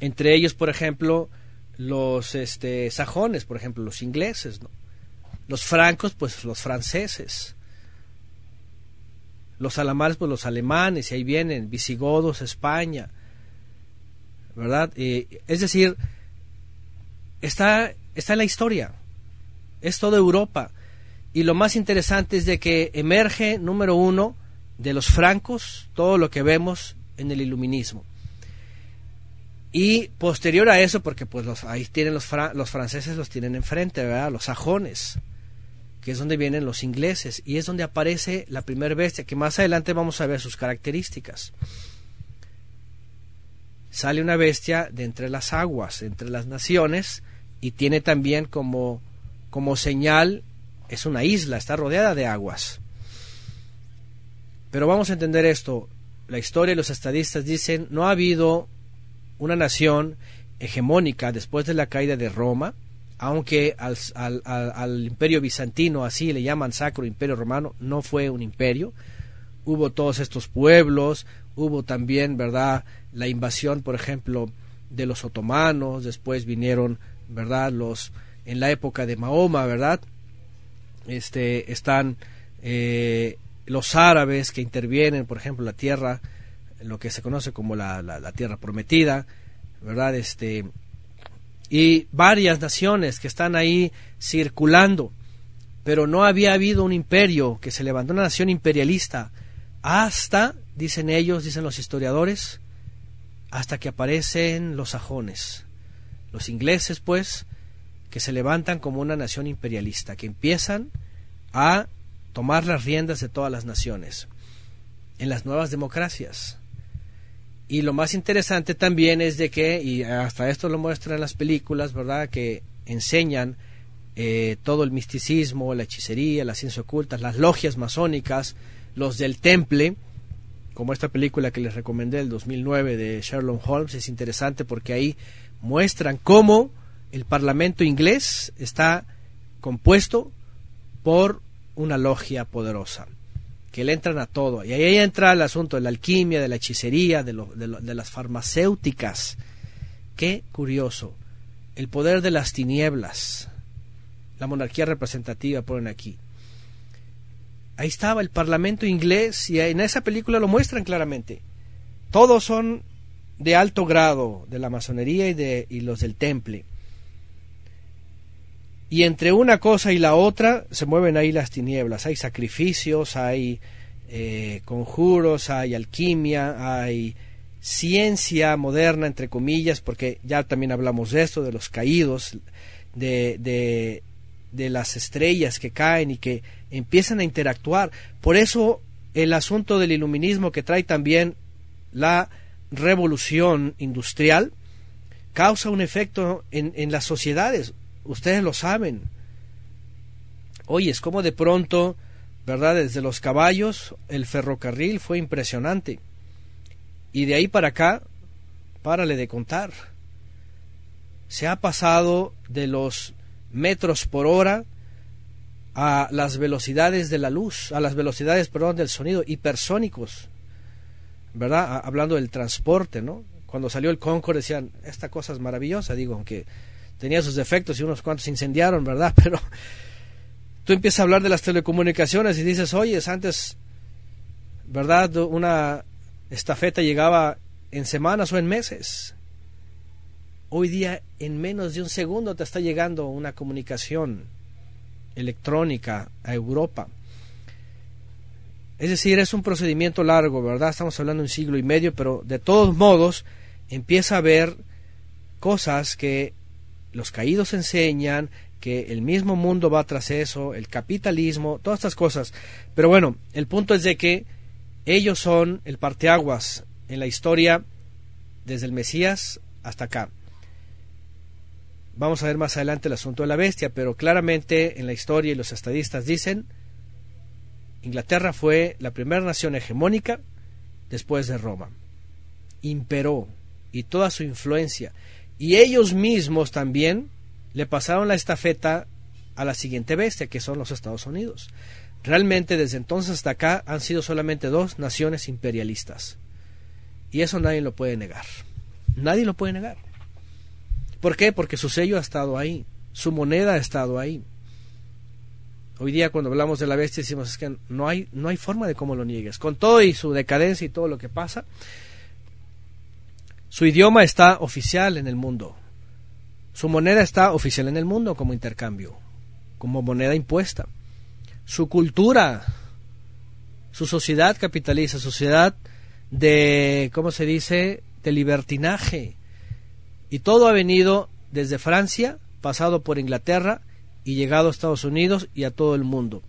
Entre ellos, por ejemplo, los este, sajones, por ejemplo, los ingleses, ¿no? Los francos, pues los franceses. Los alamares, pues los alemanes, y ahí vienen, visigodos, España, ¿verdad? es decir, está, está en la historia, es toda Europa. Y lo más interesante es de que emerge, número uno, de los francos, todo lo que vemos en el iluminismo. Y posterior a eso, porque pues los, ahí tienen los, los franceses, los tienen enfrente, ¿verdad? Los sajones, que es donde vienen los ingleses, y es donde aparece la primera bestia, que más adelante vamos a ver sus características sale una bestia de entre las aguas, entre las naciones, y tiene también como, como señal, es una isla, está rodeada de aguas. Pero vamos a entender esto, la historia y los estadistas dicen, no ha habido una nación hegemónica después de la caída de Roma, aunque al, al, al, imperio bizantino, así le llaman sacro imperio romano, no fue un imperio, hubo todos estos pueblos, hubo también, ¿verdad?, la invasión, por ejemplo, de los otomanos, después vinieron, ¿verdad?, los en la época de Mahoma, ¿verdad? Este están eh, los árabes que intervienen, por ejemplo, la tierra, lo que se conoce como la, la, tierra prometida, ¿verdad? Este y varias naciones que están ahí circulando, pero no había habido un imperio que se levantó una nación imperialista hasta, dicen ellos, dicen los historiadores, hasta que aparecen los sajones, los ingleses, pues, que se levantan como una nación imperialista, que empiezan a tomar las riendas de todas las naciones en las nuevas democracias. Y lo más interesante también es de que, y hasta esto lo muestran las películas, ¿verdad?, que enseñan eh, todo el misticismo, la hechicería, las ciencias ocultas, las logias masónicas, los del temple, como esta película que les recomendé del 2009 de Sherlock Holmes, es interesante porque ahí muestran cómo el Parlamento inglés está compuesto por una logia poderosa, que le entran a todo. Y ahí entra el asunto de la alquimia, de la hechicería, de, de las farmacéuticas. Qué curioso. El poder de las tinieblas. La monarquía representativa ponen aquí ahí estaba el Parlamento inglés y en esa película lo muestran claramente. Todos son de alto grado de la masonería y, de, y los del temple. Y entre una cosa y la otra se mueven ahí las tinieblas. Hay sacrificios, hay eh, conjuros, hay alquimia, hay ciencia moderna, entre comillas, porque ya también hablamos de esto, de los caídos, de, de, de las estrellas que caen y que empiezan a interactuar. Por eso el asunto del iluminismo que trae también la revolución industrial causa un efecto en, en las sociedades. Ustedes lo saben. Oye, es como de pronto, ¿verdad? Desde los caballos, el ferrocarril fue impresionante. Y de ahí para acá, párale de contar. Se ha pasado de los metros por hora a las velocidades de la luz, a las velocidades, perdón, del sonido, hipersónicos, ¿verdad? hablando del transporte, ¿no? Cuando salió el Concorde decían, esta cosa es maravillosa, digo, aunque tenía sus defectos y unos cuantos se incendiaron, ¿verdad? Pero tú empiezas a hablar de las telecomunicaciones y dices, oye, antes, ¿verdad? Una estafeta llegaba en semanas o en meses. Hoy día, en menos de un segundo, te está llegando una comunicación electrónica a Europa. Es decir, es un procedimiento largo, ¿verdad? Estamos hablando de un siglo y medio, pero de todos modos empieza a haber cosas que los caídos enseñan, que el mismo mundo va tras eso, el capitalismo, todas estas cosas. Pero bueno, el punto es de que ellos son el parteaguas en la historia desde el Mesías hasta acá. Vamos a ver más adelante el asunto de la bestia, pero claramente en la historia y los estadistas dicen, Inglaterra fue la primera nación hegemónica después de Roma. Imperó y toda su influencia. Y ellos mismos también le pasaron la estafeta a la siguiente bestia, que son los Estados Unidos. Realmente desde entonces hasta acá han sido solamente dos naciones imperialistas. Y eso nadie lo puede negar. Nadie lo puede negar. ¿Por qué? Porque su sello ha estado ahí, su moneda ha estado ahí. Hoy día cuando hablamos de la bestia decimos es que no hay, no hay forma de cómo lo niegues. Con todo y su decadencia y todo lo que pasa, su idioma está oficial en el mundo. Su moneda está oficial en el mundo como intercambio, como moneda impuesta. Su cultura, su sociedad capitalista, sociedad de, ¿cómo se dice?, de libertinaje, y todo ha venido desde Francia, pasado por Inglaterra y llegado a Estados Unidos y a todo el mundo.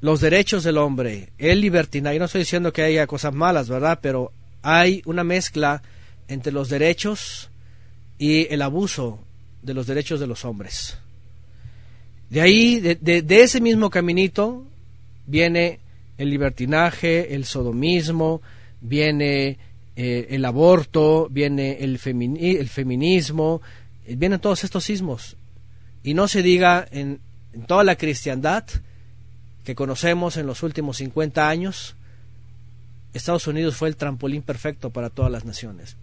Los derechos del hombre, el libertinaje, no estoy diciendo que haya cosas malas, ¿verdad? Pero hay una mezcla entre los derechos y el abuso de los derechos de los hombres. De ahí, de, de ese mismo caminito, viene el libertinaje, el sodomismo, viene eh, el aborto, viene el, el feminismo, eh, vienen todos estos sismos. Y no se diga en, toda la cristiandad que conocemos en los últimos 50 años, Estados Unidos fue el trampolín perfecto para todas las naciones.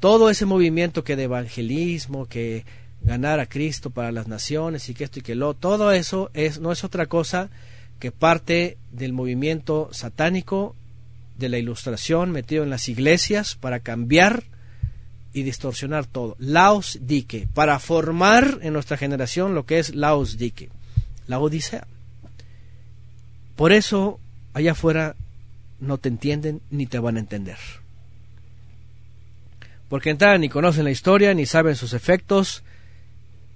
Todo ese movimiento que de evangelismo, que ganar a Cristo para las naciones y que esto y que lo, todo eso es, no es otra cosa que parte del movimiento satánico de la ilustración metido en las iglesias para cambiar y distorsionar todo. Laos Dique, para formar en nuestra generación lo que es Laos Dique, la Odisea. Por eso allá afuera no te entienden ni te van a entender. Porque entran ni conocen la historia, ni saben sus efectos,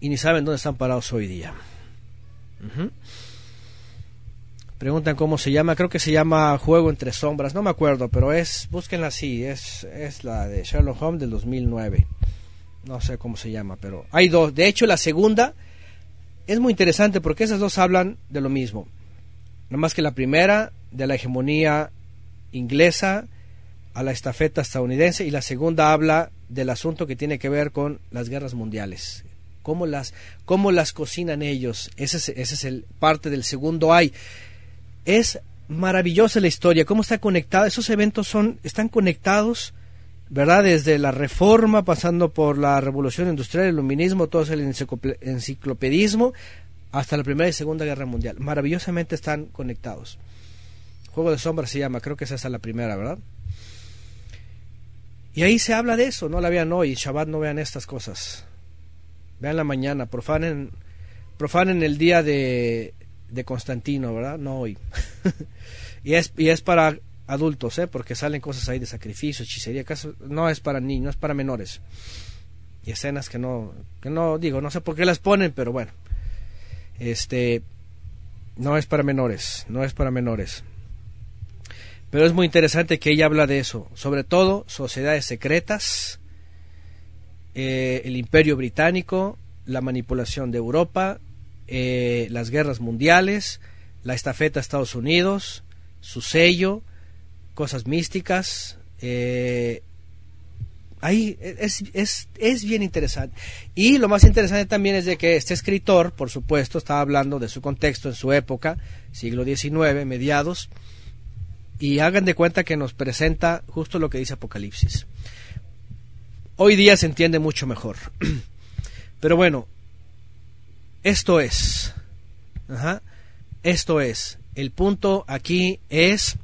y ni saben dónde están parados hoy día. Preguntan cómo se llama, creo que se llama Juego entre Sombras, no me acuerdo, pero es, búsquenla así, es, es la de Sherlock Holmes del 2009. No sé cómo se llama, pero hay dos. De hecho, la segunda es muy interesante porque esas dos hablan de lo mismo. Nada más que la primera, de la hegemonía inglesa a la estafeta estadounidense y la segunda habla del asunto que tiene que ver con las guerras mundiales. Cómo las, cómo las cocinan ellos. Ese es, ese es el parte del segundo hay. Es maravillosa la historia, cómo está conectada. Esos eventos son, están conectados, ¿verdad? Desde la reforma, pasando por la revolución industrial, el iluminismo, todo el enciclopedismo, hasta la Primera y Segunda Guerra Mundial. Maravillosamente están conectados. Juego de sombras se llama, creo que esa es la primera, ¿verdad? Y ahí se habla de eso, no la vean hoy, Shabbat no vean estas cosas. Vean la mañana, profanen, profanen el día de, de Constantino, ¿verdad? No hoy. y, es, y es para adultos, ¿eh? Porque salen cosas ahí de sacrificio, hechicería, no es para niños, es para menores. Y escenas que no, que no digo, no sé por qué las ponen, pero bueno. Este, no es para menores, no es para menores. Pero es muy interesante que ella habla de eso, sobre todo sociedades secretas, eh, el imperio británico, la manipulación de Europa, eh, las guerras mundiales, la estafeta a Estados Unidos, su sello, cosas místicas. Eh, ahí es, es, es, bien interesante. Y lo más interesante también es de que este escritor, por supuesto, estaba hablando de su contexto en su época, siglo XIX, mediados, y hagan de cuenta que nos presenta justo lo que dice Apocalipsis. Hoy día se entiende mucho mejor. Pero bueno, esto es. esto es. El punto aquí es,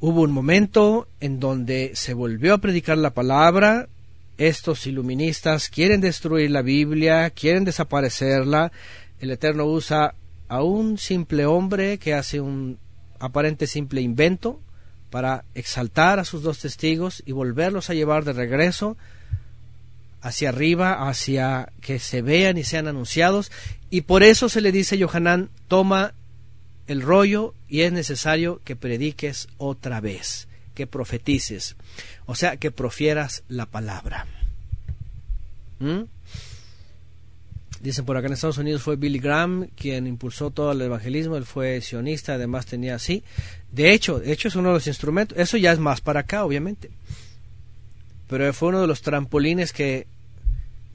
hubo un momento en donde se volvió a predicar la palabra, estos iluministas quieren destruir la Biblia, quieren desaparecerla, el Eterno usa a un simple hombre que hace un aparente simple invento para exaltar a sus dos testigos y volverlos a llevar de regreso hacia arriba, hacia que se vean y sean anunciados. Y por eso se le dice a Johanán, toma el rollo y es necesario que prediques otra vez, que profetices, o sea, que profieras la palabra. ¿Mm? Dicen por acá en Estados Unidos fue Billy Graham quien impulsó todo el evangelismo, él fue sionista, además tenía así. De hecho, de hecho es uno de los instrumentos, eso ya es más para acá, obviamente. Pero fue uno de los trampolines que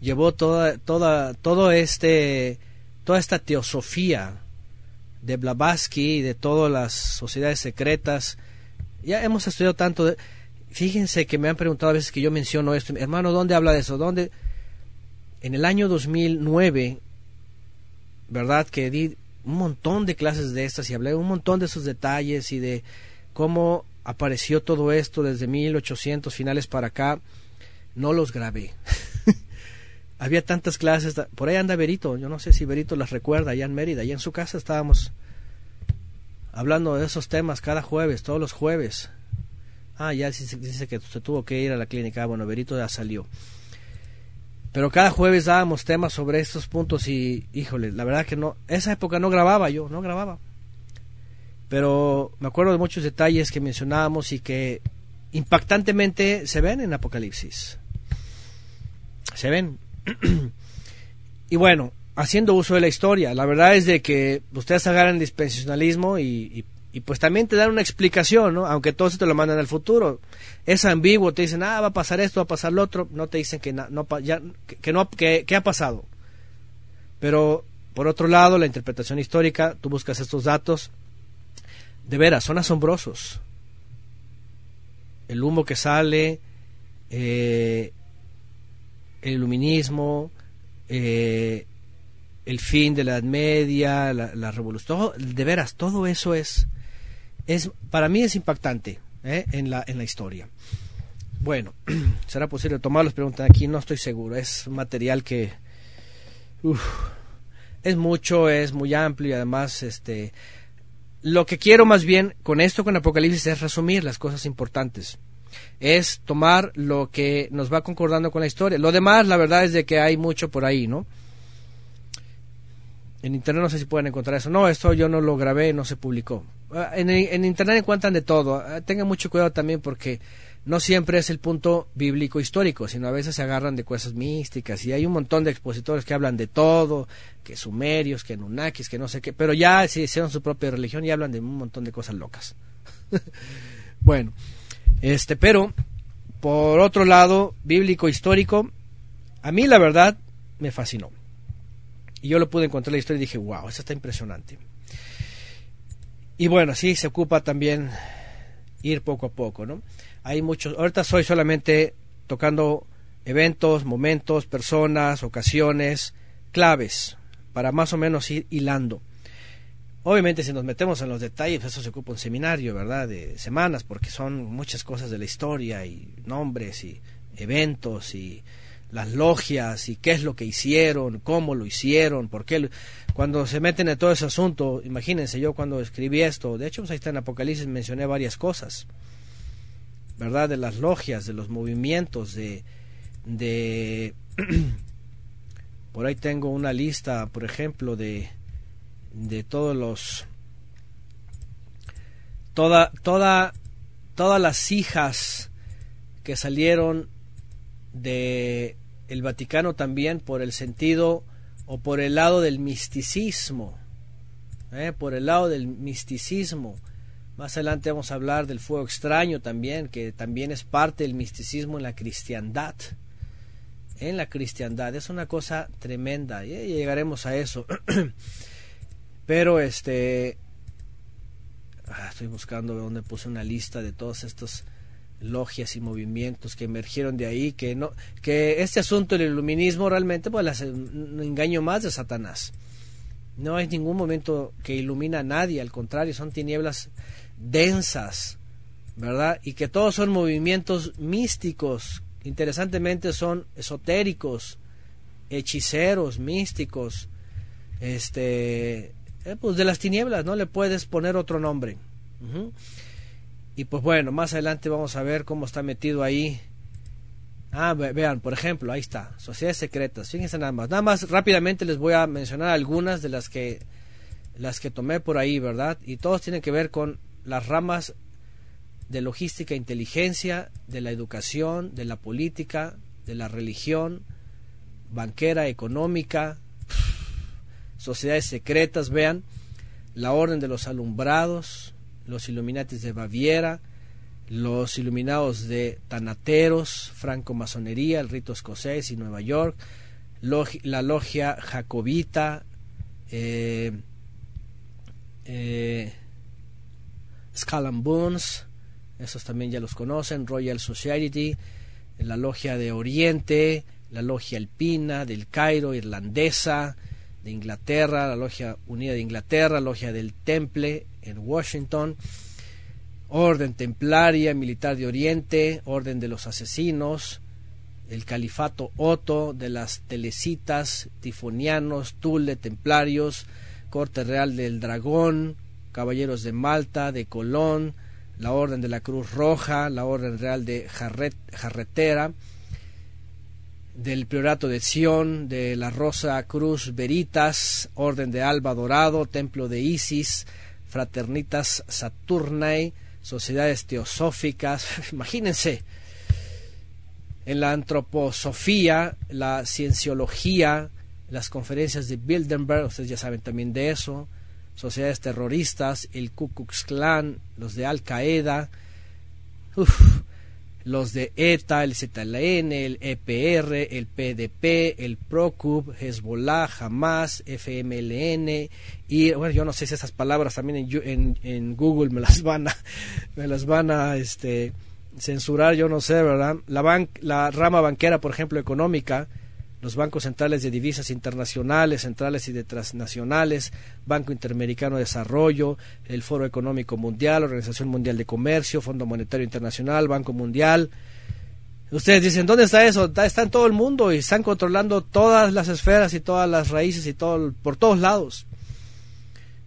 llevó toda, toda, todo este, toda esta teosofía de Blavatsky y de todas las sociedades secretas. Ya hemos estudiado tanto. De, fíjense que me han preguntado a veces que yo menciono esto, hermano, ¿dónde habla de eso? ¿Dónde? en el año 2009, ¿verdad? Que di un montón de clases de estas y hablé un montón de esos detalles y de cómo apareció todo esto desde 1800 finales para acá. No los grabé. Había tantas clases. Por ahí anda Berito. Yo no sé si Berito las recuerda allá en Mérida. Allá en su casa estábamos hablando de esos temas cada jueves, todos los jueves. Ah, ya dice, que se tuvo que ir a la clínica. Bueno, Berito ya salió. Pero cada jueves dábamos temas sobre estos puntos y, híjole, la verdad que no, esa época no grababa yo, no grababa. Pero me acuerdo de muchos detalles que mencionábamos y que impactantemente se ven en Apocalipsis. Se ven. y bueno, haciendo uso de la historia, la verdad es de que ustedes agarran dispensacionalismo y, pues también te dan una explicación, ¿no? Aunque todo se te lo mandan al futuro. Es ambiguo, te dicen, ah, va a pasar esto, va a pasar lo otro, no te dicen que, no, que, no, que, ha pasado. Pero, por otro lado, la interpretación histórica, tú buscas estos datos, de veras, son asombrosos. El humo que sale, eh, el iluminismo, eh, el fin de la Edad Media, la, la revolución, de veras, todo eso es es para mí es impactante ¿eh? en, la, en la historia. Bueno, ¿será posible tomar las preguntas aquí? No estoy seguro. Es material que es mucho, es muy amplio y además este lo que quiero más bien con esto con Apocalipsis es resumir las cosas importantes. Es tomar lo que nos va concordando con la historia. Lo demás, la verdad es de que hay mucho por ahí, ¿no? En internet no sé si pueden encontrar eso. No, esto yo no lo grabé, no se publicó. Ah, en, en internet encuentran de todo. Ah, tengan mucho cuidado también porque no siempre es el punto bíblico histórico, sino a veces se agarran de cosas místicas y hay un montón de expositores que hablan de todo, que sumerios, que nunakis, que no sé qué, pero ya si hicieron su propia religión y hablan de un montón de cosas locas. bueno, este, pero por otro lado, bíblico histórico, a mí la verdad me fascinó. Y yo lo pude encontrar la historia y dije, wow, esto está impresionante. Y bueno, sí, se ocupa también ir poco a poco, ¿no? Hay muchos, ahorita soy solamente tocando eventos, momentos, personas, ocasiones, claves, para más o menos ir hilando. Obviamente si nos metemos en los detalles, eso se ocupa un seminario, ¿verdad? De semanas, porque son muchas cosas de la historia y nombres y eventos y las logias y qué es lo que hicieron, cómo lo hicieron, por qué. Cuando se meten en todo ese asunto, imagínense, yo cuando escribí esto, de hecho, pues ahí está en Apocalipsis, mencioné varias cosas, ¿verdad? De las logias, de los movimientos, de. de por ahí tengo una lista, por ejemplo, de, de todos los. Toda, toda, todas las hijas que salieron de el Vaticano también por el sentido o por el lado del misticismo, ¿eh? por el lado del misticismo. Más adelante vamos a hablar del fuego extraño también, que también es parte del misticismo en la cristiandad. En la cristiandad es una cosa tremenda, y llegaremos a eso. Pero este ah, estoy buscando donde puse una lista de todos estos logias y movimientos que emergieron de ahí, que no, que este asunto del iluminismo realmente pues un engaño más de Satanás. No hay ningún momento que ilumina a nadie, al contrario, son tinieblas densas, ¿verdad? Y que todos son movimientos místicos, interesantemente son esotéricos, hechiceros, místicos, este, eh, pues de las tinieblas, no le puedes poner otro nombre. Y pues bueno, más adelante vamos a ver cómo está metido ahí. Ah, vean, por ejemplo, ahí está, sociedades secretas. Fíjense nada más. Nada más rápidamente les voy a mencionar algunas de las que las que tomé por ahí, ¿verdad? Y todos tienen que ver con las ramas de logística e inteligencia, de la educación, de la política, de la religión, banquera, económica, sociedades secretas, vean, la orden de los alumbrados, los Illuminatis de Baviera, los Iluminados de Tanateros, Franco-Masonería, el rito escocés y Nueva York, la logia jacobita, eh, eh, Skull and esos también ya los conocen, Royal Society, la logia de Oriente, la logia alpina del Cairo, irlandesa, de Inglaterra, la Logia Unida de Inglaterra, Logia del Temple en Washington, Orden Templaria Militar de Oriente, Orden de los Asesinos, el Califato Otto, de las Telecitas, Tifonianos, Tule, Templarios, Corte Real del Dragón, Caballeros de Malta, de Colón, la Orden de la Cruz Roja, la Orden Real de Jarretera, del Priorato de Sión, de la Rosa Cruz Veritas, Orden de Alba Dorado, Templo de Isis, Fraternitas Saturnae, Sociedades Teosóficas, imagínense, en la antroposofía, la cienciología, las conferencias de Bilderberg, ustedes ya saben también de eso, sociedades terroristas, el Ku Klux los de Al Qaeda, los de ETA, el ZLN, el EPR, el PDP, el PROCUB, Hezbollah, Hamas, FMLN y bueno, yo no sé si esas palabras también en, en, Google me las van a me las van a este censurar, yo no sé, ¿verdad? La la rama banquera, por ejemplo, económica, los bancos centrales de divisas internacionales, centrales y de transnacionales, Banco Interamericano de Desarrollo, el Foro Económico Mundial, Organización Mundial de Comercio, Fondo Monetario Internacional, Banco Mundial. Ustedes dicen, ¿dónde está eso? Está en todo el mundo y están controlando todas las esferas y todas las raíces y todo por todos lados.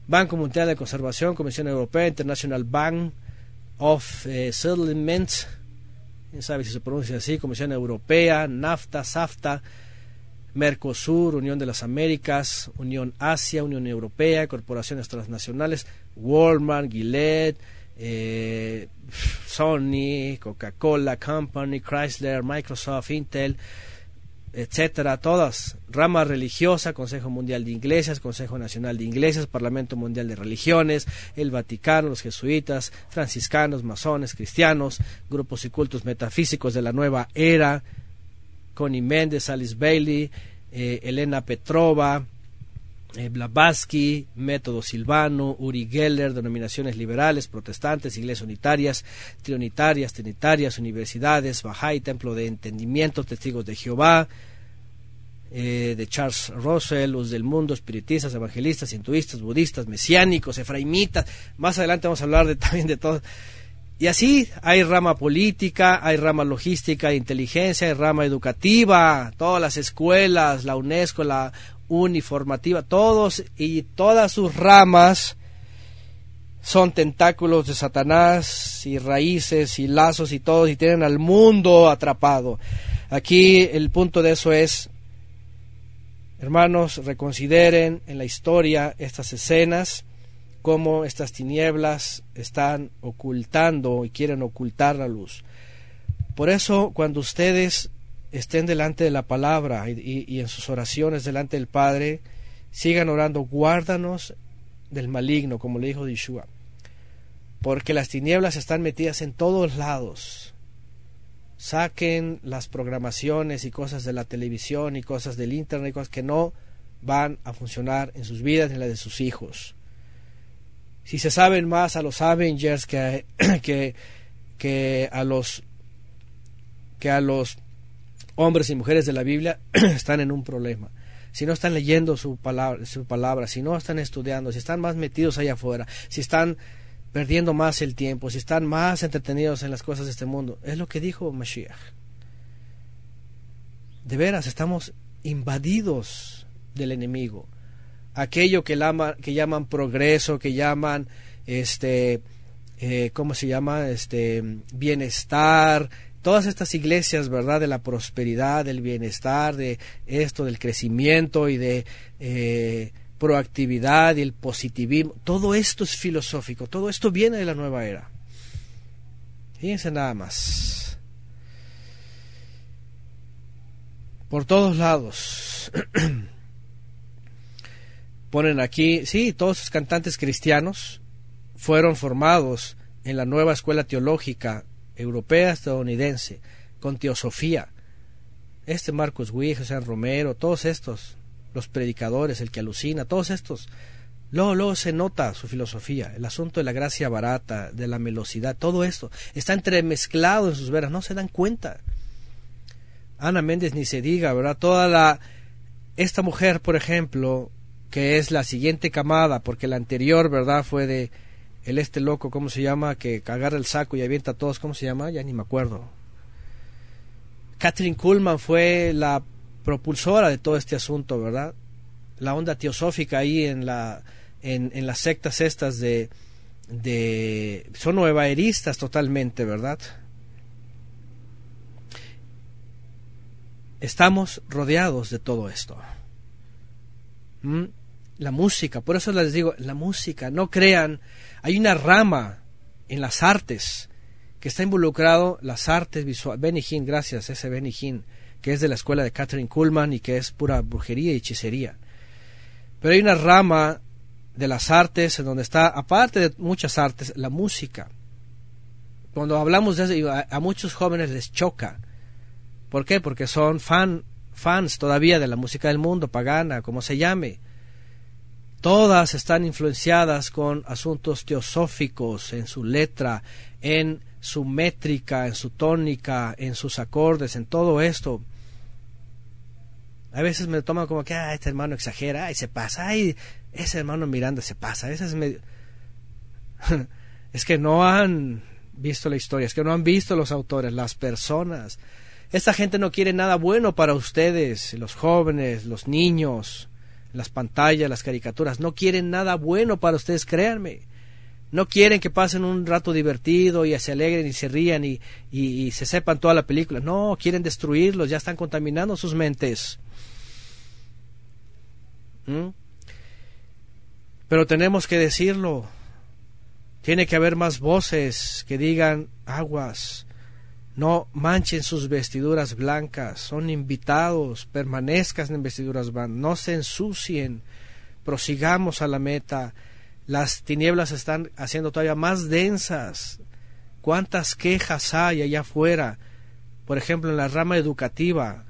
Banco Mundial de Conservación, Comisión Europea, International Bank of eh, Settlements, quién sabe si se pronuncia así, Comisión Europea, NAFTA, SAFTA, Mercosur, Unión de las Américas, Unión Asia, Unión Europea, corporaciones transnacionales, Walmart, Gillette, eh, Sony, Coca-Cola Company, Chrysler, Microsoft, Intel, etcétera, todas, rama religiosa, Consejo Mundial de Iglesias, Consejo Nacional de Iglesias, Parlamento Mundial de Religiones, el Vaticano, los jesuitas, franciscanos, masones, cristianos, grupos y cultos metafísicos de la nueva era, Connie Méndez, Alice Bailey, eh, Elena Petrova, eh, Blavatsky, Método Silvano, Uri Geller, denominaciones liberales, protestantes, iglesias unitarias, trinitarias, trinitarias, universidades, Bahá'í, Templo de Entendimiento, Testigos de Jehová, eh, de Charles Russell, Luz del Mundo, espiritistas, evangelistas, hinduistas, budistas, mesiánicos, efraimitas. Más adelante vamos a hablar de, también de todo. Y así hay rama política, hay rama logística, inteligencia, hay rama educativa, todas las escuelas, la UNESCO, la uniformativa, todos y todas sus ramas son tentáculos de Satanás y raíces y lazos y todos y tienen al mundo atrapado. Aquí el punto de eso es, hermanos, reconsideren en la historia estas escenas, cómo estas tinieblas están ocultando y quieren ocultar la luz. Por eso, cuando ustedes estén delante de la palabra y, en sus oraciones delante del Padre, sigan orando, guárdanos del maligno, como le dijo Yeshua, porque las tinieblas están metidas en todos lados. Saquen las programaciones y cosas de la televisión y cosas del internet cosas que no van a funcionar en sus vidas ni en las de sus hijos. Si se saben más a los Avengers que, que, que a los que a los hombres y mujeres de la Biblia están en un problema. Si no están leyendo su palabra, su palabra, si no están estudiando, si están más metidos allá afuera, si están perdiendo más el tiempo, si están más entretenidos en las cosas de este mundo. Es lo que dijo Mashiach. De veras, estamos invadidos del enemigo. Aquello que, que llaman progreso, que llaman, este, eh, ¿cómo se llama? Este, bienestar, todas estas iglesias, ¿verdad? De la prosperidad, del bienestar, de esto, del crecimiento y de eh, proactividad y el positivismo, todo esto es filosófico, todo esto viene de la nueva era. Fíjense nada más. Por todos lados. Ponen aquí, sí, todos los cantantes cristianos fueron formados en la nueva escuela teológica europea estadounidense, con teosofía. Este Marcos Witt, José Romero, todos estos, los predicadores, el que alucina, todos estos, luego, luego se nota su filosofía, el asunto de la gracia barata, de la melosidad, todo esto está entremezclado en sus veras, no se dan cuenta. Ana Méndez ni se diga, ¿verdad? Toda la esta mujer, por ejemplo, que es la siguiente camada, porque la anterior, ¿verdad? fue de el este loco, ¿cómo se llama? Que agarra el saco y avienta a todos, ¿cómo se llama? Ya ni me acuerdo. Catherine Kuhlman fue la propulsora de todo este asunto, ¿verdad? La onda teosófica ahí en la en, en las sectas estas de de son nuevaeristas totalmente, ¿verdad? Estamos rodeados de todo esto. ¿Mm? La música, por eso les digo, la música, no crean hay una rama en las artes que está involucrado, las artes visuales. Benny Hinn, gracias, ese Benny Hinn, que es de la escuela de Catherine Kuhlman y que es pura brujería y hechicería. Pero hay una rama de las artes en donde está, aparte de muchas artes, la música. Cuando hablamos de eso, a, muchos jóvenes les choca. ¿Por qué? Porque son fan, fans todavía de la música del mundo, pagana, como se llame. Todas están influenciadas con asuntos teosóficos en su letra, en su métrica, en su tónica, en sus acordes, en todo esto. A veces me toman como que, ah, este hermano exagera, y se pasa, ay, ese hermano Miranda se pasa, es que no han visto la historia, es que no han visto los autores, las personas. Esta gente no quiere nada bueno para ustedes, los jóvenes, los niños las pantallas, las caricaturas, no quieren nada bueno para ustedes, créanme. No quieren que pasen un rato divertido y se alegren y se rían y, y, se sepan toda la película. No, quieren destruirlos, ya están contaminando sus mentes. ¿Mm? Pero tenemos que decirlo. Tiene que haber más voces que digan aguas. No manchen sus vestiduras blancas, son invitados, permanezcan en vestiduras blancas, no se ensucien, prosigamos a la meta. Las tinieblas están haciendo todavía más densas. ¿Cuántas quejas hay allá afuera? Por ejemplo, en la rama educativa,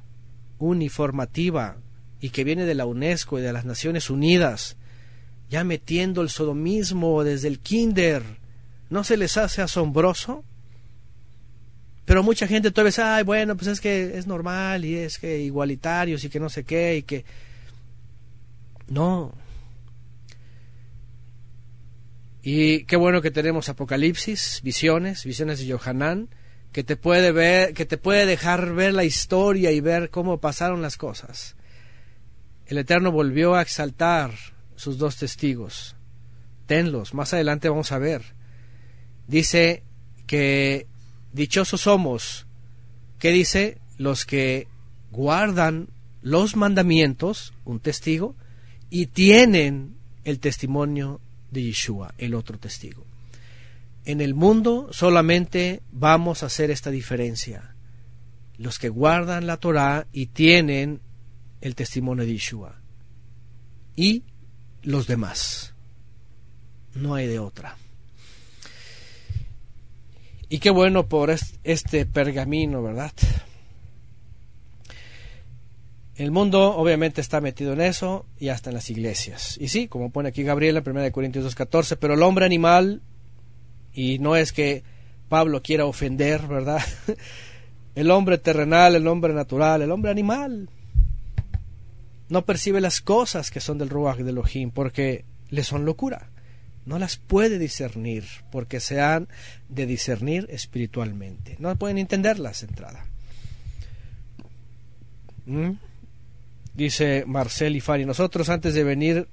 uniformativa, y que viene de la UNESCO y de las Naciones Unidas, ya metiendo el sodomismo desde el kinder. ¿No se les hace asombroso? Pero mucha gente todavía dice, ay, bueno, pues es que es normal y es que igualitarios y que no sé qué y que... No. Y qué bueno que tenemos Apocalipsis, visiones, visiones de Yohanan, que te puede ver, que te puede dejar ver la historia y ver cómo pasaron las cosas. El Eterno volvió a exaltar sus dos testigos. Tenlos, más adelante vamos a ver. Dice que dichosos somos, ¿qué dice? Los que guardan los mandamientos, un testigo, y tienen el testimonio de Yeshua, el otro testigo. En el mundo solamente vamos a hacer esta diferencia. Los que guardan la Torah y tienen el testimonio de Yeshua. Y los demás. No hay de otra. Y qué bueno por este pergamino, ¿verdad? El mundo obviamente está metido en eso y hasta en las iglesias. Y sí, como pone aquí Gabriela, 1 Corintios 2.14, pero el hombre animal, y no es que Pablo quiera ofender, ¿verdad? El hombre terrenal, el hombre natural, el hombre animal, no percibe las cosas que son del Ruach de Elohim porque le son locura no las puede discernir porque se han de discernir espiritualmente. No pueden entenderlas entrada. ¿Mm? Dice Marcel y Fari, nosotros antes de venir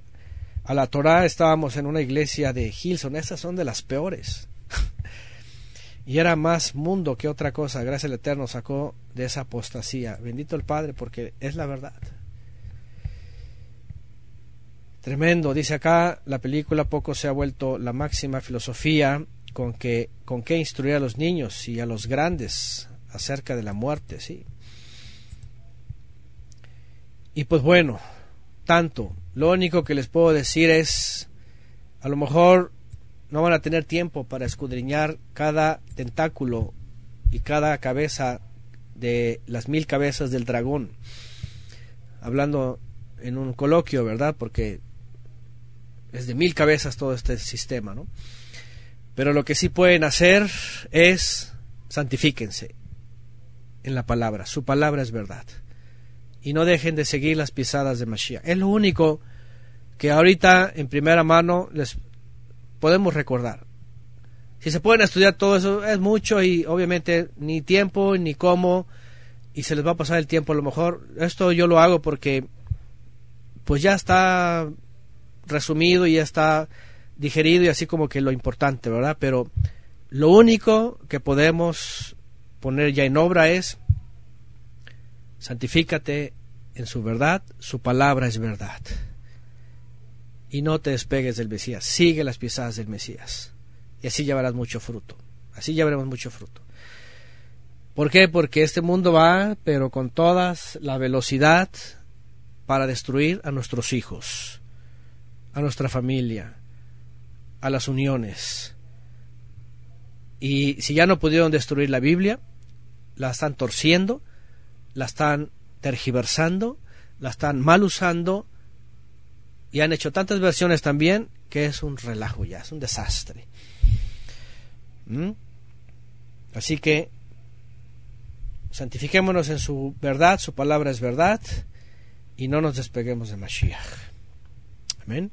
a la Torah estábamos en una iglesia de Hilson, esas son de las peores. y era más mundo que otra cosa, gracias al Eterno sacó de esa apostasía. Bendito el Padre porque es la verdad. Tremendo, dice acá, la película poco se ha vuelto la máxima filosofía con que con qué instruir a los niños y a los grandes acerca de la muerte, sí. Y pues bueno, tanto, lo único que les puedo decir es a lo mejor no van a tener tiempo para escudriñar cada tentáculo y cada cabeza de las mil cabezas del dragón. Hablando en un coloquio, ¿verdad? Porque es de mil cabezas todo este sistema, ¿no? Pero lo que sí pueden hacer es santifíquense en la palabra. Su palabra es verdad. Y no dejen de seguir las pisadas de Mashiach. Es lo único que ahorita en primera mano les podemos recordar. Si se pueden estudiar todo eso es mucho y obviamente ni tiempo ni cómo y se les va a pasar el tiempo a lo mejor. Esto yo lo hago porque pues ya está resumido y ya está digerido y así como que lo importante, ¿verdad? Pero lo único que podemos poner ya en obra es santifícate en su verdad, su palabra es verdad. Y no te despegues del Mesías, sigue las pisadas del Mesías. Y así llevarás mucho fruto. Así llevaremos mucho fruto. ¿Por qué? Porque este mundo va, pero con toda la velocidad para destruir a nuestros hijos a nuestra familia, a las uniones. Y si ya no pudieron destruir la Biblia, la están torciendo, la están tergiversando, la están mal usando y han hecho tantas versiones también que es un relajo ya, es un desastre. ¿Mm? Así que santifiquémonos en su verdad, su palabra es verdad y no nos despeguemos de Mashiach. Amén.